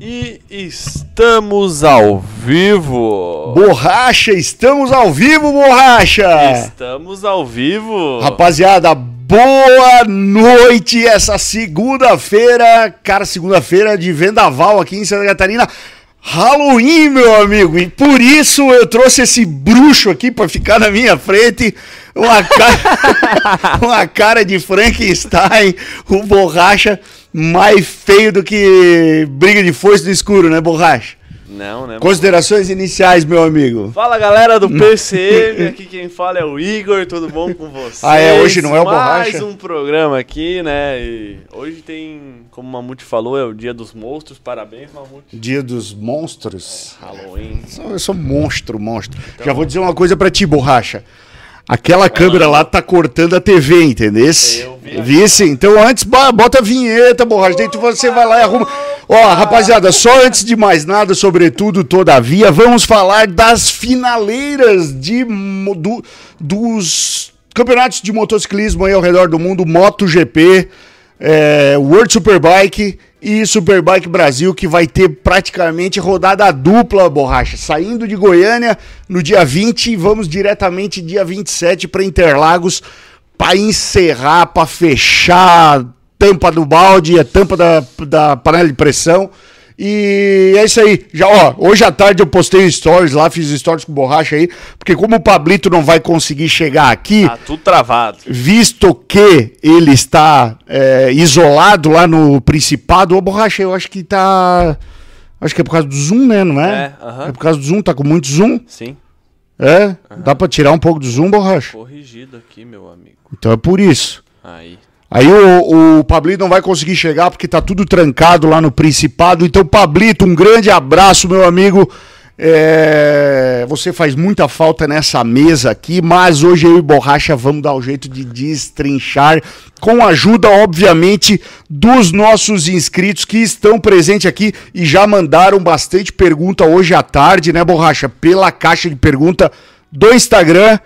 E estamos ao vivo! Borracha, estamos ao vivo, borracha! Estamos ao vivo! Rapaziada, boa noite essa segunda-feira, cara, segunda-feira de vendaval aqui em Santa Catarina. Halloween, meu amigo, e por isso eu trouxe esse bruxo aqui para ficar na minha frente. Uma cara, uma cara de Frankenstein, o borracha mais feio do que briga de foice no escuro, né, borracha? Não, né? Considerações iniciais, meu amigo. Fala galera do PCM, aqui quem fala é o Igor, tudo bom com vocês? Ah, é, hoje não é o Borracha? Mais um programa aqui, né? E hoje tem, como o Mamute falou, é o Dia dos Monstros, parabéns, Mamute. Dia dos Monstros. Halloween. Eu sou monstro, monstro. Já vou dizer uma coisa pra ti, borracha. Aquela câmera lá tá cortando a TV, entendeu? Eu vi. Vi sim. Então antes bo- bota a vinheta, borracha. Daí tu- você vai lá e arruma. Ó, rapaziada, só antes de mais nada, sobretudo, todavia, vamos falar das finaleiras de, do- dos campeonatos de motociclismo aí ao redor do mundo, MotoGP, é, World Superbike e Superbike Brasil, que vai ter praticamente rodada dupla, borracha. Saindo de Goiânia no dia 20 e vamos diretamente dia 27 para Interlagos para encerrar, para fechar a tampa do balde, a tampa da, da panela de pressão. E é isso aí. Já, ó, hoje à tarde eu postei stories lá, fiz stories com borracha aí, porque como o Pablito não vai conseguir chegar aqui, Tá tudo travado. visto que ele está é, isolado lá no Principado, ô borracha, eu acho que tá. Acho que é por causa do Zoom, né? Não é? É, aham. É por causa do Zoom, tá com muito Zoom? Sim, É? Dá pra tirar um pouco do Zoom, borracha? corrigido aqui, meu amigo. Então é por isso. Aí. Aí o, o Pablito não vai conseguir chegar porque tá tudo trancado lá no Principado. Então, Pablito, um grande abraço, meu amigo. É, Você faz muita falta nessa mesa aqui, mas hoje eu e Borracha vamos dar o jeito de destrinchar, com a ajuda, obviamente, dos nossos inscritos que estão presentes aqui e já mandaram bastante pergunta hoje à tarde, né, Borracha? Pela caixa de pergunta do Instagram.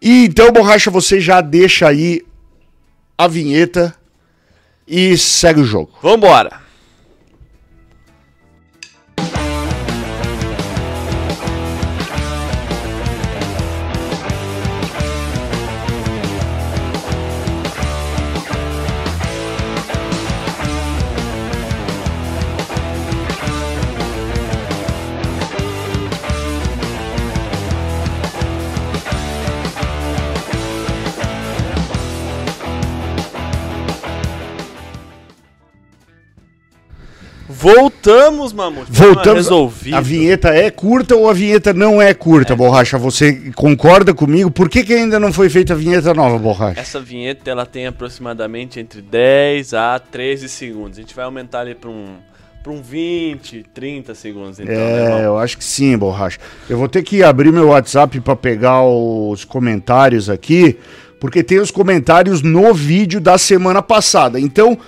E então, Borracha, você já deixa aí a vinheta e segue o jogo. Vambora! Voltamos, Mamute. Voltamos. Resolvido. A vinheta é curta ou a vinheta não é curta, Borracha? Você concorda comigo? Por que, que ainda não foi feita a vinheta nova, Borracha? Essa vinheta ela tem aproximadamente entre 10 a 13 segundos. A gente vai aumentar ali para um, pra um 20, 30 segundos. Então, né, É, irmão? eu acho que sim, Borracha. Eu vou ter que abrir meu WhatsApp para pegar os comentários aqui, porque tem os comentários no vídeo da semana passada. Então,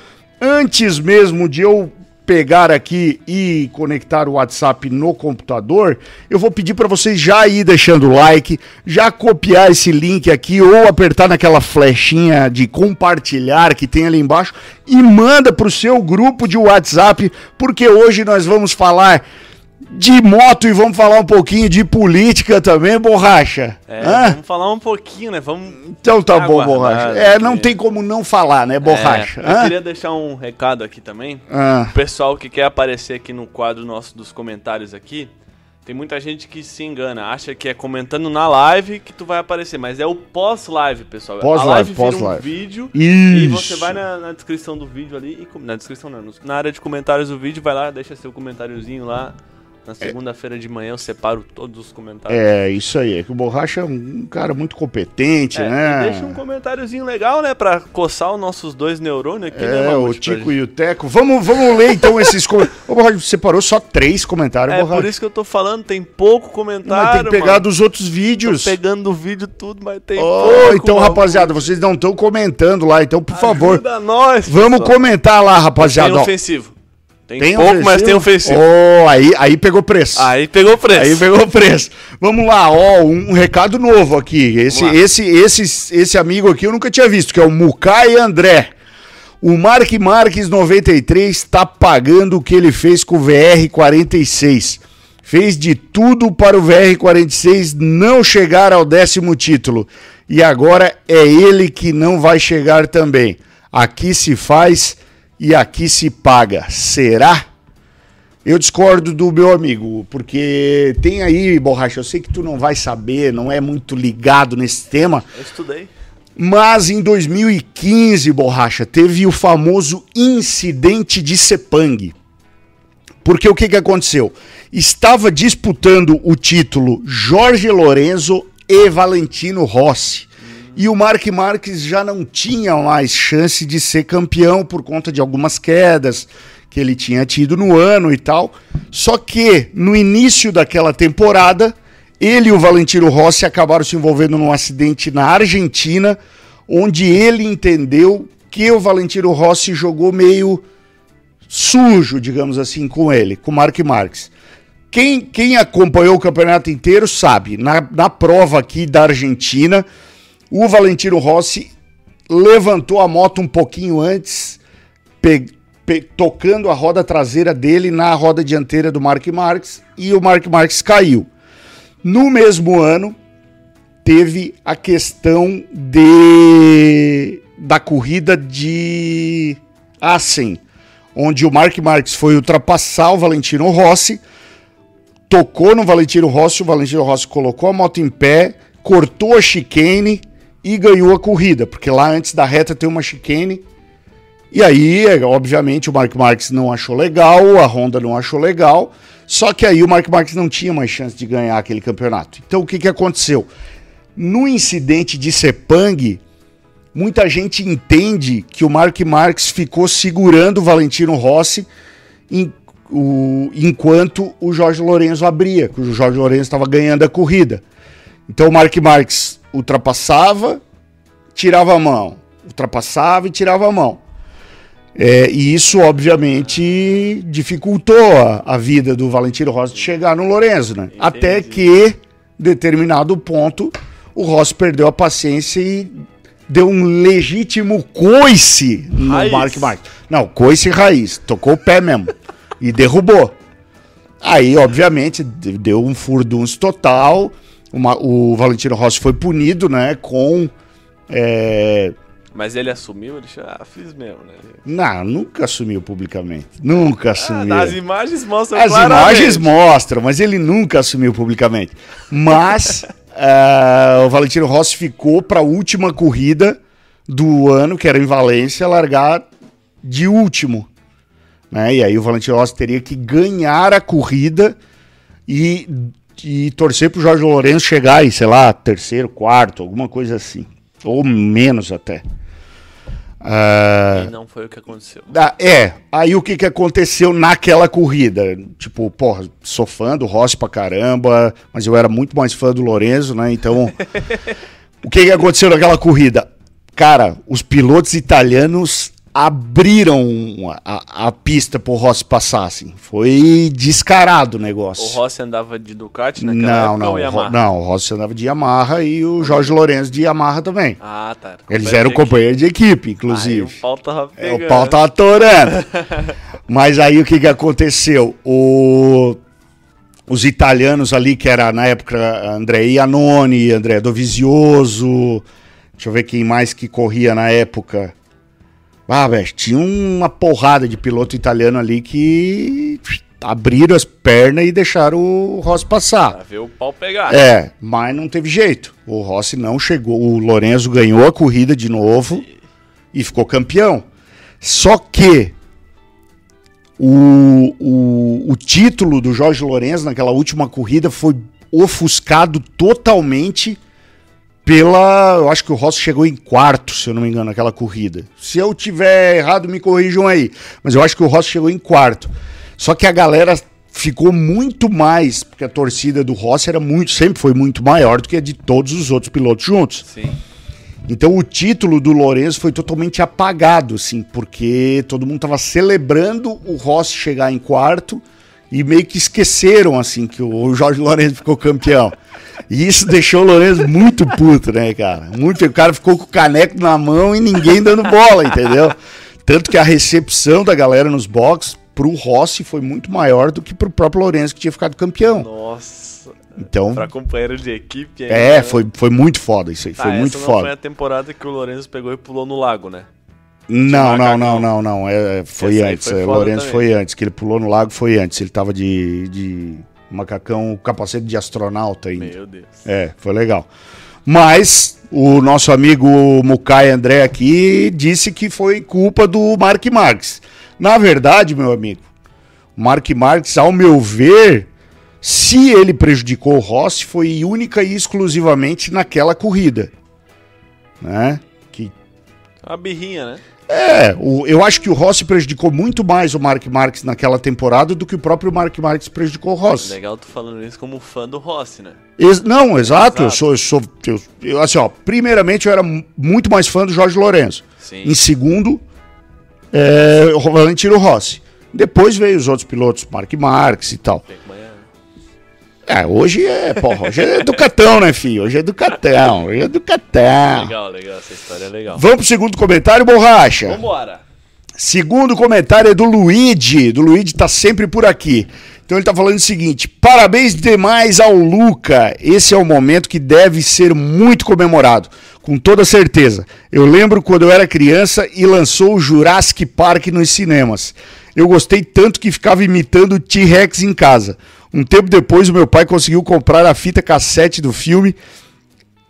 antes mesmo de eu pegar aqui e conectar o WhatsApp no computador, eu vou pedir para vocês já ir deixando o like, já copiar esse link aqui ou apertar naquela flechinha de compartilhar que tem ali embaixo e manda pro seu grupo de WhatsApp, porque hoje nós vamos falar de moto e vamos falar um pouquinho de política também, borracha. É, Hã? vamos falar um pouquinho, né? Vamos. Então tá bom, borracha. É, não tem como não falar, né, borracha? É, eu Hã? queria deixar um recado aqui também. Ah, O pessoal que quer aparecer aqui no quadro nosso dos comentários aqui, tem muita gente que se engana, acha que é comentando na live que tu vai aparecer, mas é o pós-live, pessoal. Pós-live, pós-live. um vídeo e você Isso. vai na, na descrição do vídeo ali, e na descrição não, na área de comentários do vídeo, vai lá, deixa seu comentáriozinho lá. Na segunda-feira de manhã eu separo todos os comentários. É, isso aí. É que o Borracha é um cara muito competente, É, né? deixa um comentáriozinho legal, né? Pra coçar os nossos dois neurônios aqui, né, É, o Mamute, pra Tico e o Teco. Vamos, vamos ler então esses comentários. Ô, Borracha, você separou só três comentários, É Borracha. por isso que eu tô falando, tem pouco Mas comentário. tem que pegar mano. dos outros vídeos. Tô pegando o vídeo tudo, mas tem Ô, pouco. então, mano. rapaziada, vocês não estão comentando lá, então, por favor, Ajuda nós, vamos pessoal. comentar lá, Tem rapaziada. ó. ofensivo. Tem, Tem pouco, mas tem ofensivo. Ô, aí, aí pegou preço. Aí pegou preço. Aí pegou preço. Vamos lá, ó, um, um recado novo aqui. Esse, esse, esse, esse amigo aqui eu nunca tinha visto, que é o Mukai André. O Mark Marques 93 está pagando o que ele fez com o VR 46. Fez de tudo para o VR 46 não chegar ao décimo título. E agora é ele que não vai chegar também. Aqui se faz e aqui se paga. Será? Eu discordo do meu amigo, porque tem aí, borracha, eu sei que tu não vai saber, não é muito ligado nesse tema. Eu estudei. Mas em 2015, borracha, teve o famoso incidente de Sepang. Porque o que, que aconteceu? Estava disputando o título Jorge Lorenzo e Valentino Rossi. E o Mark Marques já não tinha mais chance de ser campeão por conta de algumas quedas que ele tinha tido no ano e tal. Só que no início daquela temporada, ele e o Valentino Rossi acabaram se envolvendo num acidente na Argentina, onde ele entendeu que o Valentino Rossi jogou meio sujo, digamos assim, com ele, com o Mark Marques. Quem, quem acompanhou o campeonato inteiro sabe, na, na prova aqui da Argentina, o Valentino Rossi levantou a moto um pouquinho antes, tocando a roda traseira dele na roda dianteira do Mark Marques e o Mark Marques caiu. No mesmo ano, teve a questão de da corrida de Assen, onde o Mark Marques foi ultrapassar o Valentino Rossi, tocou no Valentino Rossi, o Valentino Rossi colocou a moto em pé, cortou a chicane e ganhou a corrida, porque lá antes da reta tem uma chicane. E aí, obviamente, o Mark Marques não achou legal, a Honda não achou legal. Só que aí o Mark Marques não tinha mais chance de ganhar aquele campeonato. Então o que, que aconteceu? No incidente de Sepang, muita gente entende que o Mark Marques ficou segurando o Valentino Rossi em, o, enquanto o Jorge Lourenço abria, que o Jorge Lourenço estava ganhando a corrida. Então o Mark Marques ultrapassava, tirava a mão, ultrapassava e tirava a mão. É, e isso, obviamente, dificultou a, a, vida do Valentino Rossi de chegar no Lorenzo, né? Entendi. Até que, determinado ponto, o Rossi perdeu a paciência e deu um legítimo coice no raiz. Mark Marques. Não, coice raiz. Tocou o pé mesmo. e derrubou. Aí, obviamente, deu um furdunço total. Uma, o Valentino Rossi foi punido, né? Com. É, mas ele assumiu, ele disse, ah, fiz mesmo, né? Não, nunca assumiu publicamente. Nunca ah, assumiu. Ah, as imagens mostram As claramente. imagens mostram, mas ele nunca assumiu publicamente. Mas uh, o Valentino Rossi ficou para a última corrida do ano, que era em Valência, largar de último. Né? E aí o Valentino Rossi teria que ganhar a corrida e, e torcer para o Jorge Lourenço chegar aí, sei lá, terceiro, quarto, alguma coisa assim. Ou menos até. Uh, e não foi o que aconteceu. é, aí o que, que aconteceu naquela corrida? Tipo, porra, sou fã do Rossi pra caramba, mas eu era muito mais fã do Lorenzo, né? Então, o que, que aconteceu naquela corrida? Cara, os pilotos italianos abriram a, a pista pro Rossi passar, assim. Foi descarado o negócio. O Rossi andava de Ducati naquela não, época não? Não, o Rossi andava de Yamaha e o Jorge Lourenço de Yamaha também. Ah, tá. Eles eram companheiros de equipe, inclusive. Aí o pau tava pegando. É, o pau tava atorando. Mas aí o que que aconteceu? O... Os italianos ali, que era na época André Iannone, André Dovizioso, deixa eu ver quem mais que corria na época. Ah, velho, tinha uma porrada de piloto italiano ali que abriram as pernas e deixaram o Rossi passar. Pra ver o pau pegar. É, mas não teve jeito. O Rossi não chegou. O Lorenzo ganhou a corrida de novo e, e ficou campeão. Só que o, o, o título do Jorge Lorenzo naquela última corrida foi ofuscado totalmente pela. Eu acho que o Rossi chegou em quarto, se eu não me engano, naquela corrida. Se eu tiver errado, me corrijam aí. Mas eu acho que o Rossi chegou em quarto. Só que a galera ficou muito mais, porque a torcida do Rossi era muito, sempre foi muito maior do que a de todos os outros pilotos juntos. Sim. Então o título do Lourenço foi totalmente apagado, assim, porque todo mundo estava celebrando o Rossi chegar em quarto e meio que esqueceram, assim, que o Jorge Lourenço ficou campeão. E isso deixou o Lourenço muito puto, né, cara? Muito, o cara ficou com o caneco na mão e ninguém dando bola, entendeu? Tanto que a recepção da galera nos box pro Rossi foi muito maior do que pro próprio Lourenço, que tinha ficado campeão. Nossa. Então, Pra companheiro de equipe. é, né? foi, foi muito foda isso aí. Tá, Foi muito não foi foda. a temporada que o Lourenço pegou e pulou no lago, né? Não, não, não, não, não. É, foi antes. foi é, o Lourenço também. foi antes. Que ele pulou no lago foi antes. Ele tava de, de macacão, capacete de astronauta ainda. Meu Deus. É, foi legal. Mas o nosso amigo Mukai André aqui disse que foi culpa do Mark Marques. Na verdade, meu amigo, o Mark Marques, ao meu ver, se ele prejudicou o Rossi, foi única e exclusivamente naquela corrida. Né? Que Uma birrinha, né? É, o- eu acho que o Rossi prejudicou muito mais o Mark Marques naquela temporada do que o próprio Mark Marques prejudicou o Rossi. Legal tu falando isso como fã do Rossi, né? Ex- não, exato. Eu Exato. sou, eu sou eu- eu, assim, ó, primeiramente eu era mu- muito mais fã do Jorge Lourenço. Sim. Em segundo, é, o Valentino Rossi. Depois veio os outros pilotos, Mark Marques e tal. Amanhã. É, hoje é, porra, hoje é Ducatão, né, filho? Hoje é Ducatão, hoje é Ducatão. Legal, legal. Essa história é legal. Vamos pro segundo comentário, Borracha. Vambora. Segundo comentário é do Luigi. Do Luigi tá sempre por aqui. Então ele tá falando o seguinte: parabéns demais ao Luca. Esse é o momento que deve ser muito comemorado, com toda certeza. Eu lembro quando eu era criança e lançou o Jurassic Park nos cinemas. Eu gostei tanto que ficava imitando o T-Rex em casa. Um tempo depois, o meu pai conseguiu comprar a fita cassete do filme.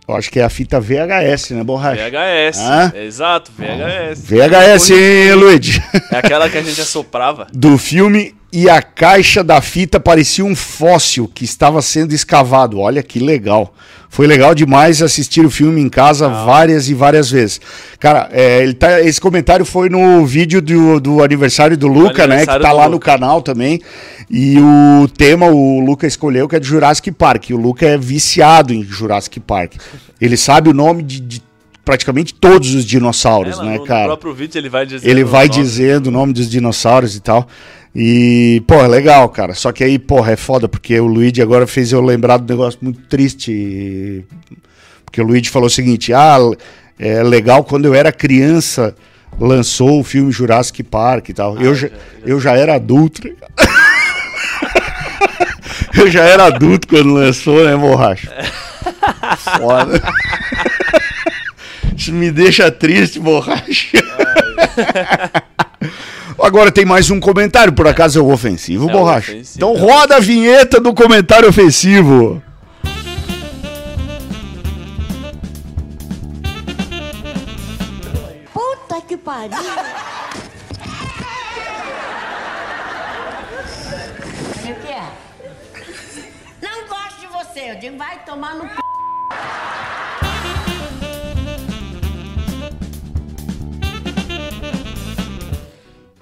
Eu acho que é a fita VHS, né, Borracha? VHS. Hã? Exato, VHS. VHS, hein, Luigi? É aquela que a gente assoprava. do filme e a caixa da fita parecia um fóssil que estava sendo escavado. Olha que legal. Foi legal demais assistir o filme em casa várias e várias vezes. Cara, é, tá, esse comentário foi no vídeo do, do aniversário do Luca, né? Que aniversário tá lá no Luca. canal também. E o tema o Luca escolheu que é de Jurassic Park. E o Luca é viciado em Jurassic Park. Ele sabe o nome de, de praticamente todos os dinossauros, Ela, né, no, no cara? próprio vídeo ele vai dizer. Ele o vai nome. dizendo o nome dos dinossauros e tal. E, pô, é legal, cara. Só que aí, porra, é foda, porque o Luigi agora fez eu lembrar do negócio muito triste. Porque o Luigi falou o seguinte: ah, é legal quando eu era criança lançou o filme Jurassic Park e tal. eu, já, já- eu já era adulto. né? eu já era adulto quando lançou, né, borracha? Foda. Isso me deixa triste, borracha. Agora tem mais um comentário, por acaso é o ofensivo, É borracha. ofensivo, então é roda a vinheta do comentário ofensivo. Puta que pariu! O que é? Não gosto de você. Eu digo, vai tomar no c...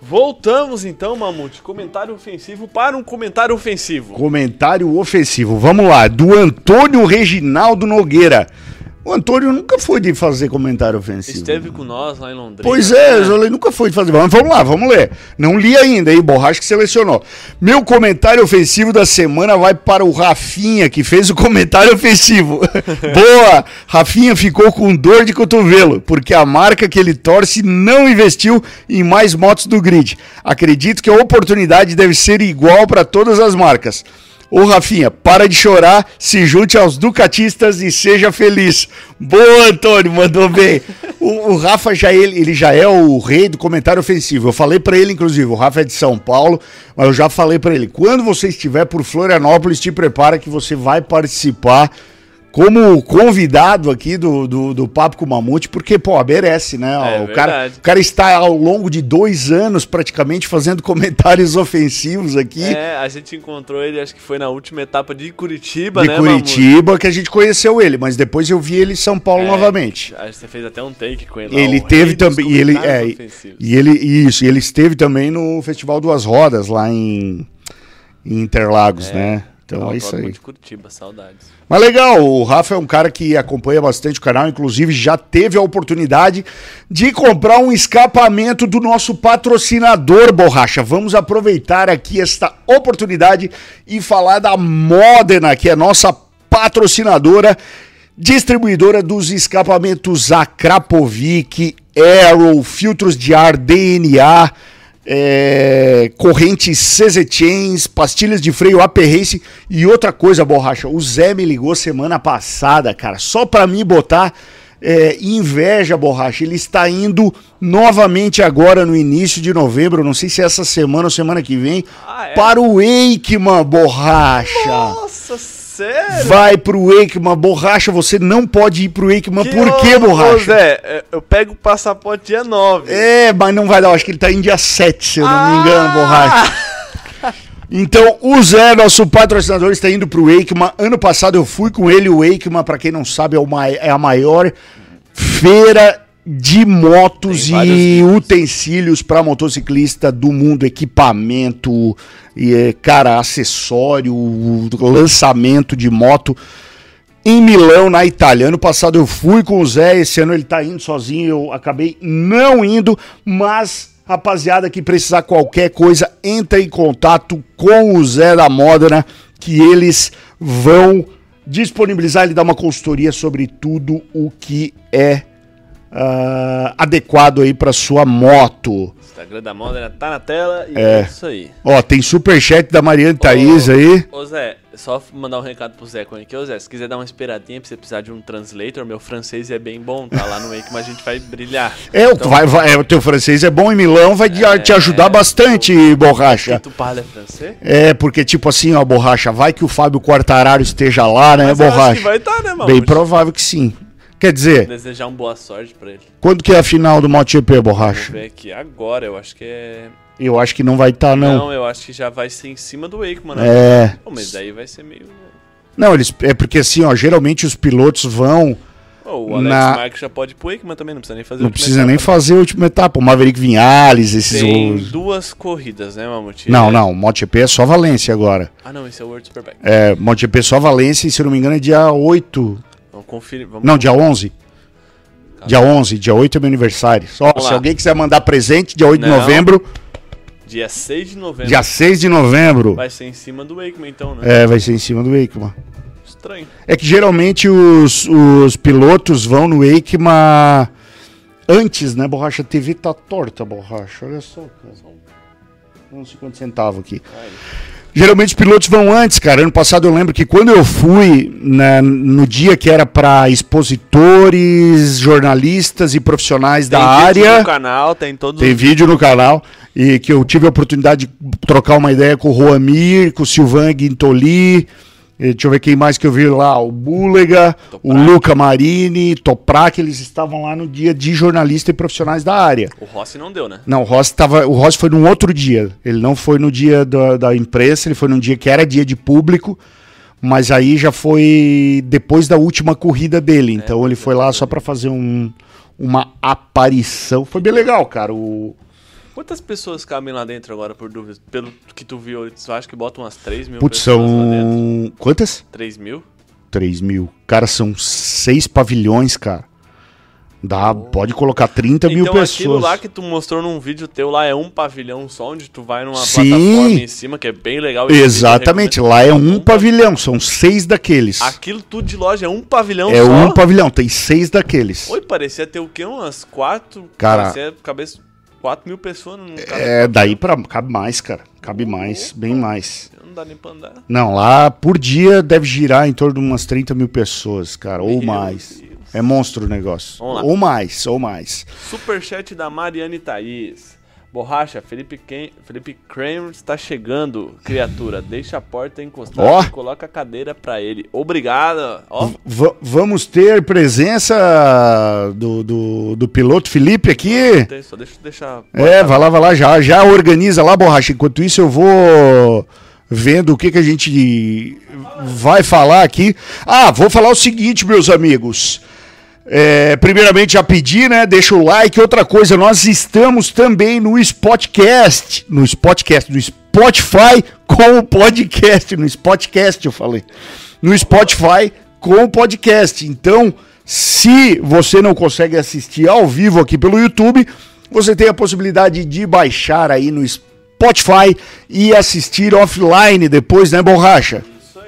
Voltamos então, Mamute. Comentário ofensivo para um comentário ofensivo. Comentário ofensivo. Vamos lá, do Antônio Reginaldo Nogueira. O Antônio nunca foi de fazer comentário ofensivo. Esteve com nós lá em Londrina. Pois é, né? eu nunca fui de fazer. Mas vamos lá, vamos ler. Não li ainda, aí, Borracha que selecionou. Meu comentário ofensivo da semana vai para o Rafinha, que fez o comentário ofensivo. Boa! Rafinha ficou com dor de cotovelo, porque a marca que ele torce não investiu em mais motos do grid. Acredito que a oportunidade deve ser igual para todas as marcas. Ô Rafinha, para de chorar, se junte aos Ducatistas e seja feliz. Boa, Antônio, mandou bem. O, o Rafa já ele, ele já é o rei do comentário ofensivo. Eu falei pra ele, inclusive, o Rafa é de São Paulo, mas eu já falei pra ele, quando você estiver por Florianópolis, te prepara que você vai participar como convidado aqui do, do, do Papo com o Mamute, porque, pô, merece, né? É o, cara, o cara está ao longo de dois anos praticamente fazendo comentários ofensivos aqui. É, a gente encontrou ele, acho que foi na última etapa de Curitiba, de né, Curitiba, que a gente conheceu ele, mas depois eu vi ele em São Paulo Mamute? novamente. É, Acho que você fez até um take com ele. lá, Ele o teve também, e ele, é, e- ofensivos. e ele, isso, e ele esteve também no Festival Duas Rodas, lá em, em Interlagos, né? Então é isso aí. de Curitiba, saudades. Mas legal, o Rafa é um cara que acompanha bastante o canal, inclusive já teve a oportunidade de comprar um escapamento do nosso patrocinador Borracha. Vamos aproveitar aqui esta oportunidade e falar da Modena, que é nossa patrocinadora Distribuidora dos escapamentos Akrapovic, Arrow, filtros de ar DNA, é, correntes CZ Chains, pastilhas de freio AP Race e outra coisa, borracha. O Zé me ligou semana passada, cara, só pra me botar é, inveja, borracha. Ele está indo novamente agora no início de novembro, não sei se é essa semana ou semana que vem, Ah, é? para o Wakeman, borracha. Nossa, sério? Vai pro Wakeman, borracha. Você não pode ir pro Wakeman. Por que, borracha? Zé, é, eu pego o passaporte dia 9. É, mas não vai dar. Eu acho que ele tá em dia 7, se eu não me engano, Ah! borracha. Então, o Zé, nosso patrocinador, está indo pro Wakeman. Ano passado eu fui com ele. O Wakeman, para quem não sabe, é, o mai- é a maior feira de motos e utensílios para motociclista do mundo, equipamento, e, é, cara, acessório, lançamento de moto. Em Milão, na Itália. Ano passado eu fui com o Zé, esse ano ele tá indo sozinho, eu acabei não indo, mas rapaziada que precisar qualquer coisa, entra em contato com o Zé da Modena, que eles vão disponibilizar, ele dá uma consultoria sobre tudo o que é ah, adequado aí para sua moto. Instagram da Modena tá na tela e é, É. isso aí. Ó, tem superchat da Mariane Thaís aí. Ô Zé, só mandar um recado pro Zé com aqui. Ô Zé, se quiser dar uma esperadinha pra você precisar de um translator, meu francês é bem bom, tá lá no Wake, mas a gente vai brilhar. É, o- Então, vai, vai, é, o teu francês é bom em Milão, vai te- te ajudar bastante, borracha. Tu parla francês? É, porque tipo assim, ó, borracha, vai que o Fábio Quartararo esteja lá, né, Mas eu acho borracha? que vai estar, né, mano? Bem provável que sim. Quer dizer, Desejar uma boa sorte pra ele. quando que é a final do MotoGP, Vamos borracha? ver aqui agora, eu acho que é... Eu acho que não vai estar, Não. não. eu acho que já vai ser em cima do Wake, mano. É. Pô, mas daí vai ser meio... Não, eles é porque assim, ó, geralmente os pilotos vão, Ô, o Alex Na- Marques já pode ir pro mas também não precisa nem fazer não precisa nem etapa, fazer a última etapa. O Maverick Vinhales, né? esses Tem duas corridas, né, Mamute? Não, não, MotoGP é só Valência agora. Ah, não, esse é o World Superbike. É, MotoGP é só Valência e se eu não me engano é dia 8. Vamos conferir. Vamos Não, dia 11. Dia 11, dia 8 é meu aniversário. Só, Vamos se lá. alguém quiser mandar presente, dia 8 de Não. novembro, Dia 6 de novembro. dia 6 de novembro. Vai ser em cima do Wakeman, então, né? É, vai ser em cima do Wakeman. Estranho. É que geralmente os, os pilotos vão no Wakeman antes, né? Borracha a TV tá torta, borracha. Olha só, cara. Uns 50 centavos aqui. Aí. Geralmente os pilotos vão antes, cara. Ano passado eu lembro que quando eu fui na- no dia que era para expositores, jornalistas e profissionais da Tem vídeo área. no canal, tem todos Tem os... vídeo no canal e que eu tive a oportunidade de trocar uma ideia com o Roamir, com o Silvan Guintoli. Eh, Deixa eu ver quem mais que eu vi lá. O Búlega, o. Luca Marini, Toprak, eles estavam lá no dia de jornalista e profissionais da área. O Rossi não deu, né? Não, o Rossi, tava, o Rossi foi num outro dia. Ele não foi no dia da, da imprensa, ele foi num dia que era dia de público, mas aí já foi depois da última corrida dele. Então ele foi lá só para fazer um, uma aparição. Foi bem legal, cara. O, Quantas pessoas cabem lá dentro agora, por dúvida? Pelo que tu viu, tu acha que bota umas 3 mil Putz, pessoas lá dentro? são. Quantas? 3 mil? 3 mil. Cara, são seis pavilhões, cara. Dá, pode colocar 30 mil então aquilo pessoas. lá que tu mostrou num vídeo teu lá é um pavilhão só, onde tu vai numa Sim. plataforma em cima, que é bem legal. Exatamente, lá é um Um pavilhão, são seis daqueles. Aquilo tudo de loja é um pavilhão É só? um pavilhão, tem seis daqueles. Oi, parecia ter o quê? Umas 4? Cara- Parecia cabeça 4 mil pessoas cada É, daí pra. Cabe mais, cara. Cabe mais, bem mais. Não dá nem pra andar. Não, lá por dia deve girar em torno de umas 30 mil pessoas, cara, ou Meu mais. Deus. É monstro o negócio. Ou mais, ou mais. Superchat da Mariane Thaís. Borracha, Felipe, Ken, Felipe Kramer está chegando, criatura. Deixa a porta encostada Ó. e coloca a cadeira pra ele. Obrigado. V- vamos ter presença do, do, do piloto Felipe aqui. tem- só deixa deixar. É, vai lá, vai lá, já, já organiza lá, borracha. Enquanto isso, eu vou vendo o que, que a gente vai falar aqui. Ah, vou falar o seguinte, meus amigos. É, primeiramente, já pedi, né? Deixa o like. Outra coisa, nós estamos também no Spotcast. No Spotcast, no Spotify com o podcast. No Spotcast, eu falei. No Spotify com o podcast. Então, se você não consegue assistir ao vivo aqui pelo YouTube, você tem a possibilidade de baixar aí no Spotify e assistir offline depois, né, borracha?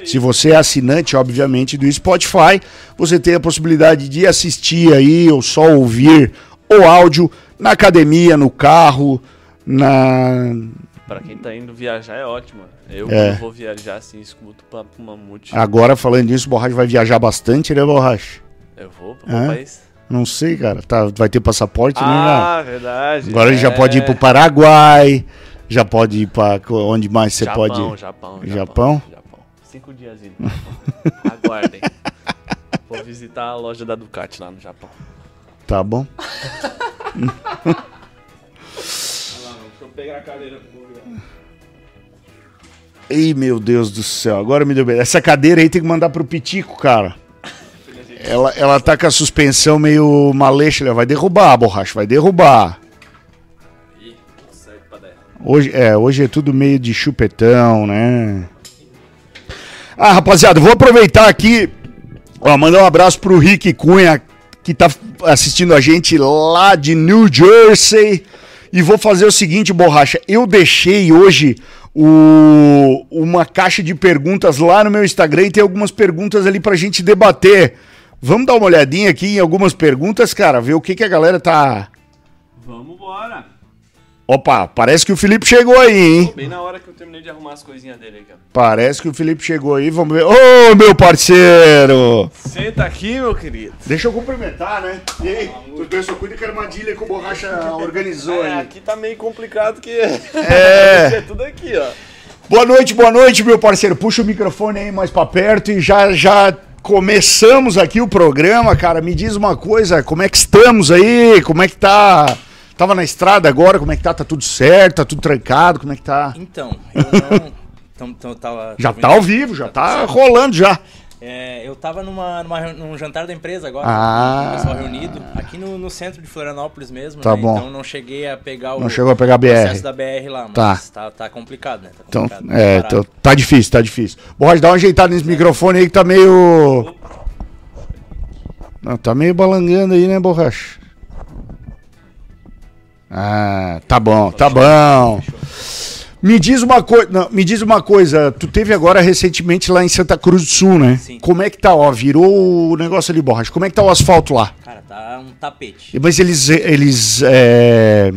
Se você é assinante, obviamente, do Spotify, você tem a possibilidade de assistir aí ou só ouvir o áudio na academia, no carro, na. Pra quem tá indo viajar é ótimo. Eu É. vou viajar assim, escuto Papo Mamute. Agora, falando nisso, o Borracha vai viajar bastante, né, Borracha? Eu vou pra É? qual país? Não sei, cara. Tá, vai ter passaporte, né? Ah, verdade. Agora ele já É. pode ir pro Paraguai, já pode ir pra. onde mais você Japão, pode ir? Japão, Japão? Japão. Japão. Cinco dias indo. Aguardem. Vou visitar a loja da Ducati lá no Japão. Tá bom. Deixa eu pegar a cadeira pro Ei, meu Deus do céu, agora me deu bem. Essa cadeira aí tem que mandar pro Pitico, cara. Ela, ela tá com a suspensão meio malecha, ela vai derrubar, borracha, vai derrubar. Hoje é, hoje é tudo meio de chupetão, né? Ah, rapaziada, vou aproveitar aqui, ó, mandar um abraço pro Rick Cunha, que tá assistindo a gente lá de New Jersey. E vou fazer o seguinte, borracha, eu deixei hoje o, uma caixa de perguntas lá no meu Instagram e tem algumas perguntas ali pra gente debater. Vamos dar uma olhadinha aqui em algumas perguntas, cara, ver o que, que a galera tá. Vamos embora. Opa, parece que o Felipe chegou aí, hein? Bem na hora que eu terminei de arrumar as coisinhas dele aqui, ó. Parece que o Felipe chegou aí, vamos ver. Ô, meu parceiro! Senta aqui, meu querido. Deixa eu cumprimentar, né? E aí, tudo bem? Só cuida que a armadilha que o Borracha organizou É, aí. aqui tá meio complicado que É. é tudo aqui, ó. Boa noite, boa noite, meu parceiro. Puxa o microfone aí mais pra perto e já, já começamos aqui o programa, cara. Me diz uma coisa, como é que estamos aí? Como é que tá? Tava na estrada agora, como é que tá? Tá tudo certo? Tá tudo trancado? Como é que tá? Então, eu não. Então, então, tava, Já tá ao vivo, já tá certo. rolando já. É, eu tava numa, numa, num jantar da empresa agora, Ah. pessoal reunido, aqui no, no centro de Florianópolis mesmo. Tá né? bom. Então não cheguei a pegar o Não chegou a pegar a BR. processo da BR lá, mas Tá. tá, tá, complicado, né? Tá Então, complicado, é, parado. tô- tá difícil, tá difícil. Borracha, dá uma ajeitada nesse microfone aí que tá meio. Não, tá meio balangando aí, né, Borracha? Ah, tá bom, tá bom. Me diz uma coisa, me diz uma coisa, tu teve agora recentemente lá em Santa Cruz do Sul, né? Sim. Como é que tá, ó, virou o negócio ali, Borracha. Como é que tá o asfalto lá? Cara, tá um tapete. Mas eles eles é,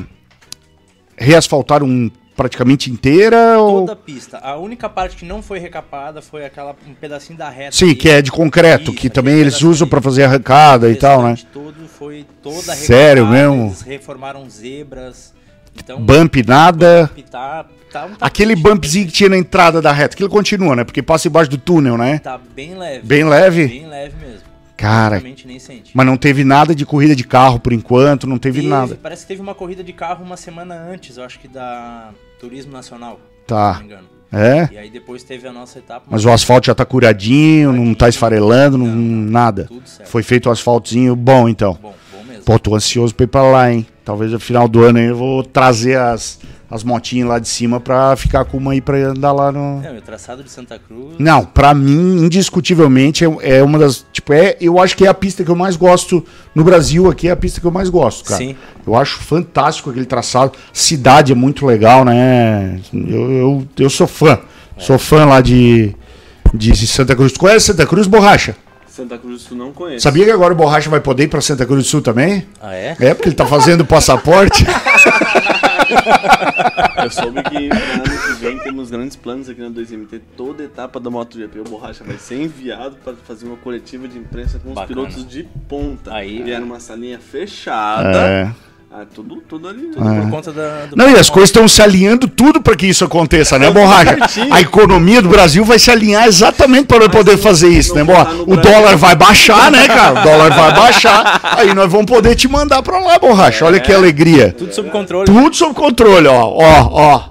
reasfaltaram praticamente inteira ou Toda a pista. A única parte que não foi recapada foi aquela um pedacinho da reta. Sim, ali. que é de concreto, Isso, que também eles usam pra fazer arrancada e tal, né? Todo foi toda Sério mesmo? Eles reformaram zebras. Então, Bump nada. tá, tá um Aquele bumpzinho que tinha na entrada da reta, aquilo continua, né? Porque passa embaixo do túnel, né? Tá bem leve. Bem leve? Bem leve mesmo. Cara, mas não teve nada de corrida de carro por enquanto, não teve Teve- nada. Parece que teve uma corrida de carro uma semana antes, eu acho que da Turismo Nacional. Se Tá. não me engano. É? E aí depois teve a nossa etapa. Mas o asfalto já tá curadinho, não tá esfarelando, não, nada. Tudo certo. Foi feito um asfaltozinho bom, então. Bom, bom mesmo. Pô, tô ansioso pra ir pra lá, hein? Talvez no final do ano aí eu vou trazer as, as motinhas lá de cima pra ficar com uma aí pra andar lá no. Não, e o traçado de Santa Cruz. Não, pra mim, indiscutivelmente, é, é uma das. Tipo, é, eu acho que é a pista que eu mais gosto no Brasil aqui, é a pista que eu mais gosto, cara. Sim. Eu acho fantástico aquele traçado. Cidade é muito legal, né? Eu, eu, eu sou fã. Sou fã lá de, de Santa Cruz. Tu conhece Santa Cruz, Borracha? Santa Cruz do Sul não conheço. Sabia que agora o Borracha vai poder ir pra Santa Cruz do Sul também? Ah, é? É, porque ele tá fazendo passaporte. Eu soube que no ano que vem temos grandes planos aqui na 2MT. Toda etapa da MotoGP, o Borracha vai ser enviado para fazer uma coletiva de imprensa com os Bacana. pilotos de ponta. Aí- Vieram numa salinha fechada. É. Ah, tudo, tudo ali. Por conta da, do Não, e as coisas estão se alinhando tudo para que isso aconteça, né, Borracha? A economia do Brasil vai se alinhar exatamente para poder fazer isso, né, não Borra? botar no O Brasil. dólar vai baixar, né, cara? O dólar vai baixar, aí nós vamos poder te mandar para lá, Borracha. Olha que alegria. Tudo sob controle. Tudo sob controle, ó, ó, ó.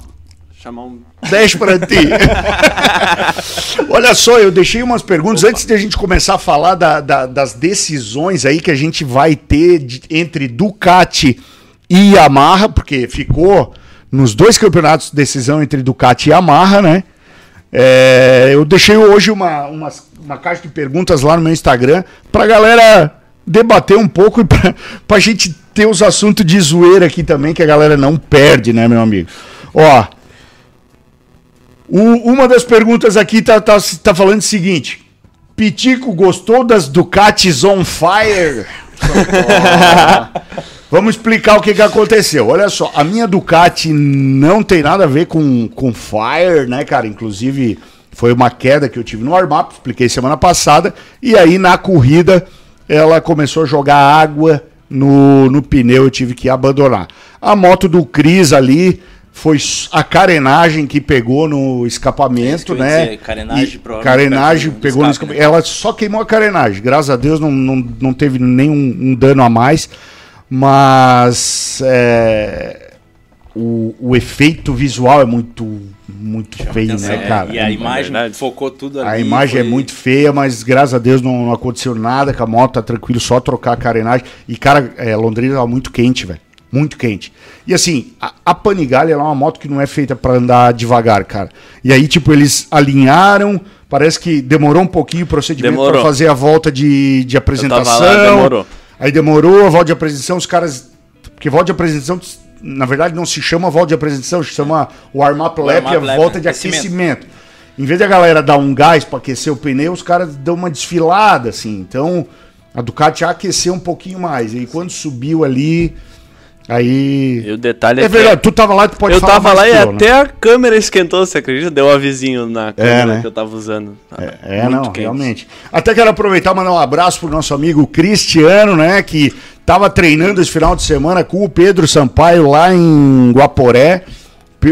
Chamar um. Deixa pra ti. Olha só, eu deixei umas perguntas antes de a gente começar a falar da- da- das decisões aí que a gente vai ter de- entre Ducati e Yamaha, porque ficou nos dois campeonatos decisão entre Ducati e Yamaha, né? É, eu deixei hoje uma, uma, uma caixa de perguntas lá no meu Instagram pra galera debater um pouco e pra, pra gente ter os assuntos de zoeira aqui também, que a galera não perde, né, meu amigo? Ó, O- uma das perguntas aqui tá, tá, tá falando o seguinte: Pitico gostou das Ducatis on fire? Vamos explicar o que, que aconteceu. Olha só, a minha Ducati não tem nada a ver com, com fire, né, cara? Inclusive, foi uma queda que eu tive no warm-up, expliquei semana passada. E aí, na corrida, ela começou a jogar água no, no pneu, eu tive que abandonar. A moto do Cris ali foi a carenagem que pegou no É escapamento, ia né? dizer, carenagem, E- carenagem pegou no escape, escapamento. né? Ela só queimou a carenagem. Graças a Deus não, não, não teve nenhum um dano a mais. Mas é, o, o efeito visual é muito, muito feio, Atenção, né, é, cara? E a É imagem verdade. focou tudo ali. A imagem é foi- muito feia, mas graças a Deus não, não aconteceu nada com a moto, tá tranquilo, só trocar a carenagem. E, cara, é, Londrina tava muito quente, velho. Muito quente. E assim, a, a Panigale ela é uma moto que não é feita pra andar devagar, cara. E aí, tipo, eles alinharam, parece que demorou um pouquinho o procedimento pra Demorou. fazer a volta de, de apresentação. lá, demorou. Aí demorou a volta de apresentação, os caras. Porque volta de apresentação, na verdade, não se chama volta de apresentação, se chama o warm-up lap, é a lap, volta de aquecimento. aquecimento. Em vez da galera dar um gás para aquecer o pneu, os caras dão uma desfilada, assim. Então, a Ducati aqueceu um pouquinho mais. E quando subiu ali, aí. E o detalhe É que verdade, tu tava lá, tu pode eu falar tava lá e eu, né? até a câmera esquentou, você acredita? Deu um avisinho na câmera né? que eu tava usando. É, Muito não, quente. realmente. Até quero aproveitar e mandar um abraço pro nosso amigo Cristiano, né? Que tava treinando esse final de semana com o Pedro Sampaio lá em Guaporé.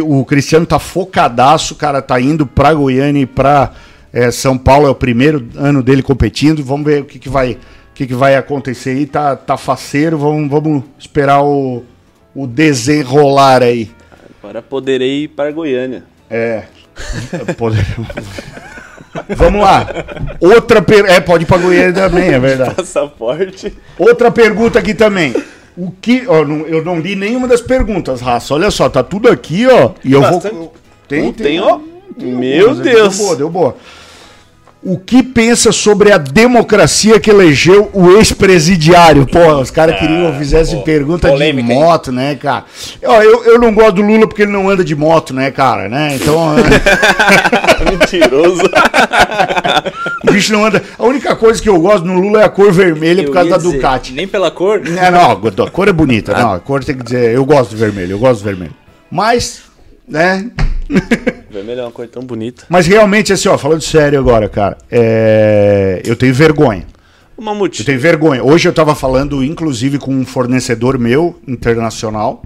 O Cristiano tá focadaço, cara, tá indo pra Goiânia e pra eh, São Paulo. É o primeiro ano dele competindo. Vamos ver o que, que vai. O que, que vai acontecer aí? Tá, tá faceiro, vamos, vamos esperar o, o desenrolar aí. Agora poderei ir para Goiânia. É. Poder- Vamos lá. Outra per... É, pode ir pra Goiânia também, é verdade. Passaporte. Outra pergunta aqui também. O que. Ó, não- eu não li nenhuma das perguntas, Raça. Olha só, tá tudo aqui, ó. E eu Bastante. vou. Tem, Tem, ó. Meu algumas, Deus. Deu boa, deu boa. O que pensa sobre a democracia que elegeu o ex-presidiário? Pô, os caras queriam que eu fizesse pô, pergunta polêmica, de hein? moto, né, cara? Ó, eu, eu não gosto do Lula porque ele não anda de moto, né, cara? Né? Então. Mentiroso. O bicho não anda. A única coisa que eu gosto no Lula é a cor vermelha por Eu causa ia da Ducati. Nem pela cor. É, não, a cor é bonita. Não, a cor tem que dizer. Eu gosto de vermelho, eu gosto de vermelho. Mas, né? Vermelho é uma cor tão bonita. Mas realmente, assim, ó, falando sério agora, cara, é, eu tenho vergonha. O Mamute. Eu tenho vergonha. Hoje eu tava falando, inclusive, com um fornecedor meu, internacional.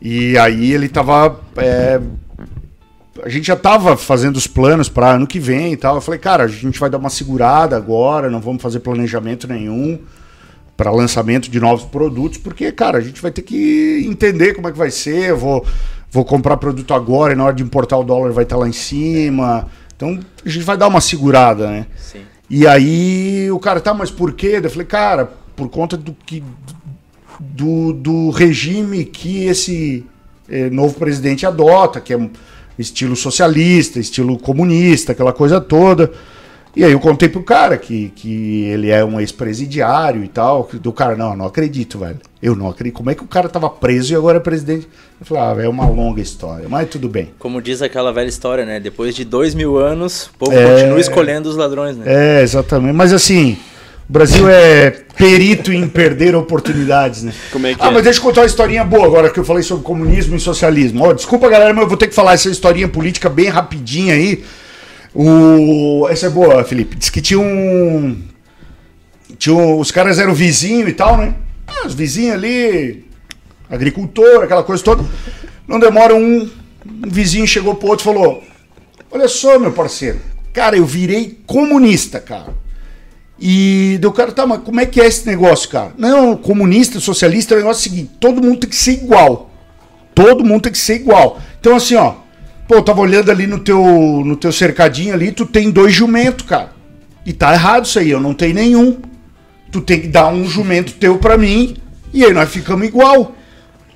E aí ele tava. é, a gente já tava fazendo os planos para ano que vem e tal. Eu falei, cara, a gente vai dar uma segurada agora, não vamos fazer planejamento nenhum para lançamento de novos produtos, porque, cara, a gente vai ter que entender como é que vai ser. Eu vou, vou comprar produto agora e na hora de importar o dólar vai estar lá em cima. Então a gente vai dar uma segurada, né? Sim. E aí o cara, tá, mas por quê? Eu falei, cara, por conta do que do, do regime que esse eh, novo presidente adota, que é estilo socialista, estilo comunista, aquela coisa toda. E aí eu contei pro cara que, que ele é um ex-presidiário e tal. Do cara, não, não acredito, velho. Eu não acredito. Como é que o cara tava preso e agora é presidente? Eu falei, ah, é uma longa história, mas tudo bem. Como diz aquela velha história, né? Depois de dois mil anos, o povo É. continua escolhendo os ladrões, né? É, exatamente. Mas assim, o Brasil é perito em perder oportunidades, né? Como é que ah, é? mas deixa eu contar uma historinha boa agora que eu falei sobre comunismo e socialismo. Ó, desculpa, galera, mas eu vou ter que falar essa historinha política bem rapidinha aí. O... Essa é boa, Felipe. Diz que tinha um. Tinha um... Os caras eram vizinho e tal, né? Ah, os vizinhos ali, agricultor, aquela coisa toda. Não demora um, um vizinho chegou pro outro e falou: Olha só, meu parceiro, cara, eu virei comunista, cara. E do cara, tá, mas como é que é esse negócio, cara? Não, comunista, socialista, é o negócio seguinte: todo mundo tem que ser igual. Todo mundo tem que ser igual. Então, assim, ó, pô, eu tava olhando ali no teu, no teu cercadinho ali, tu tem dois jumentos, cara. E tá errado isso aí, eu não tenho nenhum. Tu tem que dar um jumento teu pra mim e aí nós ficamos igual.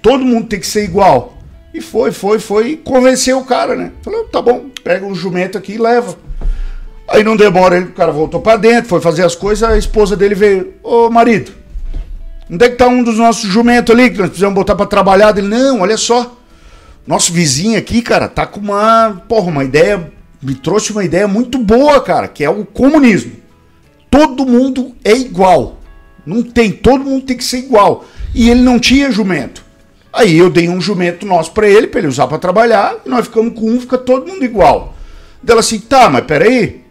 Todo mundo tem que ser igual. E foi, foi, foi, e convenceu o cara, né? Falou, tá bom, pega o jumento aqui e leva. Aí não demora, ele, o cara voltou pra dentro, foi fazer as coisas, a esposa dele veio, ô marido, onde é que tá um dos nossos jumentos ali que nós precisamos botar pra trabalhar? Ele, não, olha só, Nosso vizinho aqui, cara, tá com uma, porra, uma ideia, me trouxe uma ideia muito boa, cara, que é o comunismo. Todo mundo é igual. Não tem, todo mundo tem que ser igual. E ele não tinha jumento. Aí eu dei um jumento nosso pra ele, pra ele usar pra trabalhar, e nós ficamos com um, fica todo mundo igual. Dela assim, tá, mas peraí,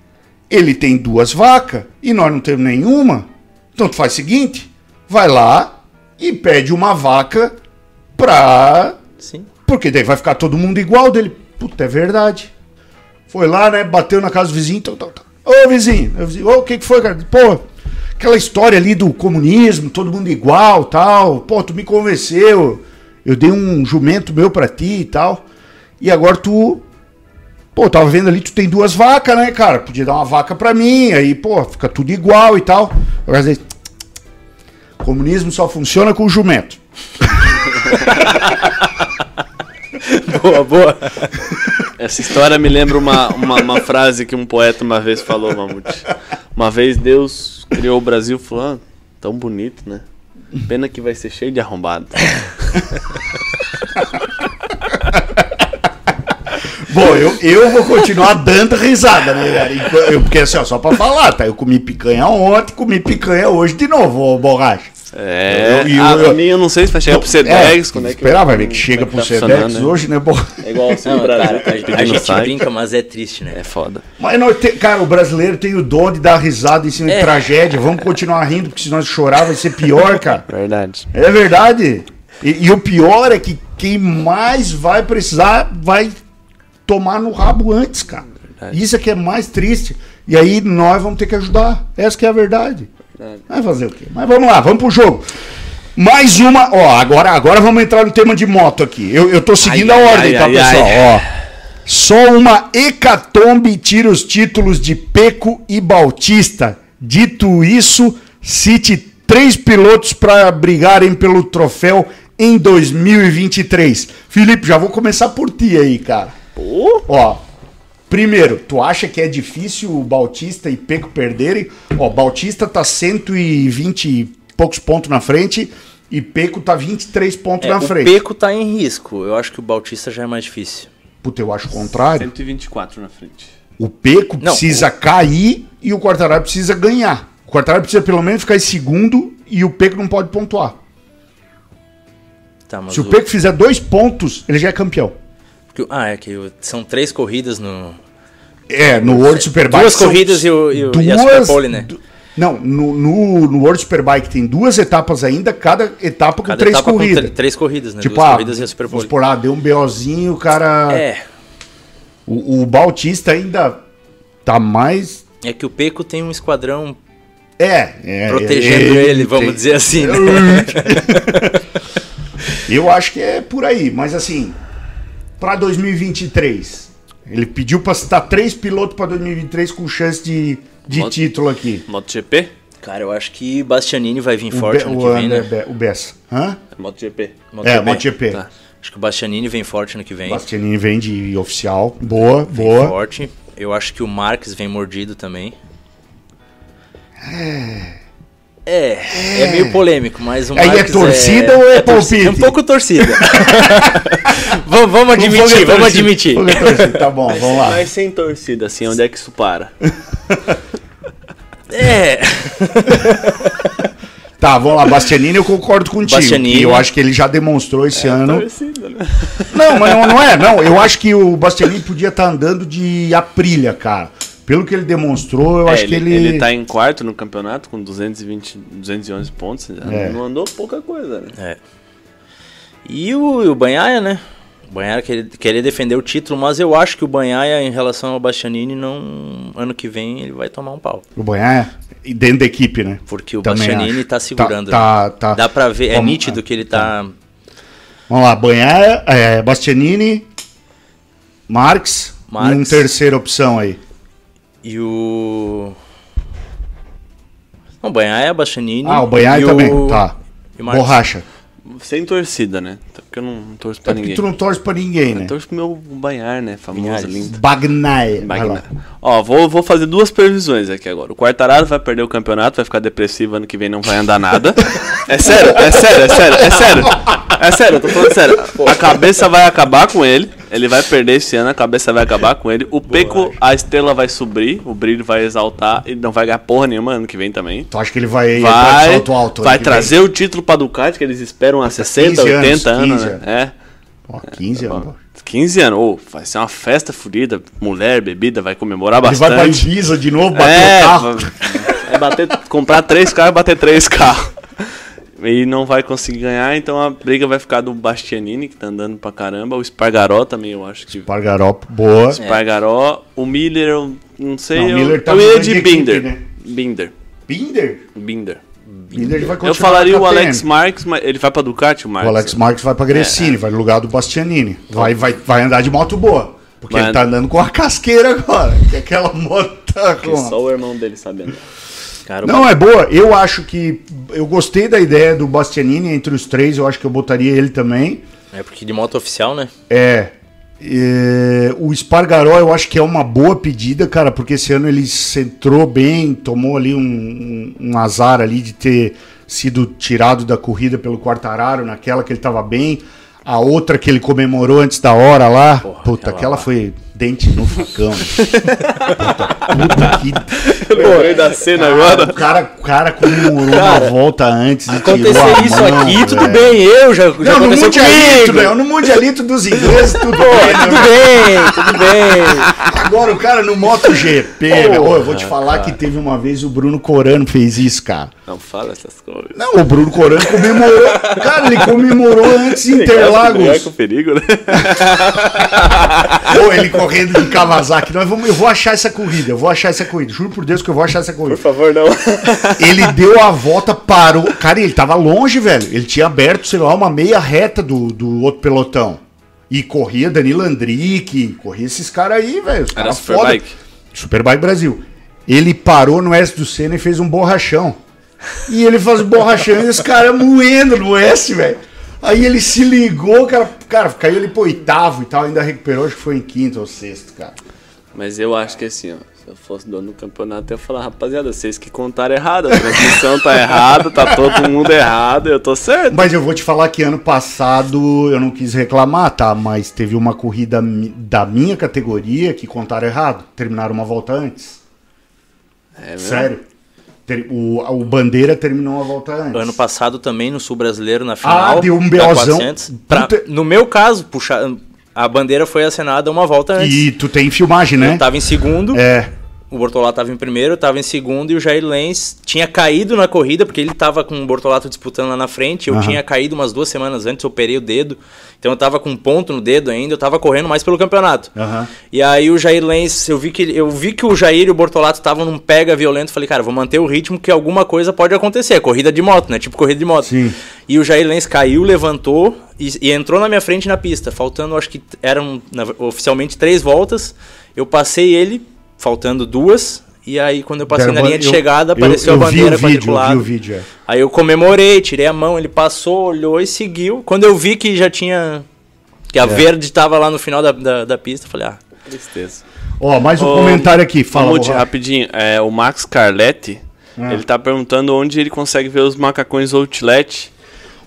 ele tem duas vacas e nós não temos nenhuma. Então tu faz o seguinte, vai lá e pede uma vaca pra Sim. porque daí vai ficar todo mundo igual dele. Puta, é verdade. Foi lá, né? Bateu na casa do vizinho. Então, então, então. Ô, vizinho. Ô, vizinho, ô, o que, que foi, cara? Pô, aquela história ali do comunismo, todo mundo igual tal. Pô, tu me convenceu. Eu dei um jumento meu pra ti e tal. E agora tu. Pô, tava vendo ali, tu tem duas vacas, né, cara? Podia dar uma vaca pra mim, aí, pô, fica tudo igual e tal. Agora, às vezes, comunismo só funciona com jumento. Boa, boa. Essa história me lembra uma, uma, uma frase que um poeta uma vez falou, Mamute. Uma vez Deus criou o Brasil falou, ah, tão bonito, né? Pena que vai ser cheio de arrombado. Bom, eu, eu vou continuar dando risada, né, Porque assim, ó, só pra falar, tá? Eu comi picanha ontem, comi picanha hoje de novo, ô borracha. É, Eu- eu- a eu- minha eu não sei se vai chegar pro C10, quando é que... Esperar, vai ver que chega é pro tá Sedex né? hoje, né, porra? É igual assim Não, cara, tá a, a pedindo gente brinca, mas é triste, né? É foda. Mas, nós te- cara, o brasileiro tem o dom de dar risada em cima de É. tragédia. Vamos continuar rindo, porque se nós chorar vai ser pior, cara. Verdade. É verdade. E, e o pior é que quem mais vai precisar vai tomar no rabo antes, cara. Verdade. Isso é que é mais triste. E aí nós vamos ter que ajudar. Essa que é a verdade. Vai fazer o quê? Mas vamos lá, vamos pro jogo. Mais uma, ó, agora, agora vamos entrar no tema de moto aqui. Eu, eu tô seguindo Ai, a ai, ordem, ai, tá, ai, pessoal? ai. Ó. Só uma hecatombe tira os títulos de Peco e Bautista. Dito isso, cite três pilotos para brigarem pelo troféu em 2023. Felipe, já vou começar por ti aí, cara. Pô, Ó, primeiro, tu acha que é difícil o Bautista e Peco perderem? Ó, Bautista tá 120 e poucos pontos na frente e Peco tá 23 pontos É, na o frente. Peco tá em risco. Eu acho que o Bautista já é mais difícil. Puta, eu acho o contrário. 124 na frente. O Peco Não, precisa cair e o Quartararo precisa ganhar. O Quartararo precisa pelo menos ficar em segundo e o Peco não pode pontuar. Tá, mas Se o Peco fizer dois pontos, ele já é campeão. Porque Ah, é que são três corridas no. É, no World Superbike. Duas corridas e, o, e, o, e a Superpole, né? du- Não, no, no, no World Superbike tem duas etapas ainda, cada etapa com Cada três etapa com corridas. tr- três corridas, né? Tipo, Duas ah, corridas e a vamos Superpole. supor, ah, deu um BOzinho, o cara. É, O, o Bautista ainda tá mais. é que o Peco tem um esquadrão É, é protegendo é, ele, vamos dizer assim, né? Eu acho que é por aí, mas assim, pra 2023, ele pediu pra citar três pilotos pra 2023 com chance de, de Moto- título aqui. MotoGP? Cara, eu acho que Bastianini vai vir O, forte Be- ano o, que vem, né? Be- o Bessa. Hã? É MotoGP. É, MotoGP. Tá. Acho que o Bastianini vem forte ano que vem. Bastianini vem de oficial. Boa, Vem boa. forte. Eu acho que o Marques vem mordido também. É, é, meio polêmico, mas o Aí é torcida ou é torcida, palpite? É um pouco torcida. vamos, vamos admitir, é vamos admitir. É. Tá bom, vamos lá. Mas sem torcida, assim, onde é que isso para? É, Tá, vamos lá. Bastianini, eu concordo contigo. Bastianini. E eu acho que ele já demonstrou esse ano. Torcida, né? Não, mas não, não é, não. Eu acho que o Bastianini podia estar andando de Aprilia, cara. Pelo que ele demonstrou, eu É, acho ele, que ele. ele tá em quarto no campeonato com 220, 211 pontos. É. Não andou pouca coisa, né? É. E o, e o Banhaia, né? O Banhaia queria, queria defender o título, mas eu acho que o Banhaia, em relação ao Bastianini, não, ano que vem ele vai tomar um pau. O Banhar e dentro da equipe, né? Porque o Também Bastianini acho. tá segurando. Tá, né? tá, tá. Dá pra ver, é Vamos- nítido que ele tá. Vamos lá, Banhar, é, Bastianini, Marx, Marx. e uma terceira opção aí. E o. Não, o Banhaia, Bastianini. Ah, o Banhar e também, o- tá. e. Borracha. Sem torcida, né? Até porque eu não, torço pra É porque ninguém. tu não torce pra ninguém, né? Eu torço pro meu Banhar, né? Famoso, Banhares. lindo. Bagnaia. Magna. Ó, vou, vou fazer duas previsões aqui agora. O Quartararo vai perder o campeonato, vai ficar depressivo ano que vem, não vai andar nada. É sério, é sério, é sério, é sério. É sério, eu tô falando sério. A cabeça vai acabar com ele. Ele vai perder esse ano, a cabeça vai acabar com ele. O Peco, a estrela vai subir, o brilho vai exaltar. Ele não vai ganhar porra nenhuma ano que vem tambem. Tu acha que ele vai Vai, salto alto? vai ano que vem? trazer o título pra Ducati, que eles esperam há 60, 15 anos, 80 anos, 15 né? É. Ó, 15 anos. pô. 15 anos, ô, vai ser uma festa fodida, mulher, bebida, vai comemorar Ele vai pra bastante. Ibiza de novo, bater é, o carro. vai bater, comprar três carros e bater três carros. E não vai conseguir ganhar, então a briga vai ficar do Bastianini, que tá andando pra caramba, o Spargaró também, eu acho que. Pargaró, boa. Spargaró, o Miller, eu não sei, Não, o Miller tá eu ia de de equipe, Binder. né? Binder. Binder? Binder. Binder vai Eu falaria o. Alex Marques, mas ele vai pra Ducati, o O Marques. Alex Marques vai pra Gresini, vai no lugar do Bastianini. Vai, vai, vai andar de moto boa. Porque ele tá andando com a casqueira agora. Que é aquela moto Que só o irmão dele sabe andar. Cara, Não, é boa. Eu acho que. Eu gostei da ideia do Bastianini entre os três. Eu acho que eu botaria ele também. É porque de moto oficial, né? É. é, o Spargaró eu acho que é uma boa pedida, cara, porque esse ano ele centrou bem, tomou ali um, um- um azar ali de ter sido tirado da corrida pelo Quartararo, naquela que ele tava bem. A outra que ele comemorou antes da hora lá, puta, aquela aquela foi dente no facão. puta, puta que Lembrei da cena Cara, agora. o cara, o cara comemorou uma volta antes e tirou Acontecer a isso mão, aqui, tudo velho. bem. Eu já, já Não, no aconteceu mundialito, né? No mundialito dos ingleses, tudo bem. Tudo né? bem, tudo bem. Agora o cara no MotoGP, velho. Ô, eu vou te falar que teve uma vez o Bruno Corano fez isso, cara. Não fala essas coisas. Não, o Bruno Corano comemorou. Cara, ele comemorou antes Interlagos. que o perigo, né? Ou ele correndo de Kawasaki. Nós vamos, eu vou achar essa corrida, eu vou achar essa corrida. Juro por Deus que eu vou achar essa corrida. Por favor, não. Ele deu a volta, parou. Cara, ele tava longe, velho. Ele tinha aberto, sei lá, uma meia reta do, do outro pelotão. E corria Danilo Andrique, corria esses caras aí, velho. os Era caras Superbike? foda. Superbike Brasil. Ele parou no S do Senna e fez um borrachão. E ele faz o borrachão e os caras moendo no S, velho. Aí ele se ligou, cara, cara, caiu ele pro oitavo e tal, ainda recuperou, acho que foi em quinto ou sexto, cara. Mas eu acho que assim, ó. Se eu fosse dono do campeonato, eu ia falar, rapaziada, vocês que contaram errado. A transmissão tá errada, tá todo mundo errado, eu tô certo. Mas eu vou te falar que ano passado eu não quis reclamar, tá? Mas teve uma corrida da minha categoria que contaram errado. Terminaram uma volta antes. É mesmo? Sério. Ter- o, o Bandeira terminou uma volta antes. Ano passado também no Sul Brasileiro na final. deu um da BOzão. 400. Pra- Puta- no meu caso, puxa, a bandeira foi acenada uma volta antes. E tu tem filmagem, né? Eu tava em segundo, É. o Bortolato tava em primeiro, eu tava em segundo e o Jair Lenz tinha caído na corrida, porque ele tava com o Bortolato disputando lá na frente. Eu Aham. tinha caído umas duas semanas antes, eu operei o dedo. Então eu tava com um ponto no dedo ainda, eu tava correndo mais pelo campeonato. Aham. E aí o Jair Lenz, eu vi que, ele- eu vi que o Jair e o Bortolato estavam num pega violento. Falei, cara, vou manter o ritmo que alguma coisa pode acontecer. Corrida de moto, né? Tipo corrida de moto. Sim. E o Jair Lenz caiu, levantou e, e entrou na minha frente na pista. Faltando, acho que eram na- oficialmente três voltas. Eu passei ele, faltando duas. E aí, quando eu passei na linha de eu- chegada, eu- apareceu eu a bandeira vi o vídeo, eu vi o vídeo, é. Aí eu comemorei, tirei a mão, ele passou, olhou e seguiu. Quando eu vi que já tinha. Que É. a verde estava lá no final da, da, da pista, eu falei, ah, Tristeza. Ó, mais um Ô, comentário aqui. Fala, Borracha. rapidinho. É, o Max Carletti, Ah. ele tá perguntando onde ele consegue ver os macacões Outlet.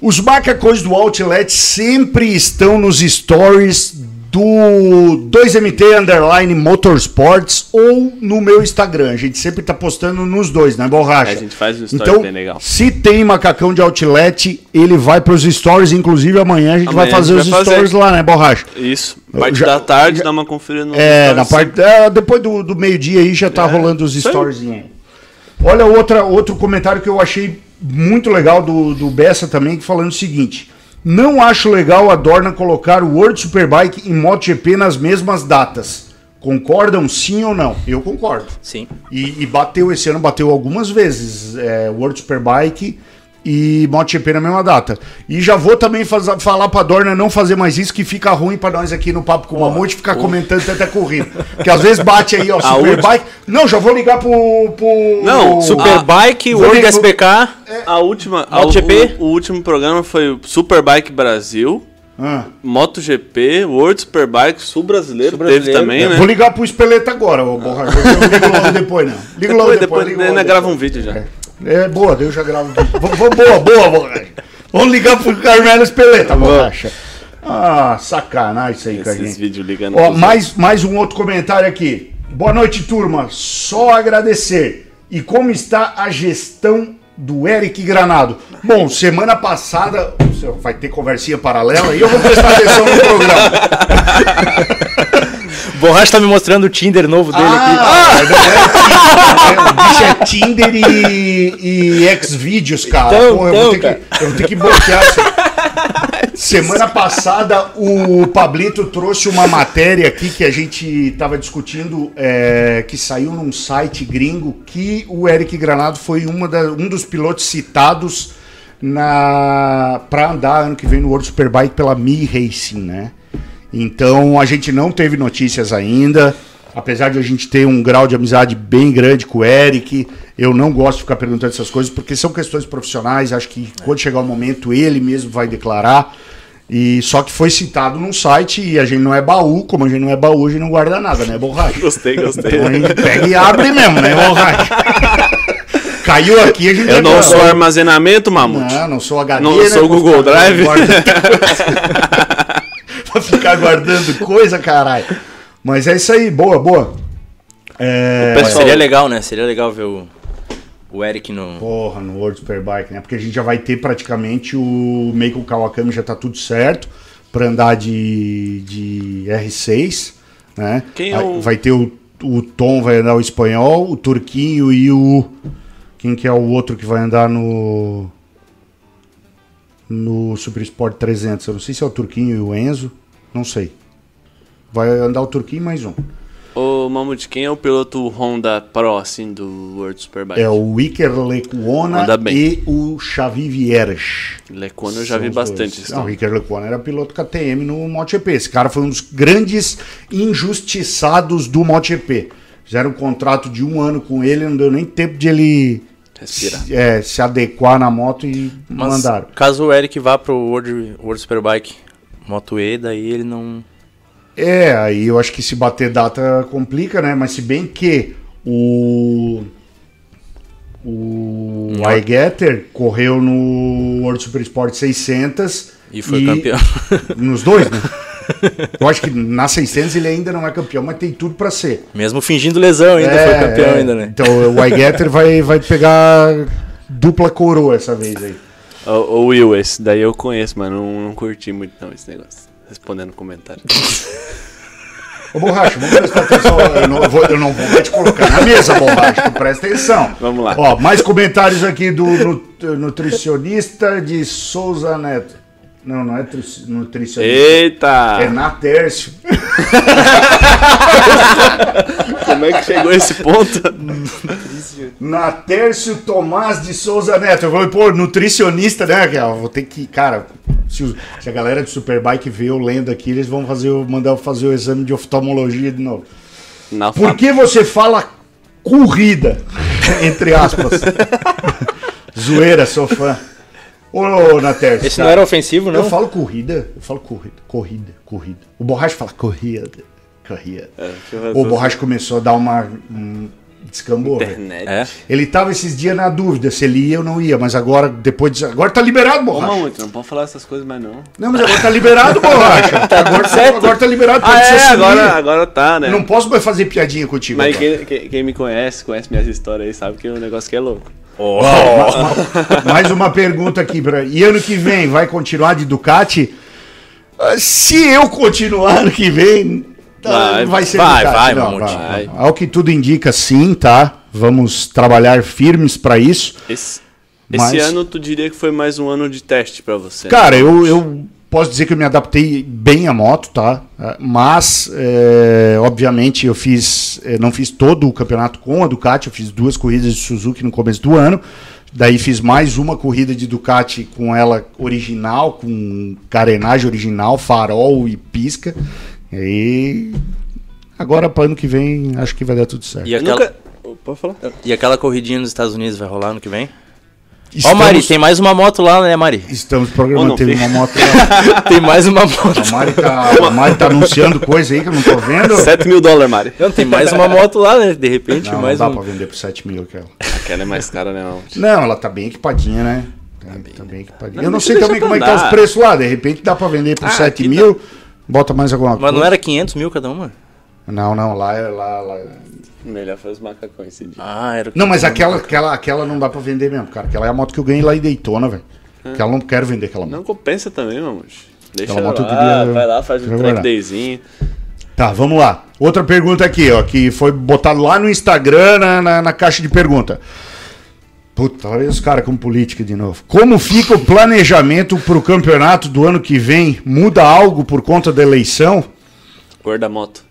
Os macacões do Outlet sempre estão nos stories do 2MT Underline Motorsports ou no meu Instagram. A gente sempre tá postando nos dois, né, Borracha? É, a gente faz um story então, bem legal. se tem macacão de Outlet, ele vai pros stories. Inclusive, amanhã a gente vai Amanhã a fazer gente os vai fazer. stories lá, né, Borracha? Isso. Parte já- da tarde, já- dá uma conferida no É, na parte. é, depois do, do meio-dia aí já tá É, rolando os stories. Olha, outra, outro comentário que eu achei muito legal do, do Bessa também, falando o seguinte: Não acho legal a Dorna colocar o World Superbike em MotoGP nas mesmas datas. Concordam sim ou não? Eu concordo. sim. E, e bateu esse ano, bateu algumas vezes é, World Superbike e MotoGP na mesma data. E já vou também faz- falar pra Dorna não fazer mais isso, que fica ruim pra nós aqui no Papo com o Mamute ficar comentando tanta corrida. Porque às vezes bate aí, ó, A Superbike. Não, já vou ligar pro. pro Não, Superbike, vou World ligar- SBK. A última, a- MotoGP? o, o último programa foi o Superbike Brasil, Ah, MotoGP, World Superbike, Sul Brasileiro, Sul Brasileiro. teve também, né? Vou ligar pro Espeleta agora, ô borracha. Eu não ligo logo depois, não. Ligo logo Depois, depois. depois ligo ainda logo grava um depois. vídeo já. É boa, eu já gravo. Vou- boa, boa, borracha. Vamos ligar pro Carmelo Espeleta, borracha. Ah, sacanagem isso aí a Esses vídeos ligando. Ó, mais, mais um outro comentário aqui. Boa noite, turma. Só agradecer. E como está a gestão do Eric Granado? Bom, semana passada. Vai ter conversinha paralela e eu vou prestar atenção no programa. Borracha tá me mostrando o Tinder novo dele aqui. Ah, não é Tinder? O bicho é Tinder e, e Xvideos, cara. Então, Porra, eu, vou então, ter que, eu vou ter que bloquear isso. Semana passada, o Pablito trouxe uma matéria aqui que a gente estava discutindo, é, que saiu num site gringo, que o Eric Granado foi uma da- um dos pilotos citados na para andar ano que vem no World Superbike pela Mi Racing, né? Então a gente não teve notícias ainda. Apesar de a gente ter um grau de amizade bem grande com o Eric, eu não gosto de ficar perguntando essas coisas porque são questões profissionais. Acho que quando chegar o momento ele mesmo vai declarar. E só que foi citado num site e a gente não é baú, como a gente não é baú, a gente não guarda nada, né, borracha? Gostei, gostei. Então a gente pega e abre mesmo, né, borracha? Caiu aqui, a gente Eu não sou armazenamento, Mamute. Não, não sou HD, Não né? sou Google Drive. Vou ficar guardando coisa, caralho. Mas é isso aí, boa, boa. É... Pessoal- Seria legal, né? Seria legal ver o, o Eric no. Porra, no World Superbike, né? Porque a gente já vai ter praticamente o Meiko Kawakami, já tá tudo certo pra andar de, de R6, né? Quem é o- Vai ter o, o Tom, vai andar o espanhol, o Turquinho e o... Quem que é o outro que vai andar no... No Super Sport 300? Eu não sei se é o Turquinho e o Enzo, não sei. Vai andar o Turquinho e mais um. Ô, Mamute, quem é o piloto Honda Pro, assim, do World Superbike? É o Iker Lecuona e o Xavi Vieras. Lecona eu já São vi bastante. dois. isso. Não, o Ricardo Lecuona era piloto KTM no MotoGP. Esse cara foi um dos grandes injustiçados do MotoGP. Fizeram um contrato de um ano com ele, não deu nem tempo de ele Respirar. se, é, se adequar na moto e Mas mandaram. caso o Eric vá pro World, World Superbike Moto E, daí ele não. É, aí eu acho que se bater data complica, né? Mas se bem que o. O Não. Igetter correu no World Super Sport 600 E foi campeão. Nos dois, né? Eu acho que na 600 ele ainda não é campeão, mas tem tudo pra ser. Mesmo fingindo lesão, ainda É, foi campeão, é. ainda, né? Então o Igetter vai, vai pegar dupla coroa essa vez aí. Ô, Will, esse daí eu conheço, mas não, não curti muito não esse negócio. Respondendo comentário. Ô Borracha, vamos prestar atenção. Eu não vou, eu não vou te colocar na mesa, Borracha. Tu presta atenção. Vamos lá. Ó, mais comentários aqui do nu- nutricionista de Souza Neto. Não, não é tri- nutricionista. Eita! É na Tércio. Como é que chegou esse ponto? Natércio Tomás de Souza Neto. Eu falei, pô, nutricionista, né? Que, ó, Vou ter que, cara, se, o- se a galera de Superbike ver eu lendo aqui, eles vão fazer, o- mandar eu fazer o exame de oftalmologia de novo. Na Por fa- que você fala corrida? Entre aspas. Zoeira, sou fã. Ô, Natércio. Esse não era ofensivo, não? Eu falo corrida, eu falo corrida, corrida, corrida. O Borracha fala corrida, corrida. É, O Borracha começou a dar uma. Um, descambou. internet. É? Ele tava esses dias na dúvida se ele ia ou não ia, mas agora, depois de... Agora tá liberado, Ô, borracha. Mamute, não pode falar essas coisas mais não. Não, mas agora tá liberado, borracha. agora, certo. agora tá liberado. Ah, pode se é, assumir. agora, agora tá, né? Não posso mais fazer piadinha contigo. Mas quem, quem- quem me conhece, conhece minhas histórias aí, sabe que o negócio aqui é louco. Oh. Mais uma pergunta aqui. Pra... E ano que vem, vai continuar de Ducati? Ah, Se eu continuar ano que vem, tá, Vai, vai, ser vai, vai, Não, Mamute, vai. Ao que tudo indica, sim, tá? Vamos trabalhar firmes para isso. Esse, Mas- esse ano tu diria que foi mais um ano de teste pra você. né? Cara, eu, eu posso dizer que eu me adaptei bem à moto, tá? Ah, Mas, é, obviamente, eu fiz, eh, não fiz todo o campeonato com a Ducati, eu fiz duas corridas de Suzuki no começo do ano. Daí fiz mais uma corrida de Ducati com ela original, com carenagem original, farol e pisca. E aí, agora para ano que vem, acho que vai dar tudo certo. E aquela, nunca... Pode falar? e aquela corridinha nos Estados Unidos vai rolar ano que vem? Ó, Estamos, Mari, tem mais uma moto lá, né, Mari? estamos programando, tem. uma moto lá. tem mais uma moto. A Mari, tá, a Mari tá anunciando coisa aí que eu não tô vendo. 7 mil dólares, Mari. Não, tem mais uma moto lá, né? De repente, Não, mais não dá um. pra vender por 7 mil aquela. Aquela é mais cara, né? Não, ela tá bem equipadinha, né? tem também que pode. Não, Eu não sei também como é que tá os preços lá. De repente dá pra vender por Ah, 7 aqui mil, bota mais alguma coisa. Mas não era 500 mil cada uma? Não, não, lá é lá, lá. Melhor foi os macacões esse dia. Ah, era. Não, mas aquela, aquela, aquela não dá pra vender mesmo, cara. Aquela é a moto que eu ganhei lá em Daytona, velho. Aquela eu não quero vender aquela moto. Não compensa também, Mamute. Deixa Aquela lá, moto eu queria- vai lá, faz um track dayzinho. Tá, vamos lá. Outra pergunta aqui, ó, que foi botada lá no Instagram, na, na, na caixa de pergunta. Puta, olha os caras com política de novo. Como fica o planejamento pro campeonato do ano que vem? Muda algo por conta da eleição? Cor da moto.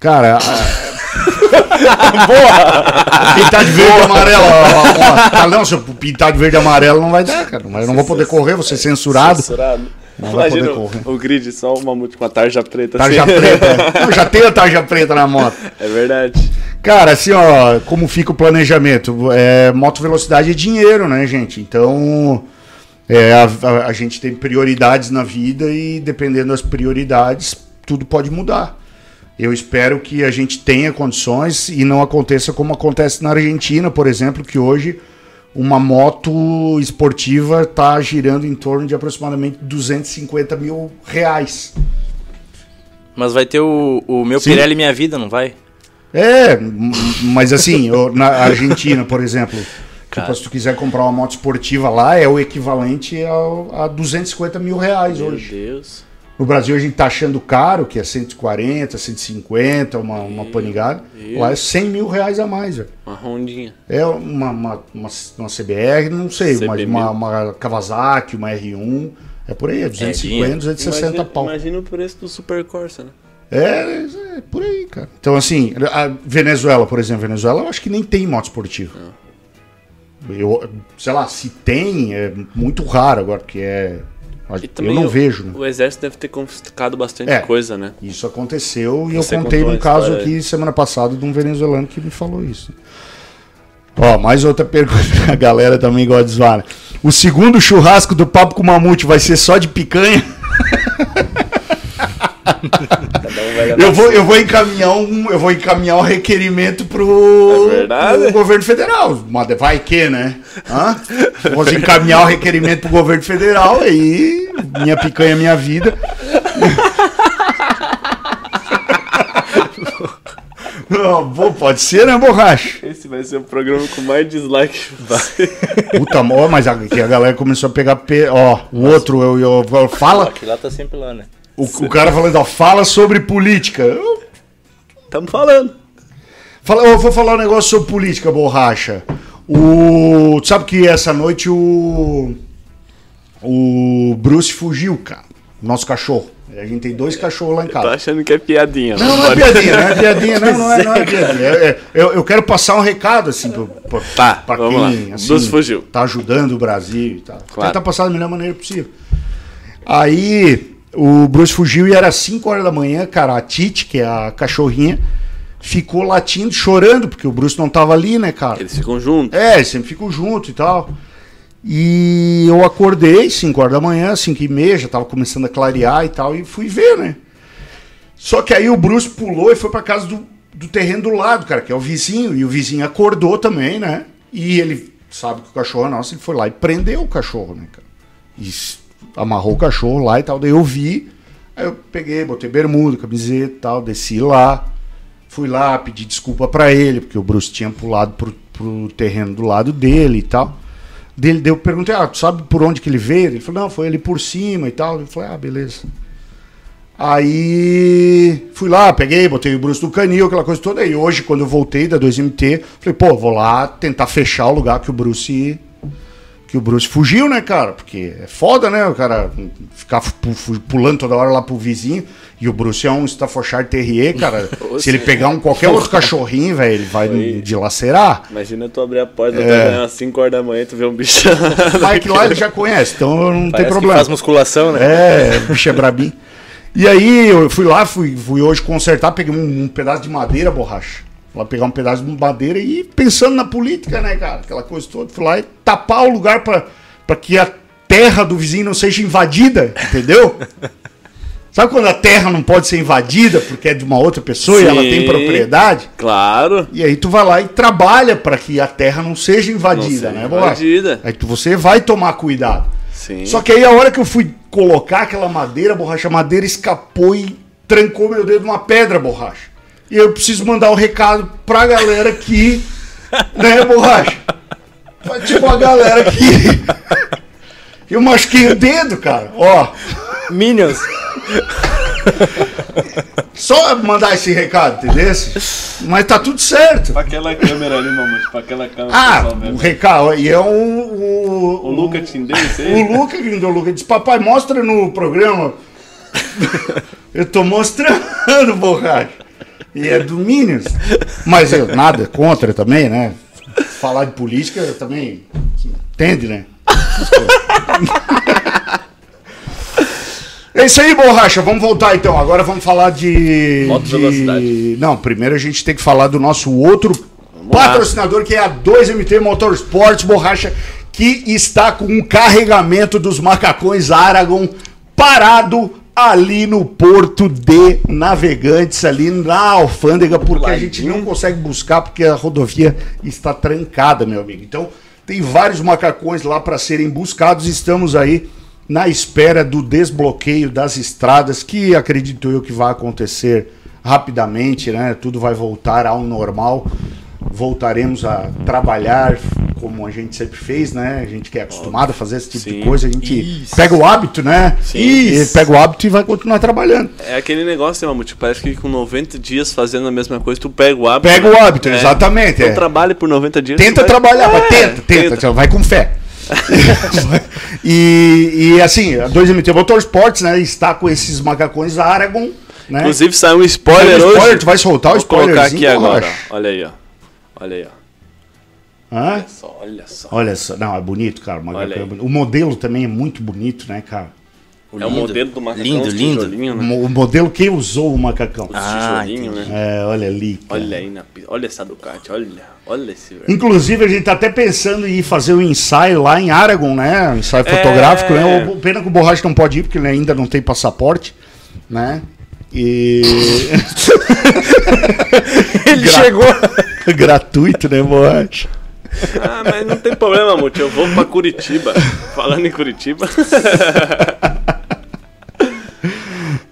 Cara, boa! Pintar de verde e amarelo. ó, ó, ó. Ah, não, se eu pintar de verde e amarelo não vai dar, cara. Mas eu não vou poder correr, vou ser censurado. Censurado. Não vai Imagina o, o grid, só o mamute com a tarja preta. Tarja assim. preta. Não, já tenho a tarja preta na moto. É verdade. Cara, assim, ó, como fica o planejamento? É, moto velocidade é dinheiro, né, gente? Então, é, a, a- a gente tem prioridades na vida e dependendo das prioridades, tudo pode mudar. Eu espero que a gente tenha condições e não aconteça como acontece na Argentina, por exemplo, que hoje uma moto esportiva está girando em torno de aproximadamente 250 mil reais. Mas vai ter o, o meu Sim. Pirelli Minha Vida, não vai? É, mas assim, eu- na Argentina, por exemplo, Cara. tipo, se tu quiser comprar uma moto esportiva lá, é o equivalente ao, a 250 mil reais Meu hoje. Deus. No Brasil a gente tá achando caro, que é 140, 150, uma, uma panigada. Lá é 100 mil reais a mais, velho. Uma rondinha. É uma, uma, uma, uma CBR, não sei, mas CB1000. uma, uma Kawasaki, uma R1. É por aí, é 250, dinheiro. 260 imagina, pau. Imagina o preço do Super Corsa, né? É, é por aí, cara. Então, assim, a Venezuela, por exemplo, Venezuela, eu acho que nem tem moto esportiva. Eu, sei lá, se tem, é muito raro agora, porque é. Eu não o, vejo, né? O exército deve ter confiscado bastante É. coisa, né? Isso aconteceu e Você eu contei a caso aqui semana passada de um venezuelano que me falou isso. Ó, mais outra pergunta, a galera também gosta de zoar. né? O segundo churrasco do Papo com o Mamute vai ser só de picanha? Um Eu vou, eu vou encaminhar um, eu vou encaminhar um requerimento pro, É verdade? pro governo federal. Vai que, né? Hã? Vou encaminhar o requerimento pro governo federal aí, minha picanha, minha vida. Não, pô, pode ser, né, borracha? Esse vai ser o programa com mais dislike. Puta, ó, mas aqui a galera começou a pegar. Pe... Ó, o outro, eu, eu, eu- fala. Aqui lá tá sempre lá, né? O, o cara falando, ó, fala sobre política. Eu Tamo falando. Fala, eu vou falar um negócio sobre política, borracha. O. tu Sabe que essa noite o. O Bruce fugiu, cara. Nosso cachorro. A gente tem dois cachorros lá em casa. achando que é piadinha. Não, não é piadinha, não é piadinha, não, não é, não é piadinha. É- é- eu, eu quero passar um recado, assim, pro, Tá, pra vamos quem lá. assim, Bruce fugiu. tá ajudando o Brasil e tal. Claro. Tentar passar da melhor maneira possível. Aí, o Bruce fugiu e era 5 horas da manhã, cara. A Tite, que é a cachorrinha, ficou latindo, chorando, porque o Bruce não tava ali, né, cara? Eles ficam juntos. É, eles sempre ficam juntos e tal. E eu acordei 5 horas da manhã, 5 e meia, já tava começando a clarear e tal, e fui ver, né? Só que aí o Bruce pulou e foi pra casa do, do terreno do lado, cara, que é o vizinho, e o vizinho acordou também, né? E ele sabe que o cachorro é nosso, ele foi lá e prendeu o cachorro, né, cara? S- amarrou o cachorro lá e tal, daí eu vi, aí eu peguei, botei bermuda, camiseta e tal, desci lá, fui lá, pedi desculpa pra ele, porque o Bruce tinha pulado pro, pro terreno do lado dele e tal. Dele, daí eu perguntei, ah, tu sabe por onde que ele veio? Ele falou, não, foi ali por cima e tal. Eu falei, ah, beleza. Aí fui lá, peguei, botei o Bruce no canil, aquela coisa toda. E hoje, quando eu voltei da 2MT, falei, pô, vou lá tentar fechar o lugar que o Bruce. Que o Bruce fugiu, né, cara? Porque é foda, né? O cara ficar pulando toda hora lá pro vizinho. E o Bruce é um Staffordshire Terrier, cara. se ele pegar um qualquer outro cachorrinho, velho, ele vai Foi. dilacerar. Imagina tu abrir a porta É. às 5 horas da manhã e tu vê um bicho. Vai que lá ele já conhece, então não tem Parece que problema. faz musculação, né? É, o bicho é brabinho. E aí eu fui lá, fui, fui hoje consertar, peguei um, um pedaço de madeira, borracha. Lá pegar um pedaço de madeira e pensando na política, né, cara? Aquela coisa toda. Fui lá e tapar o lugar pra, pra que a terra do vizinho não seja invadida, entendeu? Sabe quando a terra não pode ser invadida porque é de uma outra pessoa e ela tem Sim. propriedade? Claro. E aí tu vai lá e trabalha para que a terra não seja invadida, Não né, Borracha? invadida. Aí tu, você vai tomar cuidado. Sim. Só que aí a hora que eu fui colocar aquela madeira, borracha, a madeira escapou e trancou meu dedo numa pedra, borracha. E eu preciso mandar o recado pra galera aqui, né, borracha? Tipo, a galera aqui. Eu machuquei o dedo, cara. Ó, Minions. só mandar esse recado, entendeu? Mas tá tudo certo. Pra aquela câmera ali, mamute. Pra aquela câmera. Ah, o recado. E é o. O, O Luca te deu isso aí? O Luca que me deu o Luca disse: Papai, mostra no programa. eu tô mostrando, borracha. E é do Minions. Mas eu nada contra também, né? Falar de política também. Entende, né? É isso aí, borracha. Vamos voltar então. Agora vamos falar de. Moto de- velocidade. Não, primeiro a gente tem que falar do nosso outro lá. patrocinador, que é a 2MT Motorsports, borracha, que está com um carregamento dos macacões Aragon parado ali no Porto de Navegantes, ali na alfândega, porque a gente não consegue buscar porque a rodovia está trancada, meu amigo. Então, tem vários macacões lá para serem buscados. Estamos aí na espera do desbloqueio das estradas, que acredito eu que vai acontecer rapidamente, né? Tudo vai voltar ao normal. Voltaremos a trabalhar como a gente sempre fez, né? A gente que é acostumado a fazer esse tipo de Sim. coisa, a gente Isso. pega o hábito, né? Sim. E Isso. pega o hábito e vai continuar trabalhando. É aquele negócio, né, Mamute? Parece que com 90 dias fazendo a mesma coisa, tu pega o hábito. Pega o hábito, É. exatamente. Então é. trabalhe por 90 dias. Tenta vai- trabalhar, mas É, tenta, tenta, vai com fé. e, e assim, a 2MT Motorsports, né, está com esses macacões Aragon, né? Inclusive saiu um spoiler Saiu um hoje. spoiler, tu vai soltar o Vou colocar aqui agora. Olha aí, ó. Olha aí, ó. Hã? Olha só, olha só. Olha só, não, é bonito, cara. o macacão é bonito. O modelo também é muito bonito, né, cara? É o modelo do macacão. Lindo, lindo. O né? O modelo que usou o macacão. Os Ah, né? É, olha ali. cara. Olha aí na pista. Olha essa Ducati, olha. Olha esse, velho. Inclusive, a gente tá até pensando em ir fazer um ensaio lá em Aragon, né? Um ensaio É. fotográfico, né? O- Pena que o Borracha não pode ir, porque ele ainda não tem passaporte, né? E. Ele chegou. Gratuito, né, Borracha? Ah, mas não tem problema, Mamute. Eu vou pra Curitiba. Falando em Curitiba.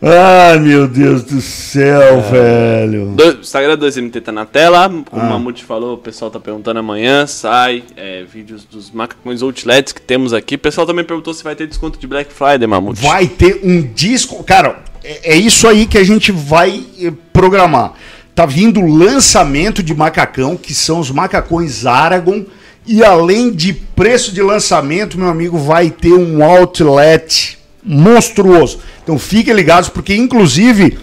Ai, meu Deus do céu, velho. Do- Instagram 2MT tá na tela. Como Ah. o Mamute falou, o pessoal tá perguntando amanhã. Sai é, vídeos dos macacões outlets que temos aqui. O pessoal também perguntou se vai ter desconto de Black Friday, Mamute. Vai ter um disco. Cara, é, é isso aí que a gente vai eh, programar. Tá vindo o lançamento de macacão, que são os macacões Aragon. E além de preço de lançamento, meu amigo, vai ter um outlet monstruoso. Então fiquem ligados, porque inclusive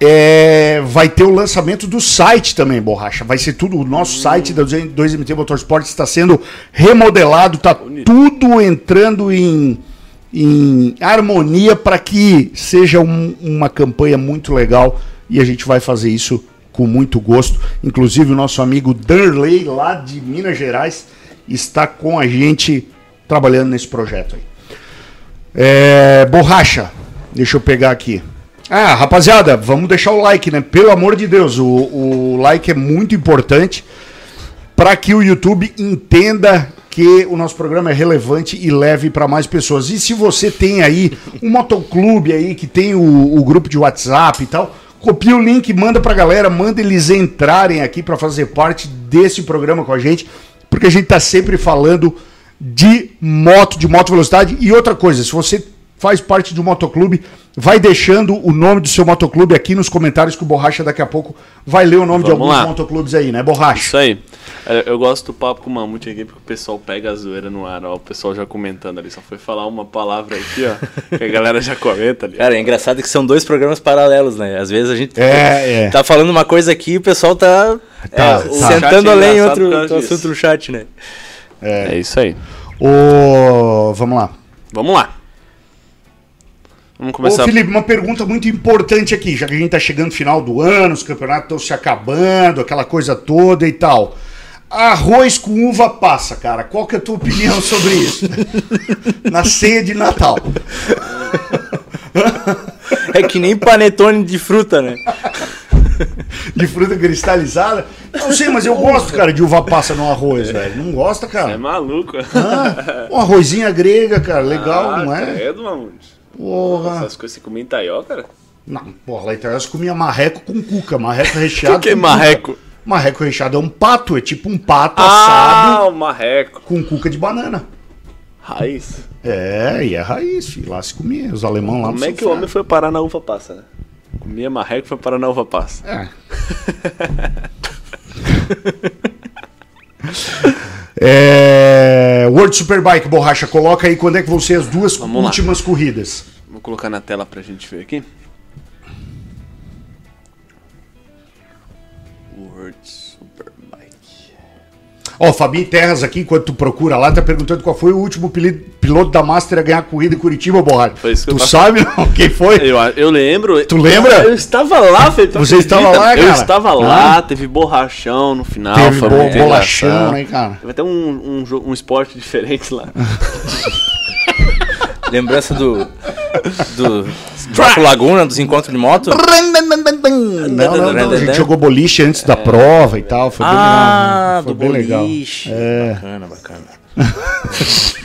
é, vai ter o lançamento do site também, Borracha. Vai ser tudo. O nosso site da 2MT Motorsport está sendo remodelado, tá tudo entrando em, em harmonia para que seja um- uma campanha muito legal e a gente vai fazer isso com muito gosto. Inclusive, o nosso amigo Darley, lá de Minas Gerais, está com a gente trabalhando nesse projeto aí. É, borracha, deixa eu pegar aqui. Ah, rapaziada, vamos deixar o like, né? Pelo amor de Deus, o, o like é muito importante para que o YouTube entenda o nosso programa é relevante e leve para mais pessoas. E se você tem aí um motoclube aí que tem o, o grupo de WhatsApp e tal, copia o link, manda pra galera, manda eles entrarem aqui para fazer parte desse programa com a gente, porque a gente tá sempre falando de moto, de moto velocidade. E outra coisa, se você faz parte de um motoclube, vai deixando o nome do seu motoclube aqui nos comentários que o Borracha daqui a pouco vai ler o nome de Vamos alguns lá. motoclubes aí, né, Borracha? Isso aí. É, Eu gosto do papo com o Mamute aqui, porque o pessoal pega a zoeira no ar, ó. O pessoal já comentando ali. Só foi falar uma palavra aqui, ó. que a galera já comenta ali. Cara, é engraçado que são dois programas paralelos, né? Às vezes a gente É, é. tá falando uma coisa aqui e o pessoal tá, Tá, é, tá. sentando Chat é além em outro, outro assunto no chat, né? É isso aí. Ô, vamos lá. Vamos lá. Vamos Ô, começar. Felipe, uma pergunta muito importante aqui, já que a gente tá chegando no final do ano, os campeonatos estão se acabando, aquela coisa toda e tal. Arroz com uva passa, cara. Qual que é a tua opinião sobre isso? Na ceia de Natal. É que nem panetone de fruta, né? De fruta cristalizada. Não sei, mas eu gosto, cara, de uva passa no arroz, velho. Não gosta, É cara? maluco. Ah, uma arrozinha grega, cara. Legal, Ah, não é? Credo, Mamute. Porra. Essas coisas você comia em Taió, cara? Não, porra, lá em Itaías comia marreco com cuca. Marreco recheado. O que é com cuca. marreco? Marreco recheado é um pato, é tipo um pato Ah, assado o marreco. com cuca de banana. Raiz. É, e é raiz, filho. Lá se comia. Os alemão lá Como é que o homem foi parar na uva passa, né? Comia marreco e foi parar na uva passa. É. É, World Superbike, borracha, coloca aí quando é que vão ser as duas Vamos lá. últimas corridas. Vou colocar na tela pra gente ver aqui. Ó, o Fabinho Terras aqui, enquanto tu procura lá, tá perguntando qual foi o último piloto da Master a ganhar a corrida em Curitiba, borracha. Foi isso que eu tu sabe não, quem foi? Eu, eu lembro. Tu lembra? Eu estava lá, Felipe. Você estava lá, Eu cara? estava lá, Ah. teve borrachão no final. Teve bo- bolachão, né, cara? Teve até um, um, um esporte diferente lá. Lembrança do. Do. Draco Laguna, dos encontros de moto. Não, não, não, a gente jogou boliche antes da prova e tal, foi bem Ah, legal. Foi do bem legal. boliche. É. Bacana, bacana.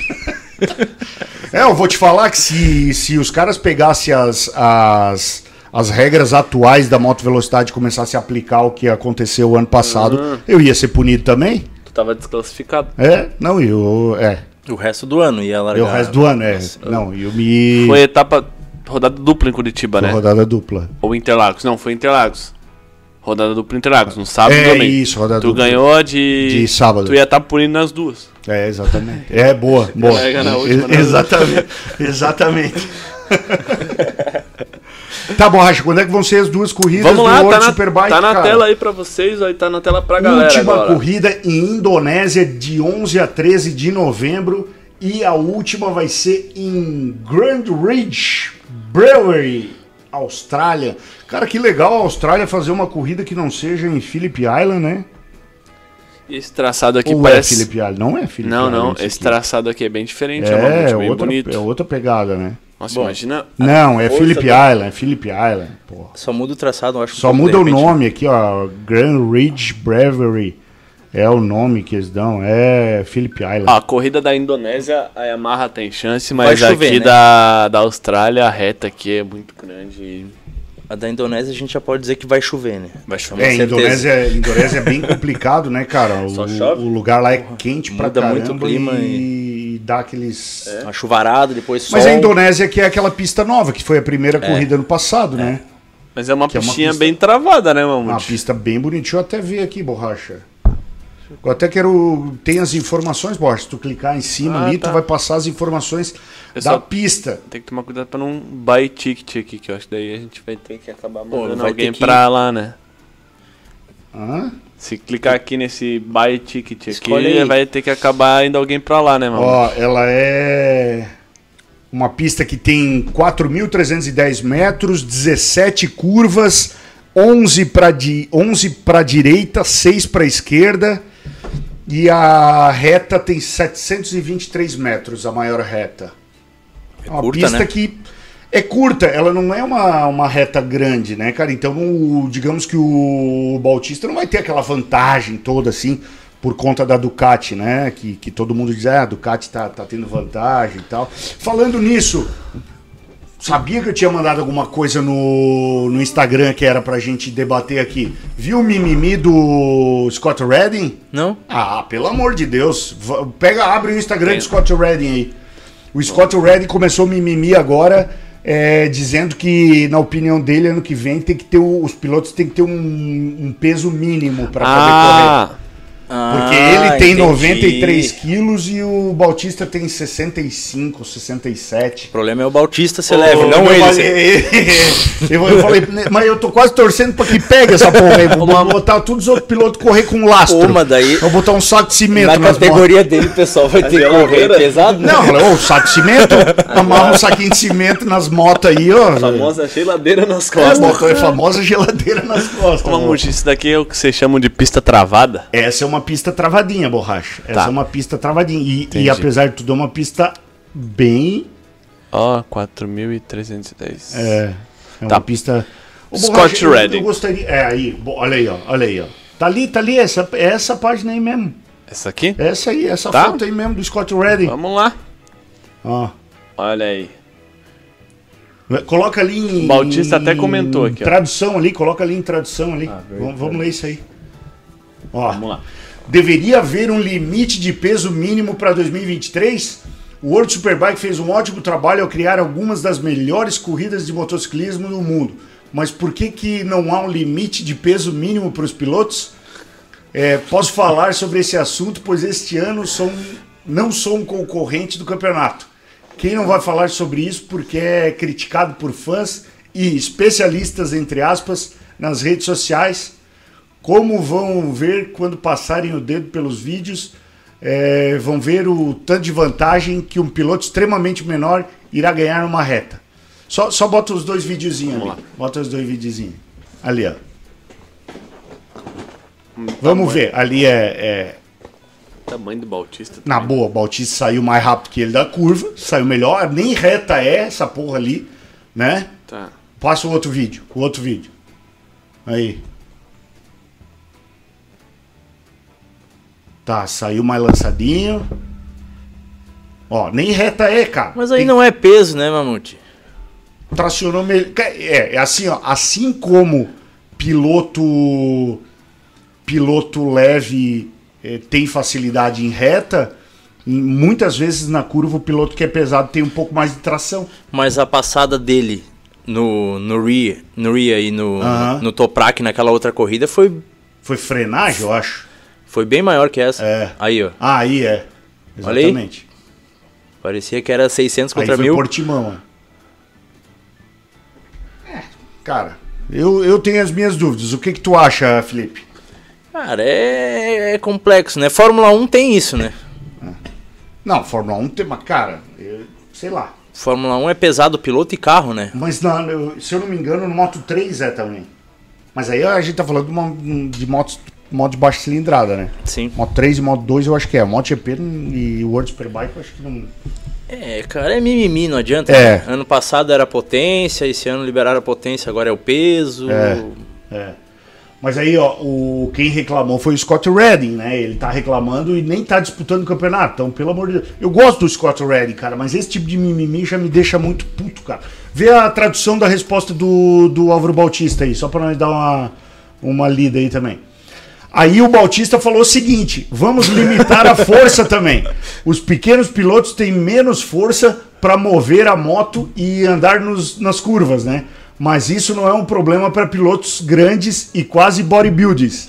É, eu vou te falar que se, se os caras pegassem as, as, as regras atuais da moto velocidade e começassem a aplicar o que aconteceu ano passado, Uhum. eu ia ser punido também? Tu tava desclassificado. É, não, e eu. É. O resto do ano ia E largar. o resto do ano, é. Não, e eu me. Foi etapa. Rodada dupla em Curitiba, Foi né? rodada dupla. Ou Interlagos. Não, foi Interlagos. Rodada dupla Interlagos, no sábado É e domingo. isso, rodada Tu dupla. ganhou a de. De sábado. Tu ia estar punindo nas duas. É, exatamente. É, boa, boa. Última, E- né? exatamente. Exatamente. tá bom, Racha, quando é que vão ser as duas corridas Vamos lá, do tá World na, Superbike, tá na cara? tela aí pra vocês, aí tá na tela pra galera última agora. corrida em Indonésia de 11 a 13 de novembro e a última vai ser em Grand Ridge Brewery, Austrália. Cara, que legal a Austrália fazer uma corrida que não seja em Phillip Island, né? Esse traçado aqui Ou parece. é Phillip Island? Não é Phillip Não, Island. não, esse aqui. traçado aqui é bem diferente, é, é, realmente é bem outra, bonito. é outra pegada, né? Nossa, Bom. imagina. Não, é força Phillip da- Island, é Phillip Island, porra. Só muda o traçado, eu acho. Só muda o nome aqui, ó. Grand Ridge Brewery. É o nome que eles dão, é Phillip Island. A corrida da Indonésia, a Yamaha tem chance, mas chover, aqui né? da, da Austrália, a reta aqui é muito grande. A da Indonésia a gente já pode dizer que vai chover, né? Vai chover. É. Indonésia, Indonésia é bem complicado, né, cara? Só O, chove? o lugar lá é quente pra Muda caramba muito o clima e... dá aqueles... É. Uma chuvarada, depois sol. Mas a Indonésia que é aquela pista nova, que foi a primeira corrida no passado, né? Mas é uma Que é uma pistinha pista- bem travada, né, Uma Mamute? pista bem bonita. Deixa eu até ver aqui, Borracha. Eu até quero... Tem as informações, Borracha. Se tu clicar em cima Ah, ali, tá. tu vai passar as informações Eu da só- pista. Tem que tomar cuidado pra não buy ticket aqui, que eu acho que daí a gente vai ter que acabar mandando vai alguém que- pra lá, né? Hã? Se clicar aqui nesse buy ticket aqui, vai ter que acabar indo alguém pra lá, né, mano? Ó, ela é uma pista que tem 4.310 metros, 17 curvas, 11 para di 11 para direita, 6 para esquerda e a reta tem 723 metros, a maior reta. É uma curta, pista né? que é curta, ela não é uma, uma reta grande, né, cara? Então, o- digamos que o Bautista não vai ter aquela vantagem toda assim por conta da Ducati, né? Que, que todo mundo diz, ah, a Ducati tá, tá tendo vantagem e tal. Falando nisso, sabia que eu tinha mandado alguma coisa no, no Instagram que era pra gente debater aqui? Viu o mimimi do Scott Redding? Não? Ah, pelo amor de Deus. Pega, abre o Instagram Tem. do Scott Redding aí. O Scott Redding começou mimimi agora, é, dizendo que, na opinião dele, ano que vem tem que ter o- os pilotos têm que ter um, um peso mínimo para poder correr. Porque Ah, ele tem entendi. 93 quilos e o Bautista tem 65, 67. O problema é o Bautista ser Ô, leve, não eu ele. falei, eu, eu falei, mas eu tô quase torcendo pra que pegue essa porra aí. Vou botar todos os outros pilotos correr com lastro. Mas daí- Vou botar um saco de cimento Na categoria dele, o pessoal vai ter que correr pesado, né? Não, falei, ô, saco de cimento, amarra um saquinho de cimento nas motos aí, ó. famosa geladeira nas É, costas. botou a famosa geladeira nas costas. Mamute, isso daqui é o que vocês chamam de pista travada? Essa é uma pista travadinha, borracha. Essa Tá. é uma pista travadinha. E, e apesar de tudo, é uma pista bem. Ó, 4.310. É, É Tá. uma pista. Ô, Scott Borracha, Redding. Eu gostaria. É aí, olha aí, ó. Olha aí, ó. Tá ali, tá ali, essa, é essa página aí mesmo. Essa aqui? Essa aí, essa Tá. foto aí mesmo do Scott Redding. Vamos lá. Ó. Olha aí. Coloca ali em. O Bautista até comentou aqui, ó. Tradução ali, coloca ali em tradução ali. Ah, vamos, vamos ler isso aí. Ó. Vamos lá. Deveria haver um limite de peso mínimo para 2023? O World Superbike fez um ótimo trabalho ao criar algumas das melhores corridas de motociclismo do mundo. Mas por que, que não há um limite de peso mínimo para os pilotos? É, posso falar sobre esse assunto, pois este ano sou um- não sou um concorrente do campeonato. Quem não vai falar sobre isso porque é criticado por fãs e especialistas, entre aspas, nas redes sociais? Como vão ver quando passarem o dedo pelos vídeos? é, vão ver o tanto de vantagem que um piloto extremamente menor irá ganhar uma reta. Só, só bota os dois videozinhos ali. Vamos lá. Bota os dois videozinhos. Ali, ó. Vamos ver. Ali é, é- Tamanho do Bautista. Na boa, o Bautista saiu mais rápido que ele da curva. Saiu melhor. Nem reta é essa porra ali. Né? Tá. Passa o outro vídeo. O outro vídeo. Aí. Tá, saiu mais lançadinho. Ó, nem reta é, cara. Mas aí Tem- não é peso, né, Mamute? tracionou melhor. É, é assim, ó, assim como piloto piloto leve eh, tem facilidade em reta, em- muitas vezes na curva o piloto que é pesado tem um pouco mais de tração. Mas a passada dele no, no Ria, no Ria e no, Aham. no Toprak naquela outra corrida foi, Foi frenagem, eu acho. Foi bem maior que essa. É. Aí, ó. Ah, aí é. Aí. Exatamente. Parecia que era 600 Aí contra foi 1000. Portimão. É, cara, eu, eu tenho as minhas dúvidas. O que que tu acha, Felipe? Cara, é, é complexo, né? Fórmula 1 tem isso, né? Não, Fórmula 1 tem uma cara, eu- sei lá. Fórmula 1 é pesado piloto e carro, né? Mas na- eu- se eu não me engano, no Moto 3 é também. Mas aí a gente tá falando de, uma, de motos moto de baixa cilindrada, né? Sim. Moto 3 e Moto 2 eu acho que é. Moto GP e World Superbike eu acho que não. É, cara, é mimimi, não adianta. É. né? Ano passado era potência, esse ano liberaram a potência, agora é o peso. É. É. Mas aí, ó, o, quem reclamou foi o Scott Redding, né? Ele tá reclamando e nem tá disputando o campeonato. Então, pelo amor de Deus. Eu gosto do Scott Redding, cara, mas esse tipo de mimimi já me deixa muito puto, cara. Vê a tradução da resposta do, do Álvaro Bautista aí, só pra nós dar uma, uma lida aí também. Aí o Bautista falou o seguinte: vamos limitar a força também. Os pequenos pilotos têm menos força para mover a moto e andar nos- nas curvas, né? Mas isso não é um problema para pilotos grandes e quase bodybuilders.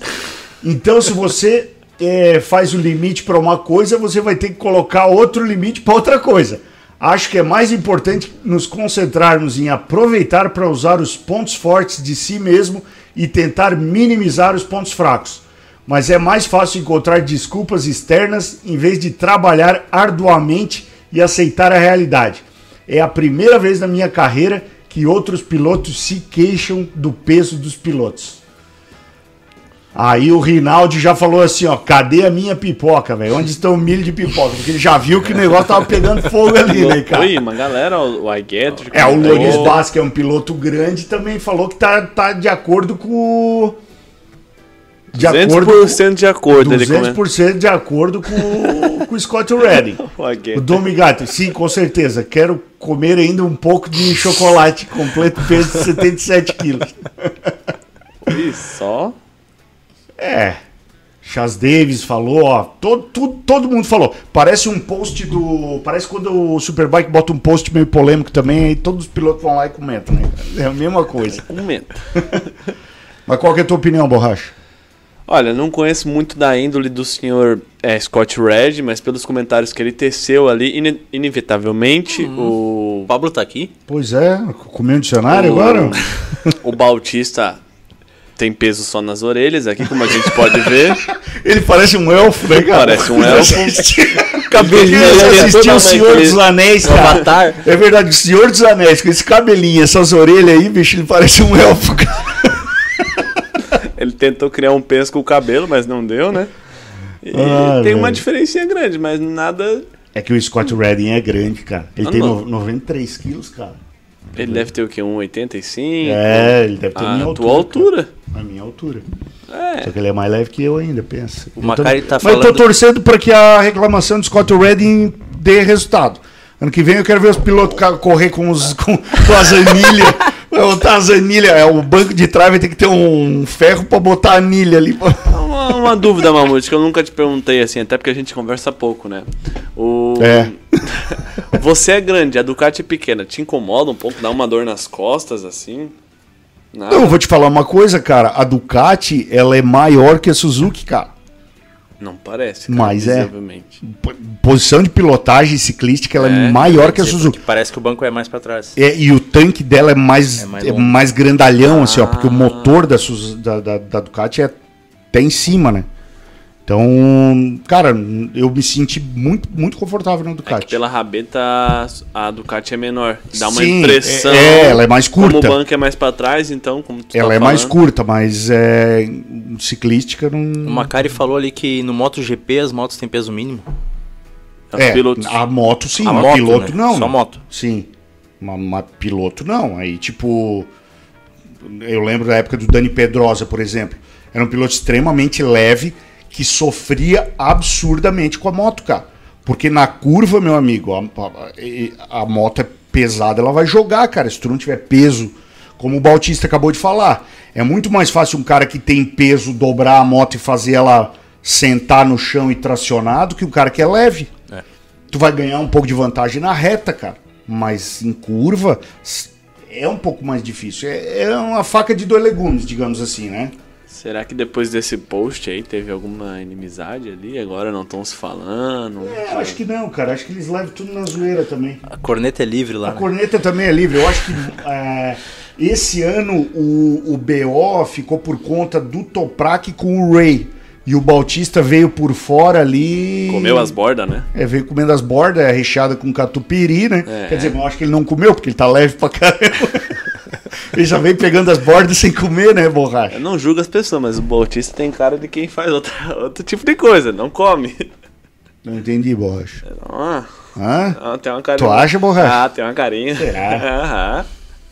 Então, se você eh, faz o limite para uma coisa, você vai ter que colocar outro limite para outra coisa. Acho que é mais importante nos concentrarmos em aproveitar para usar os pontos fortes de si mesmo e tentar minimizar os pontos fracos. Mas é mais fácil encontrar desculpas externas em vez de trabalhar arduamente e aceitar a realidade. É a primeira vez na minha carreira que outros pilotos se queixam do peso dos pilotos. Aí o Rinaldi já falou assim, ó, cadê a minha pipoca, velho? Onde estão o milho de pipoca? Porque ele já viu que o negócio tava pegando fogo ali, né, cara? Oi, uma galera, o iGet. É, o Loris Bass, que é um piloto grande, também falou que tá, tá de acordo com De acordo 200% de acordo, ele comenta. 200% de acordo com, com o Scott Redding. O Domigato, sim, com certeza. Quero comer ainda um pouco de chocolate, completo peso de 77 quilos. Ih, só. É. Chas Davis falou, ó. Todo, todo, todo mundo falou. Parece um post do. Parece quando o Superbike bota um post meio polêmico também, aí todos os pilotos vão lá e comentam, né? É a mesma coisa. Comenta. Mas qual que é a tua opinião, Borracha? Olha, não conheço muito da índole do senhor é, Scott Red, mas pelos comentários que ele teceu ali, ine- inevitavelmente, O Pablo tá aqui. Pois é, um dicionário O- agora? o, Bautista tem peso só nas orelhas aqui, como a gente pode ver. Ele parece um elfo, né, cara? Parece um elfo. Cabelinho, Ele é assistiu o Senhor dos Anéis, cara. Avatar. É verdade, o Senhor dos Anéis, com esse cabelinho, essas orelhas aí, bicho, ele parece um elfo, cara. Ele tentou criar um peso com o cabelo, mas não deu, né? E Ah, tem uma diferencinha grande, mas nada. É que o Scott Redding é grande, cara. Ele Ah, tem no- 93 quilos, cara. Ele deve ter o quê? 1,85? É, ele deve ter a a minha tua altura. altura. cara. A minha altura. É. Só que ele é mais leve que eu ainda, pensa. O Macari tá Mas eu tô falando- torcendo para que a reclamação de Scott Redding dê resultado. Ano que vem eu quero ver os pilotos correr com, os, com, com as anilhas. Botar as anilhas. É, o banco de trás vai ter que ter um ferro para botar a anilha ali. Uma, uma dúvida, Mamute, que eu nunca te perguntei assim, até porque a gente conversa pouco, né? O... É. Você é grande, a Ducati é pequena. Te incomoda um pouco? Dá uma dor nas costas, assim? Nada? Eu vou te falar uma coisa, cara. A Ducati, ela é maior que a Suzuki, cara. Não parece, cara, Mas é. Posição de pilotagem ciclística, ela é, É, maior que a Sim, Suzuki. Parece que o banco é mais pra trás. É, e o tanque dela é mais, É mais é mais grandalhão, assim, ó, Ah. porque o motor da, da, da, da Ducati é até em cima, né? Então, cara, eu me senti muito, muito confortável na É Ducati. que pela rabeta a Ducati é menor. Dá uma Sim, impressão. é- é, ela é mais Como curta. o banco é mais pra trás, então, como tu Ela tá é mais curta, mas é, ciclística não. O Macari falou ali que no MotoGP as motos têm peso mínimo. os É, pilotos. a moto sim, A mas moto, piloto né? não. Só moto. Sim. Mas, mas piloto não. Aí, tipo. Eu lembro da época do Dani Pedrosa, por exemplo. Era um piloto extremamente leve que sofria absurdamente com a moto, cara. Porque na curva, meu amigo, a, a- a moto é pesada, ela vai jogar, cara. Se tu não tiver peso, como o Bautista acabou de falar. É muito mais fácil um cara que tem peso dobrar a moto e fazer ela sentar no chão e tracionar do que um cara que é leve. É. Tu vai ganhar um pouco de vantagem na reta, cara. Mas em curva é um pouco mais difícil. É, é uma faca de dois legumes, digamos assim, né? Será que depois desse post aí teve alguma inimizade ali? Agora não estão se falando? É, eu acho que não, cara. Acho que eles levam tudo na zoeira também. A corneta é livre lá. A né? corneta também é livre. Eu acho que é, esse ano o, o BO ficou por conta do Toprak com o Ray. E o Bautista veio por fora ali. Comeu as bordas, né? É, veio comendo as bordas, é recheada com catupiry, né? É. Quer dizer, eu acho que ele não comeu, porque ele tá leve pra caramba. Ele já veio pegando as bordas sem comer, né, borracha? Eu não julgo as pessoas, mas o Bautista tem cara de quem faz outra, outro tipo de coisa, não come. Não entendi, borracha. Ah, Hã? ah, tem uma carinha. Tu acha, borracha? Ah, tem uma carinha. Será? Aham.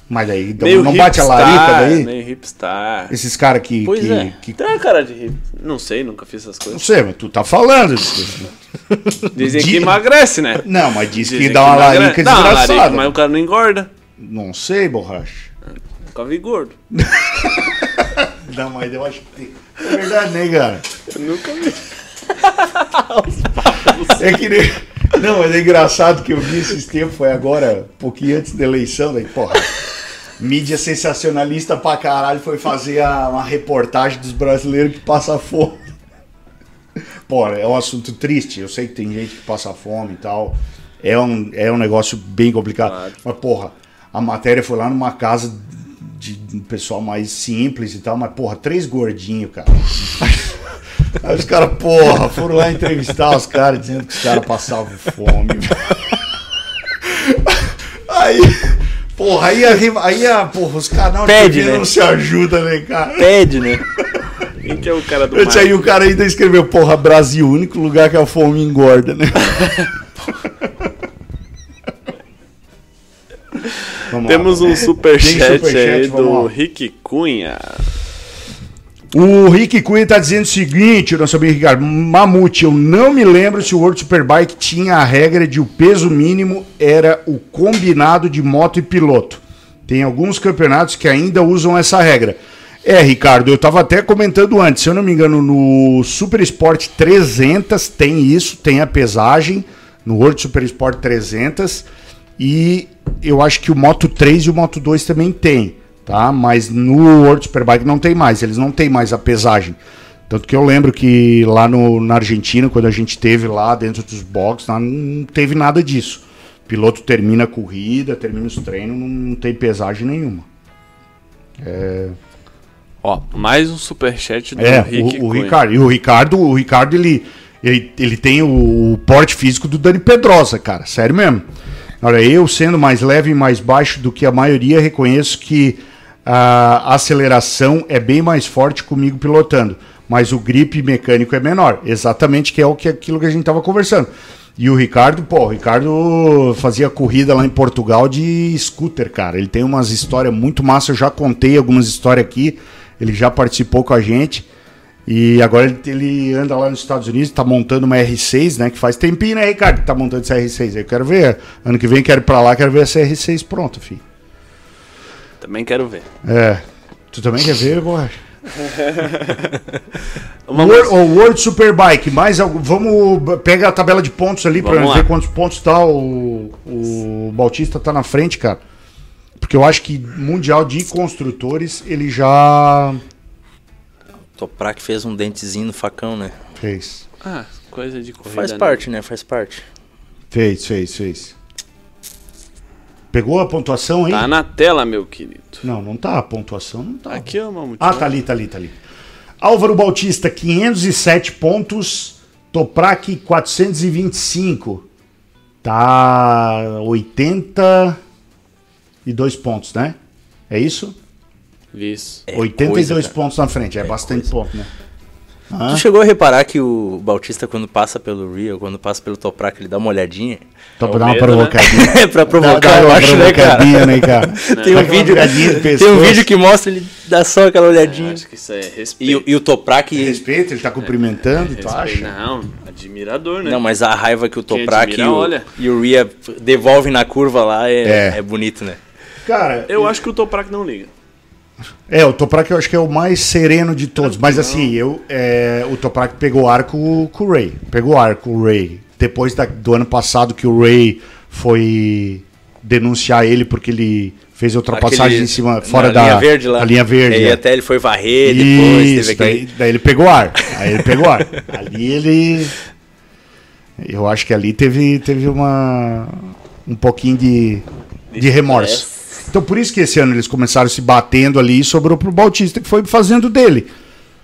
Mas aí então, Meio não bate a larica daí? Meio hipstar. Esses caras que, Pois que, é. que- Tem uma cara de hip. Não sei, nunca fiz essas Não coisas. sei, mas tu tá falando. Dizem que emagrece, né? Não, mas diz Dizem que dá uma emagrece. larica desgraçada. larica, mas o cara não engorda. Não sei, borracha. Nunca vi gordo. Não, mas eu acho que tem. É verdade, né, cara? Eu nunca vi. É que nem... Não, mas é engraçado que eu vi esses tempos, foi agora, um pouquinho antes da eleição, daí, porra. Mídia sensacionalista pra caralho foi fazer a- uma reportagem dos brasileiros que passam fome. Pô, é um assunto triste. Eu sei que tem gente que passa fome e tal. É um, é um negócio bem complicado. Claro. Mas, porra, a matéria foi lá numa casa de um pessoal mais simples e tal, mas, porra, três gordinhos, cara. Aí os caras, porra, foram lá entrevistar os caras dizendo que os caras passavam fome. Aí, porra, aí a, aí a porra, os canais Pede, TV né? não se ajudam, né, cara? Pede, né? Quem que é o cara do aí o cara ainda escreveu, porra, Brasil, o único lugar que a fome engorda, né? Vamos lá. Temos um superchat, superchat, aí do lá. Rick Cunha. O Rick Cunha tá dizendo o seguinte, nosso amigo Ricardo, Mamute, eu não me lembro se o World Superbike tinha a regra de o peso mínimo era o combinado de moto e piloto. Tem alguns campeonatos que ainda usam essa regra. É, Ricardo, eu tava até comentando antes, se eu não me engano, no Super Sport 300 tem isso, tem a pesagem, no World Super Sport 300, e eu acho que o Moto 3 e o Moto 2 também tem, tá? Mas no World Superbike não tem mais, eles não têm mais a pesagem. Tanto que eu lembro que lá no, na Argentina, quando a gente teve lá dentro dos boxes, não teve nada disso. O piloto termina a corrida, termina os treinos, não, tem pesagem nenhuma. Ó, mais um superchat do É, Rick o, o. Ricardo. E o Ricardo, o Ricardo, ele, ele, ele tem o, o porte físico do Dani Pedrosa, cara. Sério mesmo. Olha, eu sendo mais leve e mais baixo do que a maioria, reconheço que a aceleração é bem mais forte comigo pilotando. Mas o grip mecânico é menor. Exatamente, que é o que aquilo que a gente estava conversando. E o Ricardo, pô, o Ricardo fazia corrida lá em Portugal de scooter, cara. Ele tem umas histórias muito massas, eu já contei algumas histórias aqui. Ele já participou com a gente. E agora ele, ele anda lá nos Estados Unidos, tá montando uma R6, né? Que faz tempinho, né, Ricardo? Que tá montando essa R6 aí. Eu quero ver. Ano que vem quero ir pra lá, quero ver essa R6 pronta, filho. Também quero ver. É. Tu também quer ver, Borracha? World, música- o World Superbike, mais algo. Vamos. Pega a tabela de pontos ali lá. ver quantos pontos tá. O, o Bautista tá na frente, cara. Porque eu acho que Mundial de Construtores ele já Toprak fez um dentezinho no facão, né? fez. Ah, coisa de corrida. Faz né? parte, né? Faz parte. Fez, fez, fez. Pegou a pontuação aí? Tá na tela, meu querido. Não, não tá. A pontuação não tá. Aqui, ó, Mamute. Ah, tá ali, tá ali, tá ali. Álvaro Bautista, 507 pontos. Toprak, 425. Tá 82 pontos, né? É isso? Isso. É 82 coisa, cara. pontos na frente. É, bastante ponto, né? Hã? Tu chegou a reparar que o Bautista, quando passa pelo Rio, quando passa pelo Toprak, ele dá uma olhadinha? Só É pra dar uma né? provocadinha. É pra provocar, Dá- dá eu acho, né, cara? né, cara? Tem um vídeo, tem um vídeo que mostra ele dá só aquela Eu olhadinha. acho que isso é E, o- respeito. e o Toprak. Respeito, ele tá cumprimentando, tu Respeito. acha? Não, admirador, né? Não, mas a raiva que o Toprak admira, e, o, olha. e o Ria devolvem na curva lá é, É. é bonito, né? Cara, Eu acho que o Toprak não liga. É, o Toprak eu acho que é o mais sereno de todos. Mas assim, eu, é, o Toprak pegou arco com o Ray. Pegou arco com o Ray. Depois da- do ano passado que o Ray foi denunciar ele porque ele fez a ultrapassagem Aquele- em cima, fora da linha verde lá. linha verde. E aí é. até ele foi varrer, depois Isso, teve aquele... daí, daí ele pegou ar. Aí ele pegou ar. Ali ele. Eu acho que ali teve, teve uma. um pouquinho de, de remorso. Então por isso que esse ano eles começaram se batendo ali e sobrou pro Bautista que foi fazendo dele.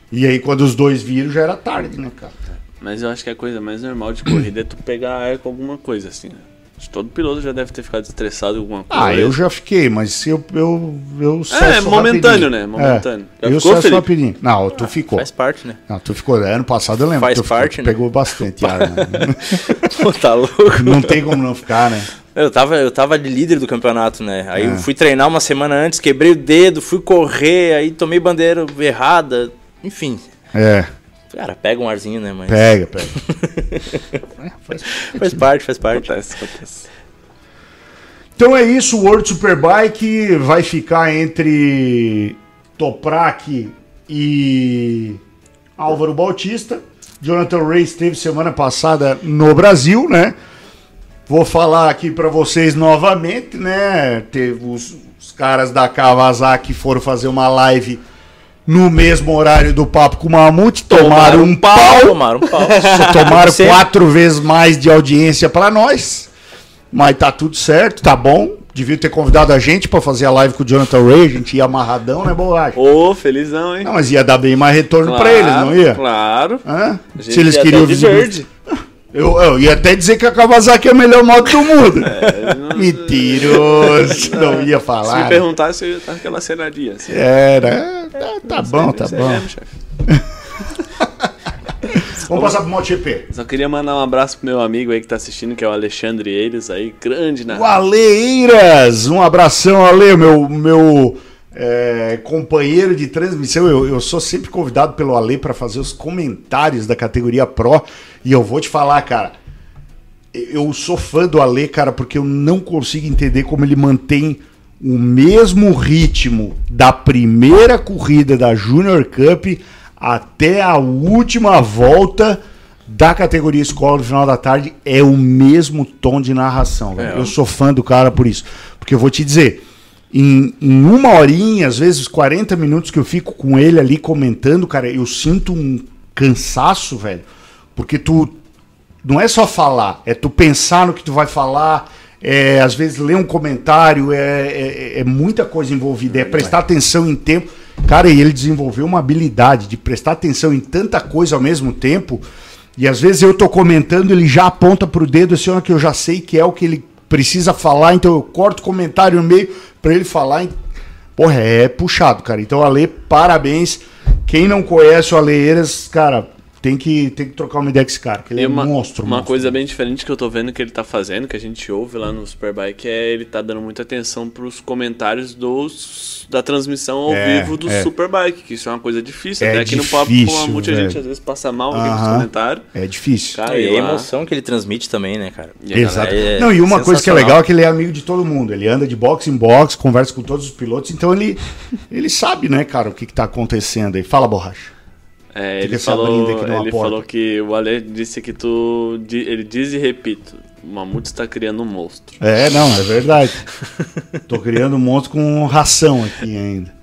E aí quando os dois viram já era tarde, né, cara? Mas eu acho que a coisa mais normal de corrida é tu pegar ar com alguma coisa, assim, né? Acho que todo piloto já deve ter ficado estressado com alguma coisa. Ah, eu já fiquei, mas eu. eu, eu É, momentâneo, rapidinho. né? Momentâneo. Já Eu ficou, cesso rapidinho. Não, tu ficou. Faz parte, né? Não, tu ficou. Ano passado eu lembro. Faz tu ficou, parte, tu né? Pegou bastante ar, né? Pô, tá louco. Não tem como não ficar, né? Eu tava, eu tava de líder do campeonato, né? Aí É. eu fui treinar uma semana antes, quebrei o dedo, fui correr, aí tomei bandeira errada. Enfim, É, cara, pega um arzinho, né? Mas pega, pega. É, faz- faz parte, faz parte. Acontece, acontece. Então é isso, o World Superbike vai ficar entre Toprak e Álvaro Bautista. Jonathan Ray esteve semana passada no Brasil, né? Vou falar aqui para vocês novamente, né? Teve os, os caras da Kawasaki foram fazer uma live no mesmo horário do Papo com o Mamute, tomaram um pau. Tomaram um pau. Tomaram quatro vezes mais de audiência pra nós. Mas tá tudo certo, tá bom. Devia ter convidado a gente pra fazer a live com o Jonathan Ray. A gente ia amarradão, né, borracha? Ô, felizão, hein? Não, mas ia dar bem mais retorno pra eles, não ia? Claro. Se eles ia queriam de verde. Eu, eu ia até dizer que a Kawasaki é a melhor moto do mundo. É, não- Mentiroso. Não ia Se falar. me né? perguntasse, eu ia estar aquela cenaria. Assim. Era. Tá, tá bom, tá é bom. mesmo, chefe. Vamos passar pro MotoGP. Só queria mandar um abraço pro meu amigo aí que tá assistindo, que é o Alexandre Eiras aí, grande na. O Aleiras, um abração, Ale, meu, meu é, companheiro de transmissão. Eu, eu sou sempre convidado pelo Ale para fazer os comentários da categoria Pro. E eu vou te falar, cara, eu sou fã do Ale, cara, porque eu não consigo entender como ele mantém o mesmo ritmo da primeira corrida da Junior Cup até a última volta da categoria escola do final da tarde é o mesmo tom de narração. É. Eu sou fã do cara por isso. Porque eu vou te dizer, em, em uma horinha, às vezes 40 minutos que eu fico com ele ali comentando, cara, eu sinto um cansaço, velho. Porque tu não é só falar, é tu pensar no que tu vai falar, é às vezes ler um comentário, é, é, é muita coisa envolvida, é prestar atenção em tempo. Cara, e ele desenvolveu uma habilidade de prestar atenção em tanta coisa ao mesmo tempo. E às vezes eu tô comentando, ele já aponta pro dedo assim, que eu já sei que é o que ele precisa falar, então eu corto o comentário no meio para ele falar. Porra, é puxado, cara. Então, Ale, parabéns. Quem não conhece o Ale Eiras, cara, tem que, tem que trocar uma ideia com esse cara, que ele E é uma, monstro. uma monstro. coisa bem diferente que eu tô vendo que ele tá fazendo, que a gente ouve lá no Superbike, é ele tá dando muita atenção pros comentários dos, da transmissão ao É, vivo do é. Superbike, que isso é uma coisa difícil. É Até aqui no Papo com difícil, a Mamute a velho. gente às vezes passa mal aqui nos comentários. É difícil. Cara, e a emoção que ele transmite também, né, cara? E Exato. é Não, e uma coisa que é legal é que ele é amigo de todo mundo. Ele anda de box em box, conversa com todos os pilotos, então ele, ele sabe, né, cara, o que, que tá acontecendo aí. Fala, borracha. É, Fica ele falou, ele porta. falou que o Ale disse que tu. Ele diz e repito: o Mamute está criando um monstro. É, não, é verdade. Tô criando um monstro com ração aqui ainda.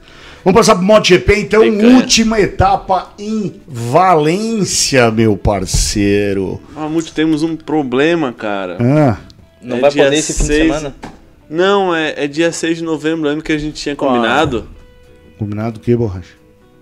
Vamos passar pro MotoGP, então, Picanha. última etapa em Valência, meu parceiro. Mamute, temos um problema, cara. Ah, Não É vai dia poder esse fim de seis. semana? Não, é, é dia 6 de novembro, lembra que a gente tinha combinado? combinado o que, borracha?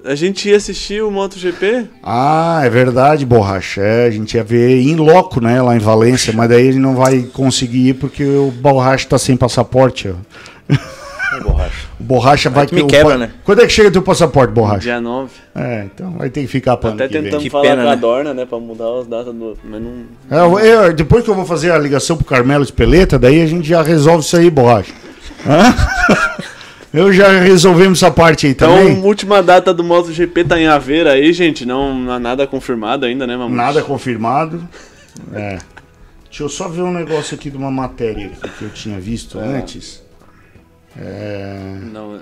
A gente ia assistir o MotoGP? Ah, é verdade, borracha. É, a gente ia ver em loco, né, lá em Valência, mas daí ele não vai conseguir ir porque o borracha tá sem passaporte. É borracha. O borracha vai que me o quebra, né? Quando é que chega teu passaporte, borracha? Dia 9. É, então vai ter que ficar pra ano Até tentamos Que falar pena, com a né? Dorna, né? Pra mudar as datas do. Mas não. É, eu- eu- depois que eu vou fazer a ligação pro Carmelo Espeleta, daí a gente já resolve isso aí, borracha. Hã? Eu já resolvemos essa parte aí Então, também. última data do MotoGP tá em Aveira aí, gente. Não, não há nada confirmado ainda, né, Mamute? Nada confirmado. É. Deixa eu só ver um negócio aqui de uma matéria aqui que eu tinha visto antes. É... Não, é.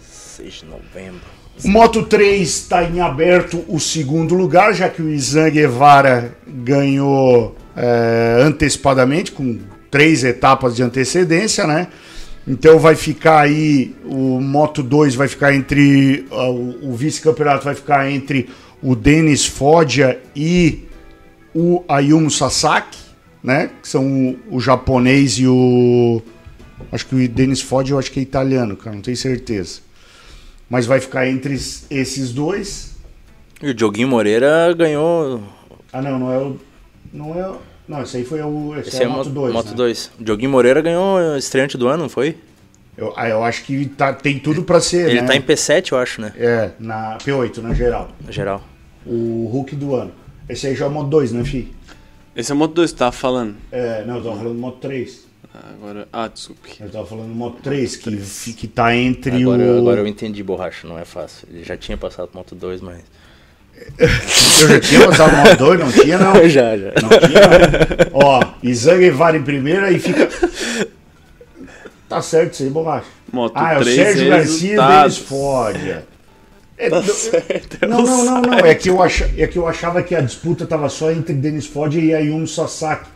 6 de novembro. Moto 3 está em aberto o segundo lugar, já que o Izan Guevara ganhou é, antecipadamente, com três etapas de antecedência, né? Então vai ficar aí, o Moto 2 vai ficar entre, ah, o, vice-campeonato vai ficar entre o Denis Foggia e o Ayumu Sasaki, né? Que são o, o japonês e o... Acho que o Denis Foggia eu acho que é italiano, cara, não tenho certeza. Mas vai ficar entre es- esses dois. E o Dioguinho Moreira ganhou. Ah, não, não é o. Não é o. Não, esse aí foi o. Esse, Esse é é Moto 2. Moto né? 2. O Dioguinho Moreira ganhou o estreante do ano, não foi? Eu, ah, eu acho que tá, tem tudo pra ser. Ele né? tá em P7, eu acho, né? É, na P8, na geral. Na geral. O Hulk do ano. Esse aí já é o Moto 2, né, fi? Esse é o Moto 2 que tava falando. É, não, eu tava falando do Moto 3. Agora. Ah, desculpe. Eu tava falando do Moto 3, que, que tá entre Agora, o. agora eu entendi, borracha, não é fácil. Ele já tinha passado pro Moto 2, mas. Eu já tinha passado o Moto 2, não tinha, não. já, já. Não tinha, não. Ó, Izan Guevara em primeira e fica. Tá certo isso aí, borracha. Moto Ah, é o 3 Sérgio Garcia e. Denis Foggia. É, Tá do- certo, é não, não, não, não. É que, eu acha, é que eu achava que a disputa tava só entre Denis Foggia e Ayumu Sasaki.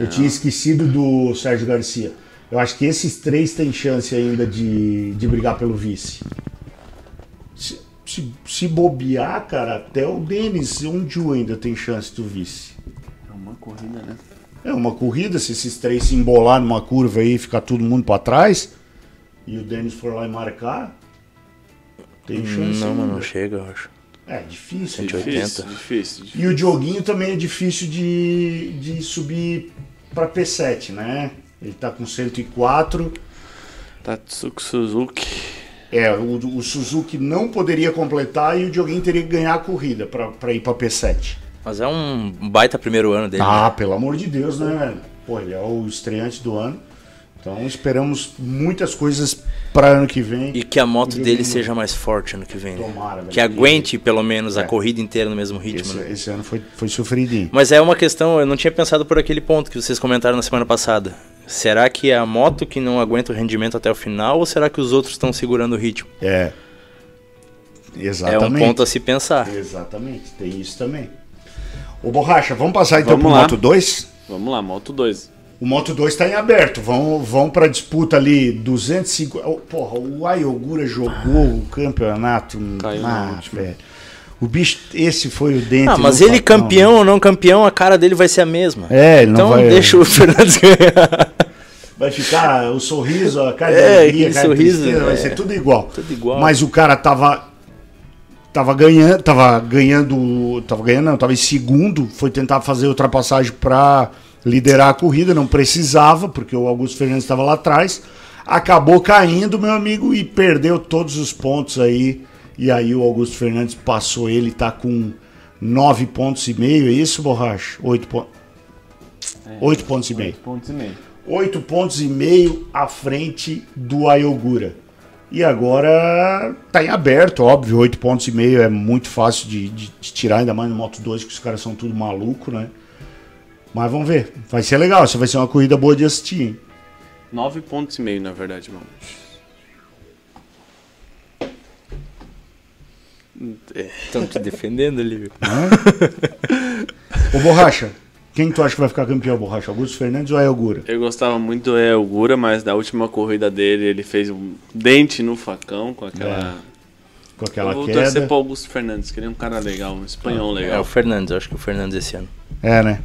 Eu tinha esquecido do Sérgio Garcia. Eu acho que esses três têm chance ainda de, de brigar pelo vice. Se, se, bobear, cara, até o Denis Onju ainda tem chance do vice. É uma corrida, né? É uma corrida, se esses três se embolar numa curva aí e ficar todo mundo pra trás, e o Denis for lá e marcar, tem chance. Não, ainda. não chega, eu acho. É difícil. é 180. difícil. Difícil, difícil. difícil. E o Dioguinho também é difícil de, de subir pra P7, né? Ele tá com 104. Tatsuki Suzuki. É, o, o Suzuki não poderia completar e o Dioguinho teria que ganhar a corrida pra ir pra P7. Mas é um baita primeiro ano dele. Ah, né? pelo amor de Deus, né, velho? Pô, ele é o estreante do ano. Então esperamos muitas coisas para ano que vem. E que a moto dele seja mais forte ano que vem. né? Tomara, velho. Que aguente pelo menos a É. corrida inteira no mesmo ritmo. Esse, né? esse ano foi, foi sofridinho. Mas é uma questão, eu não tinha pensado por aquele ponto que vocês comentaram na semana passada. Será que é a moto que não aguenta o rendimento até o final ou será que os outros estão segurando o ritmo? É. É um Exatamente. ponto a se pensar. Exatamente, tem isso também. Ô Borracha, vamos passar então Vamos pro lá. Moto 2? Vamos lá, Moto 2. O Moto 2 está em aberto. Vão, vão para disputa ali 250. Oh, porra, o Ayogura jogou o campeonato. Caiu ah, velho. O bicho, esse foi o dente. Ah, mas ele campeão ou não campeão, a cara dele vai ser a mesma. É, ele não então vai- deixa o Fernandes ganhar. Vai ficar o sorriso, a cara É, de alegria, a cara sorriso, tristeza, vai é. ser tudo igual. Tudo igual. Mas o cara tava tava ganhando, tava ganhando, tava ganhando, não, tava em segundo, foi tentar fazer ultrapassagem para liderar a corrida, não precisava, porque o Augusto Fernandes estava lá atrás. Acabou caindo, meu amigo, e perdeu todos os pontos aí. E aí o Augusto Fernandes passou ele, tá com 9 pontos e meio, é isso, Borracha? 8 pontos. 8 pontos e meio. Pontos e meio. 8 pontos e meio à frente do Ayogura. E agora tá em aberto, óbvio, 8 pontos e meio é muito fácil de, de- de tirar, ainda mais no Moto 2, que os caras são tudo maluco, né? Mas vamos ver. Vai ser legal, vai ser uma corrida boa de assistir, hein? Nove pontos e meio, na verdade, mano. Estão te defendendo ali, viu? Ô Borracha, quem tu acha que vai ficar campeão, Borracha? Augusto Fernandes ou Ayogura? Eu gostava muito do El Gura, mas da última corrida dele ele fez um dente no facão com aquela. Com aquela eu vou queda. torcer pro Augusto Fernandes, que ele é um cara legal, um espanhol É legal. o Fernandes, eu acho que o Fernandes esse ano. É, né?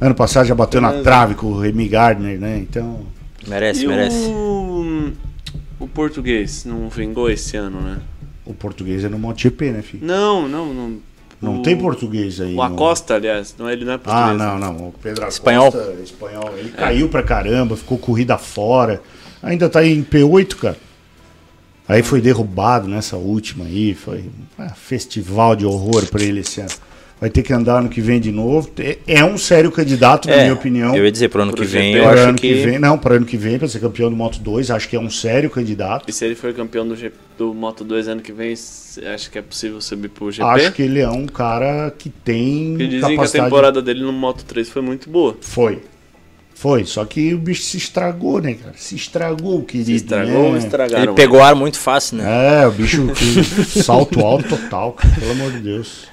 Ano passado já bateu na Beleza. trave com o Remy Gardner, né? Então. Merece, e merece. o... o português não vingou esse ano, né? O português é no MotoGP, né, filho? Não, não, não. Não o... tem português aí. O no- Acosta, aliás, não, ele não é português. Ah, não, não. O Pedro Acosta, Espanhol. espanhol. Ele caiu pra caramba, ficou corrida fora. Ainda tá em P8, cara. Aí foi derrubado nessa última aí. Foi um festival de horror pra ele esse ano. Vai ter que andar ano que vem de novo. É- É um sério candidato, na É, minha opinião. Eu ia dizer, pro ano Pro que vem, eu Para acho ano que... que... vem, não, para ano que vem, para ser campeão do Moto 2, acho que é um sério candidato. E se ele for campeão do, G... do Moto 2 ano que vem, você acha que é possível subir pro GP? Acho que ele é um cara que tem Porque dizem que a capacidade. temporada dele no Moto 3 foi muito boa. Foi. Foi, só que o bicho se estragou, né, cara? Se estragou, querido. Se estragou ou né? estragaram? Ele pegou ar muito fácil, né? É, o bicho que- salto alto total, cara, pelo amor de Deus.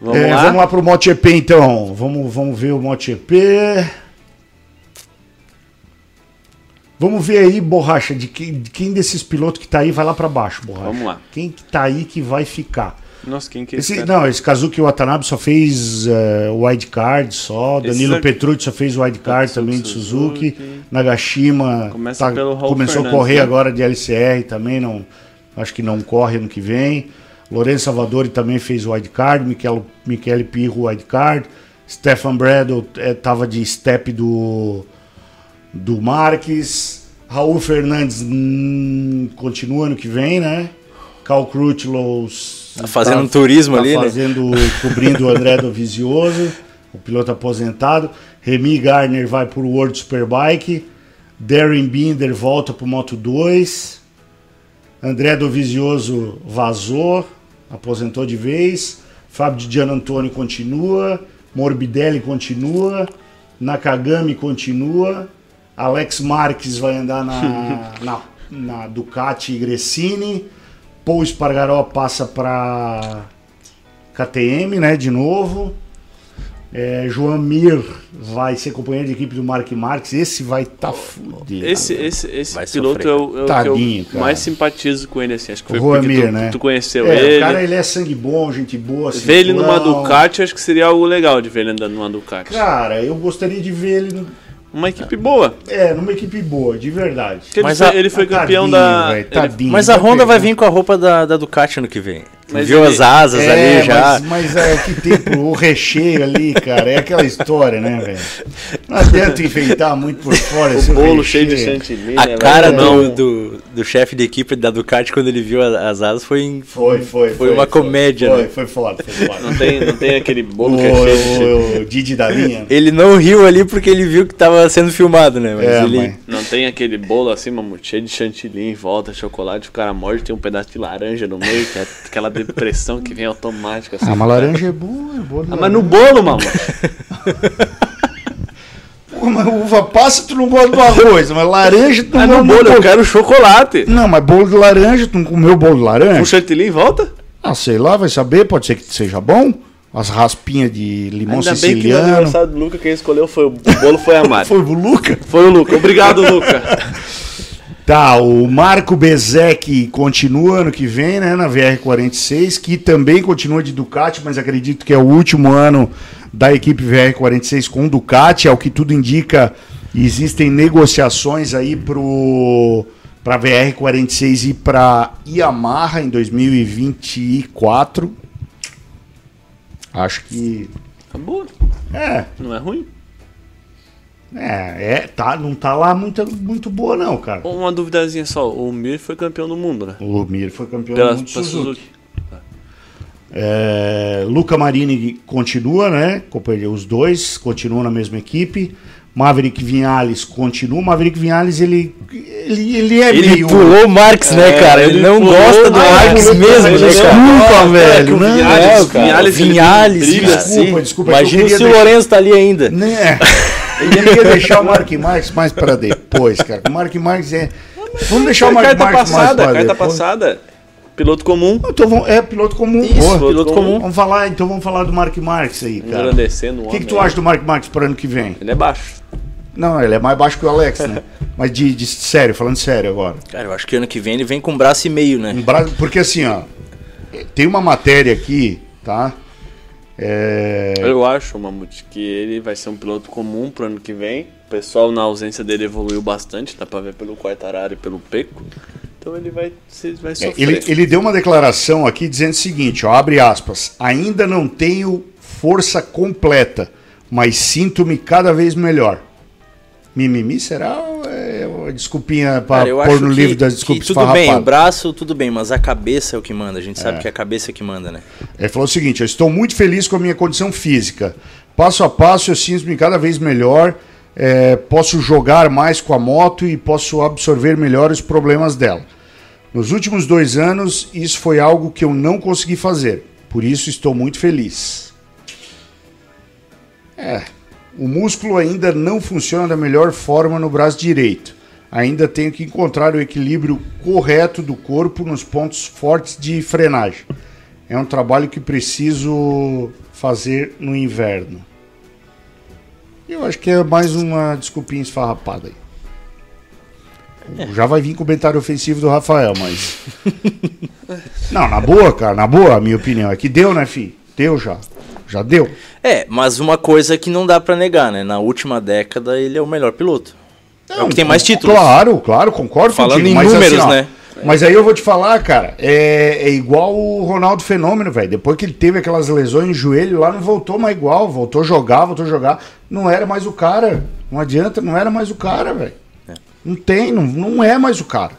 Vamos É, lá? vamos lá pro MotoGP então. Vamos, vamos ver o MotoGP. Vamos ver aí, borracha, de quem, de quem desses pilotos que tá aí vai lá pra baixo, borracha. Vamos lá. Quem que tá aí que vai ficar? Nossa, quem que é esse Esse, não, esse Kazuki Watanabe só fez uh, wildcard só. Esse Danilo aqui- Petrucci só fez wildcard também de Suzuki. Suzuki. Nagashima Começa tá- começou a Fernandes, correr né? agora de LCR também, não, acho que não corre ano que vem. Lourenço Salvadori também fez wildcard. Michele, Michele Pirro wildcard. Stefan Bradle eh, tava de step do, do Marques. Raul Fernandes hum, continua ano que vem, né? Cal Crutchlow Tá fazendo um turismo tá ali, né? fazendo, cobrindo o André Dovizioso, o piloto aposentado. Remy Gardner vai para o World Superbike. Darren Binder volta para o Moto 2. André Dovizioso vazou, aposentou de vez. Fábio de Gian Antônio continua. Morbidelli continua. Nakagami continua. Alex Marques vai andar na, na, na Ducati Gresini. Paul Espargaró passa para KTM, né, de novo. É, João Mir vai ser companheiro de equipe do Mark Marques. Esse vai estar tá fudido. Esse, esse, esse Vai piloto sofrer. é o, é o Tadinho, que cara. eu mais simpatizo com ele, assim. Acho que foi O porque Juamir, tu, né? tu conheceu É, ele. o cara ele é sangue bom, gente boa. Ver ele numa. Ducati, acho que seria algo legal de ver ele andando numa Ducati. Cara, eu gostaria de ver ele no- Uma equipe boa. é, numa equipe boa, de verdade. Porque ele Mas foi, a- ele foi Tadinho, campeão da. velho, ele- tadinho. Mas a Vai Honda vai vir com a roupa da, da Ducati ano que vem. Mas viu ele- as asas É, ali já? Mas, mas é que tem o recheio ali, cara. É aquela história, né, velho? Não adianta enfeitar muito por fora. o esse bolo cheio de recheio. chantilly. A né, cara do, Não. do, do chefe de equipe da Ducati quando ele viu as asas foi, em- Foi, foi. Foi uma comédia, Foi, né? foi foda, foi foda. Não tem, não tem aquele O, bolo que é cheio de chantilly. o, o Didi da linha. Ele não riu ali porque ele viu que tava sendo filmado, né? Mas É, ele. mãe. Não tem aquele bolo assim, mamute, cheio de chantilly em volta, chocolate, o cara morde, tem um pedaço de laranja no meio, que é aquela depressão que vem automática. Assim, Ah, mas laranja é boa, é boa. Ah, mas no bolo, mamute. Pô, mas uva passa tu não gosta do arroz, mas laranja tu não Ah, gosta no do bolo, eu bolo. quero chocolate. Não, mas bolo de laranja, tu não comeu bolo de laranja? Com chantilly em volta? Ah, sei lá, vai saber, pode ser que seja bom. As raspinhas de limão Ainda bem que no siciliano. aniversário do Luca quem escolheu foi o, o bolo foi a Mari. Foi o Luca? Foi o Luca. Obrigado, Luca. Tá, o Marco Bezek continua ano que vem, né, na VR46, que também continua de Ducati, mas acredito que é o último ano da equipe VR46 com Ducati, ao que tudo indica, existem negociações aí pro para VR46 e para Yamaha em 2024. Acho que Tá boa. é, Não é ruim? É, é tá, não tá lá muito, muito boa não, cara. Uma duvidazinha só. O Mir foi campeão do mundo, né? O Mir foi campeão Pela, do mundo Suzuki. Suzuki. É, Luca Marini continua, né? Os dois continuam na mesma equipe. Maverick Vinhales continua. Maverick Vinhales, ele, ele, ele é Ele meio. pulou o Marx, né, É, cara? Ele, ele não gosta do Marx mesmo, né, cara? Desculpa, velho. Não, Vinhales, Não, cara. Vinhales, Vinhales, cara. assim. Desculpa, desculpa. é Imagina se o Lourenço tá ali ainda. Né? Eu queria deixar o Mark Marques mais para depois, cara. O Mark Marques é. Vamos deixar o Mark Marques mais passada, para carta depois. passada. Piloto comum. Então, vamos- é piloto comum. Isso, Boa. piloto comum. Vamos falar, então vamos falar do Mark Marques aí, cara. Engrandecendo o O que, que tu né? acha do Mark Marques para ano que vem? Ele é baixo. Não, ele é mais baixo que o Alex, né? Mas de, de sério, falando sério agora. Cara, eu acho que ano que vem ele vem com um braço e meio, né? Um bra- Porque assim, ó, tem uma matéria aqui, tá? É, Eu acho, Mamute, que ele vai ser um piloto comum pro ano que vem. O pessoal, na ausência dele, evoluiu bastante. Dá pra ver pelo Quartararo e pelo Peco. Então ele vai, vai É, sofrer. ele, ele deu uma declaração aqui dizendo o seguinte, ó, abre aspas, ainda não tenho força completa, mas sinto-me cada vez melhor. Mimimi será desculpinha para pôr no que, livro das desculpas tudo bem, o farrapadas? braço tudo bem, mas a cabeça é o que manda. A gente sabe que é a cabeça que manda, né? Ele falou o seguinte, eu estou muito feliz com a minha condição física. Passo a passo eu sinto-me cada vez melhor, é, posso jogar mais com a moto e posso absorver melhor os problemas dela. Nos últimos dois anos, isso foi algo que eu não consegui fazer. Por isso estou muito feliz. É, o músculo ainda não funciona da melhor forma no braço direito. Ainda tenho que encontrar o equilíbrio correto do corpo nos pontos fortes de frenagem. É um trabalho que preciso fazer no inverno. Eu acho que é mais uma desculpinha esfarrapada aí. Já vai vir comentário ofensivo do Rafael, mas. Não, na boa, cara, na boa, a minha opinião. É que deu, né, fi? Deu já. Já deu. É, mas uma coisa que não dá pra negar, né? Na última década ele é o melhor piloto. É o que tem mais títulos. Claro, claro, concordo Falando contigo, em mas números, assim, ó, né? Mas aí eu vou te falar, cara, é, é igual o Ronaldo Fenômeno, velho. Depois que ele teve aquelas lesões no joelho lá, não voltou mais igual. Voltou a jogar, voltou a jogar. Não era mais o cara. Não adianta, não era mais o cara, velho. É. Não tem, não, não é mais o cara.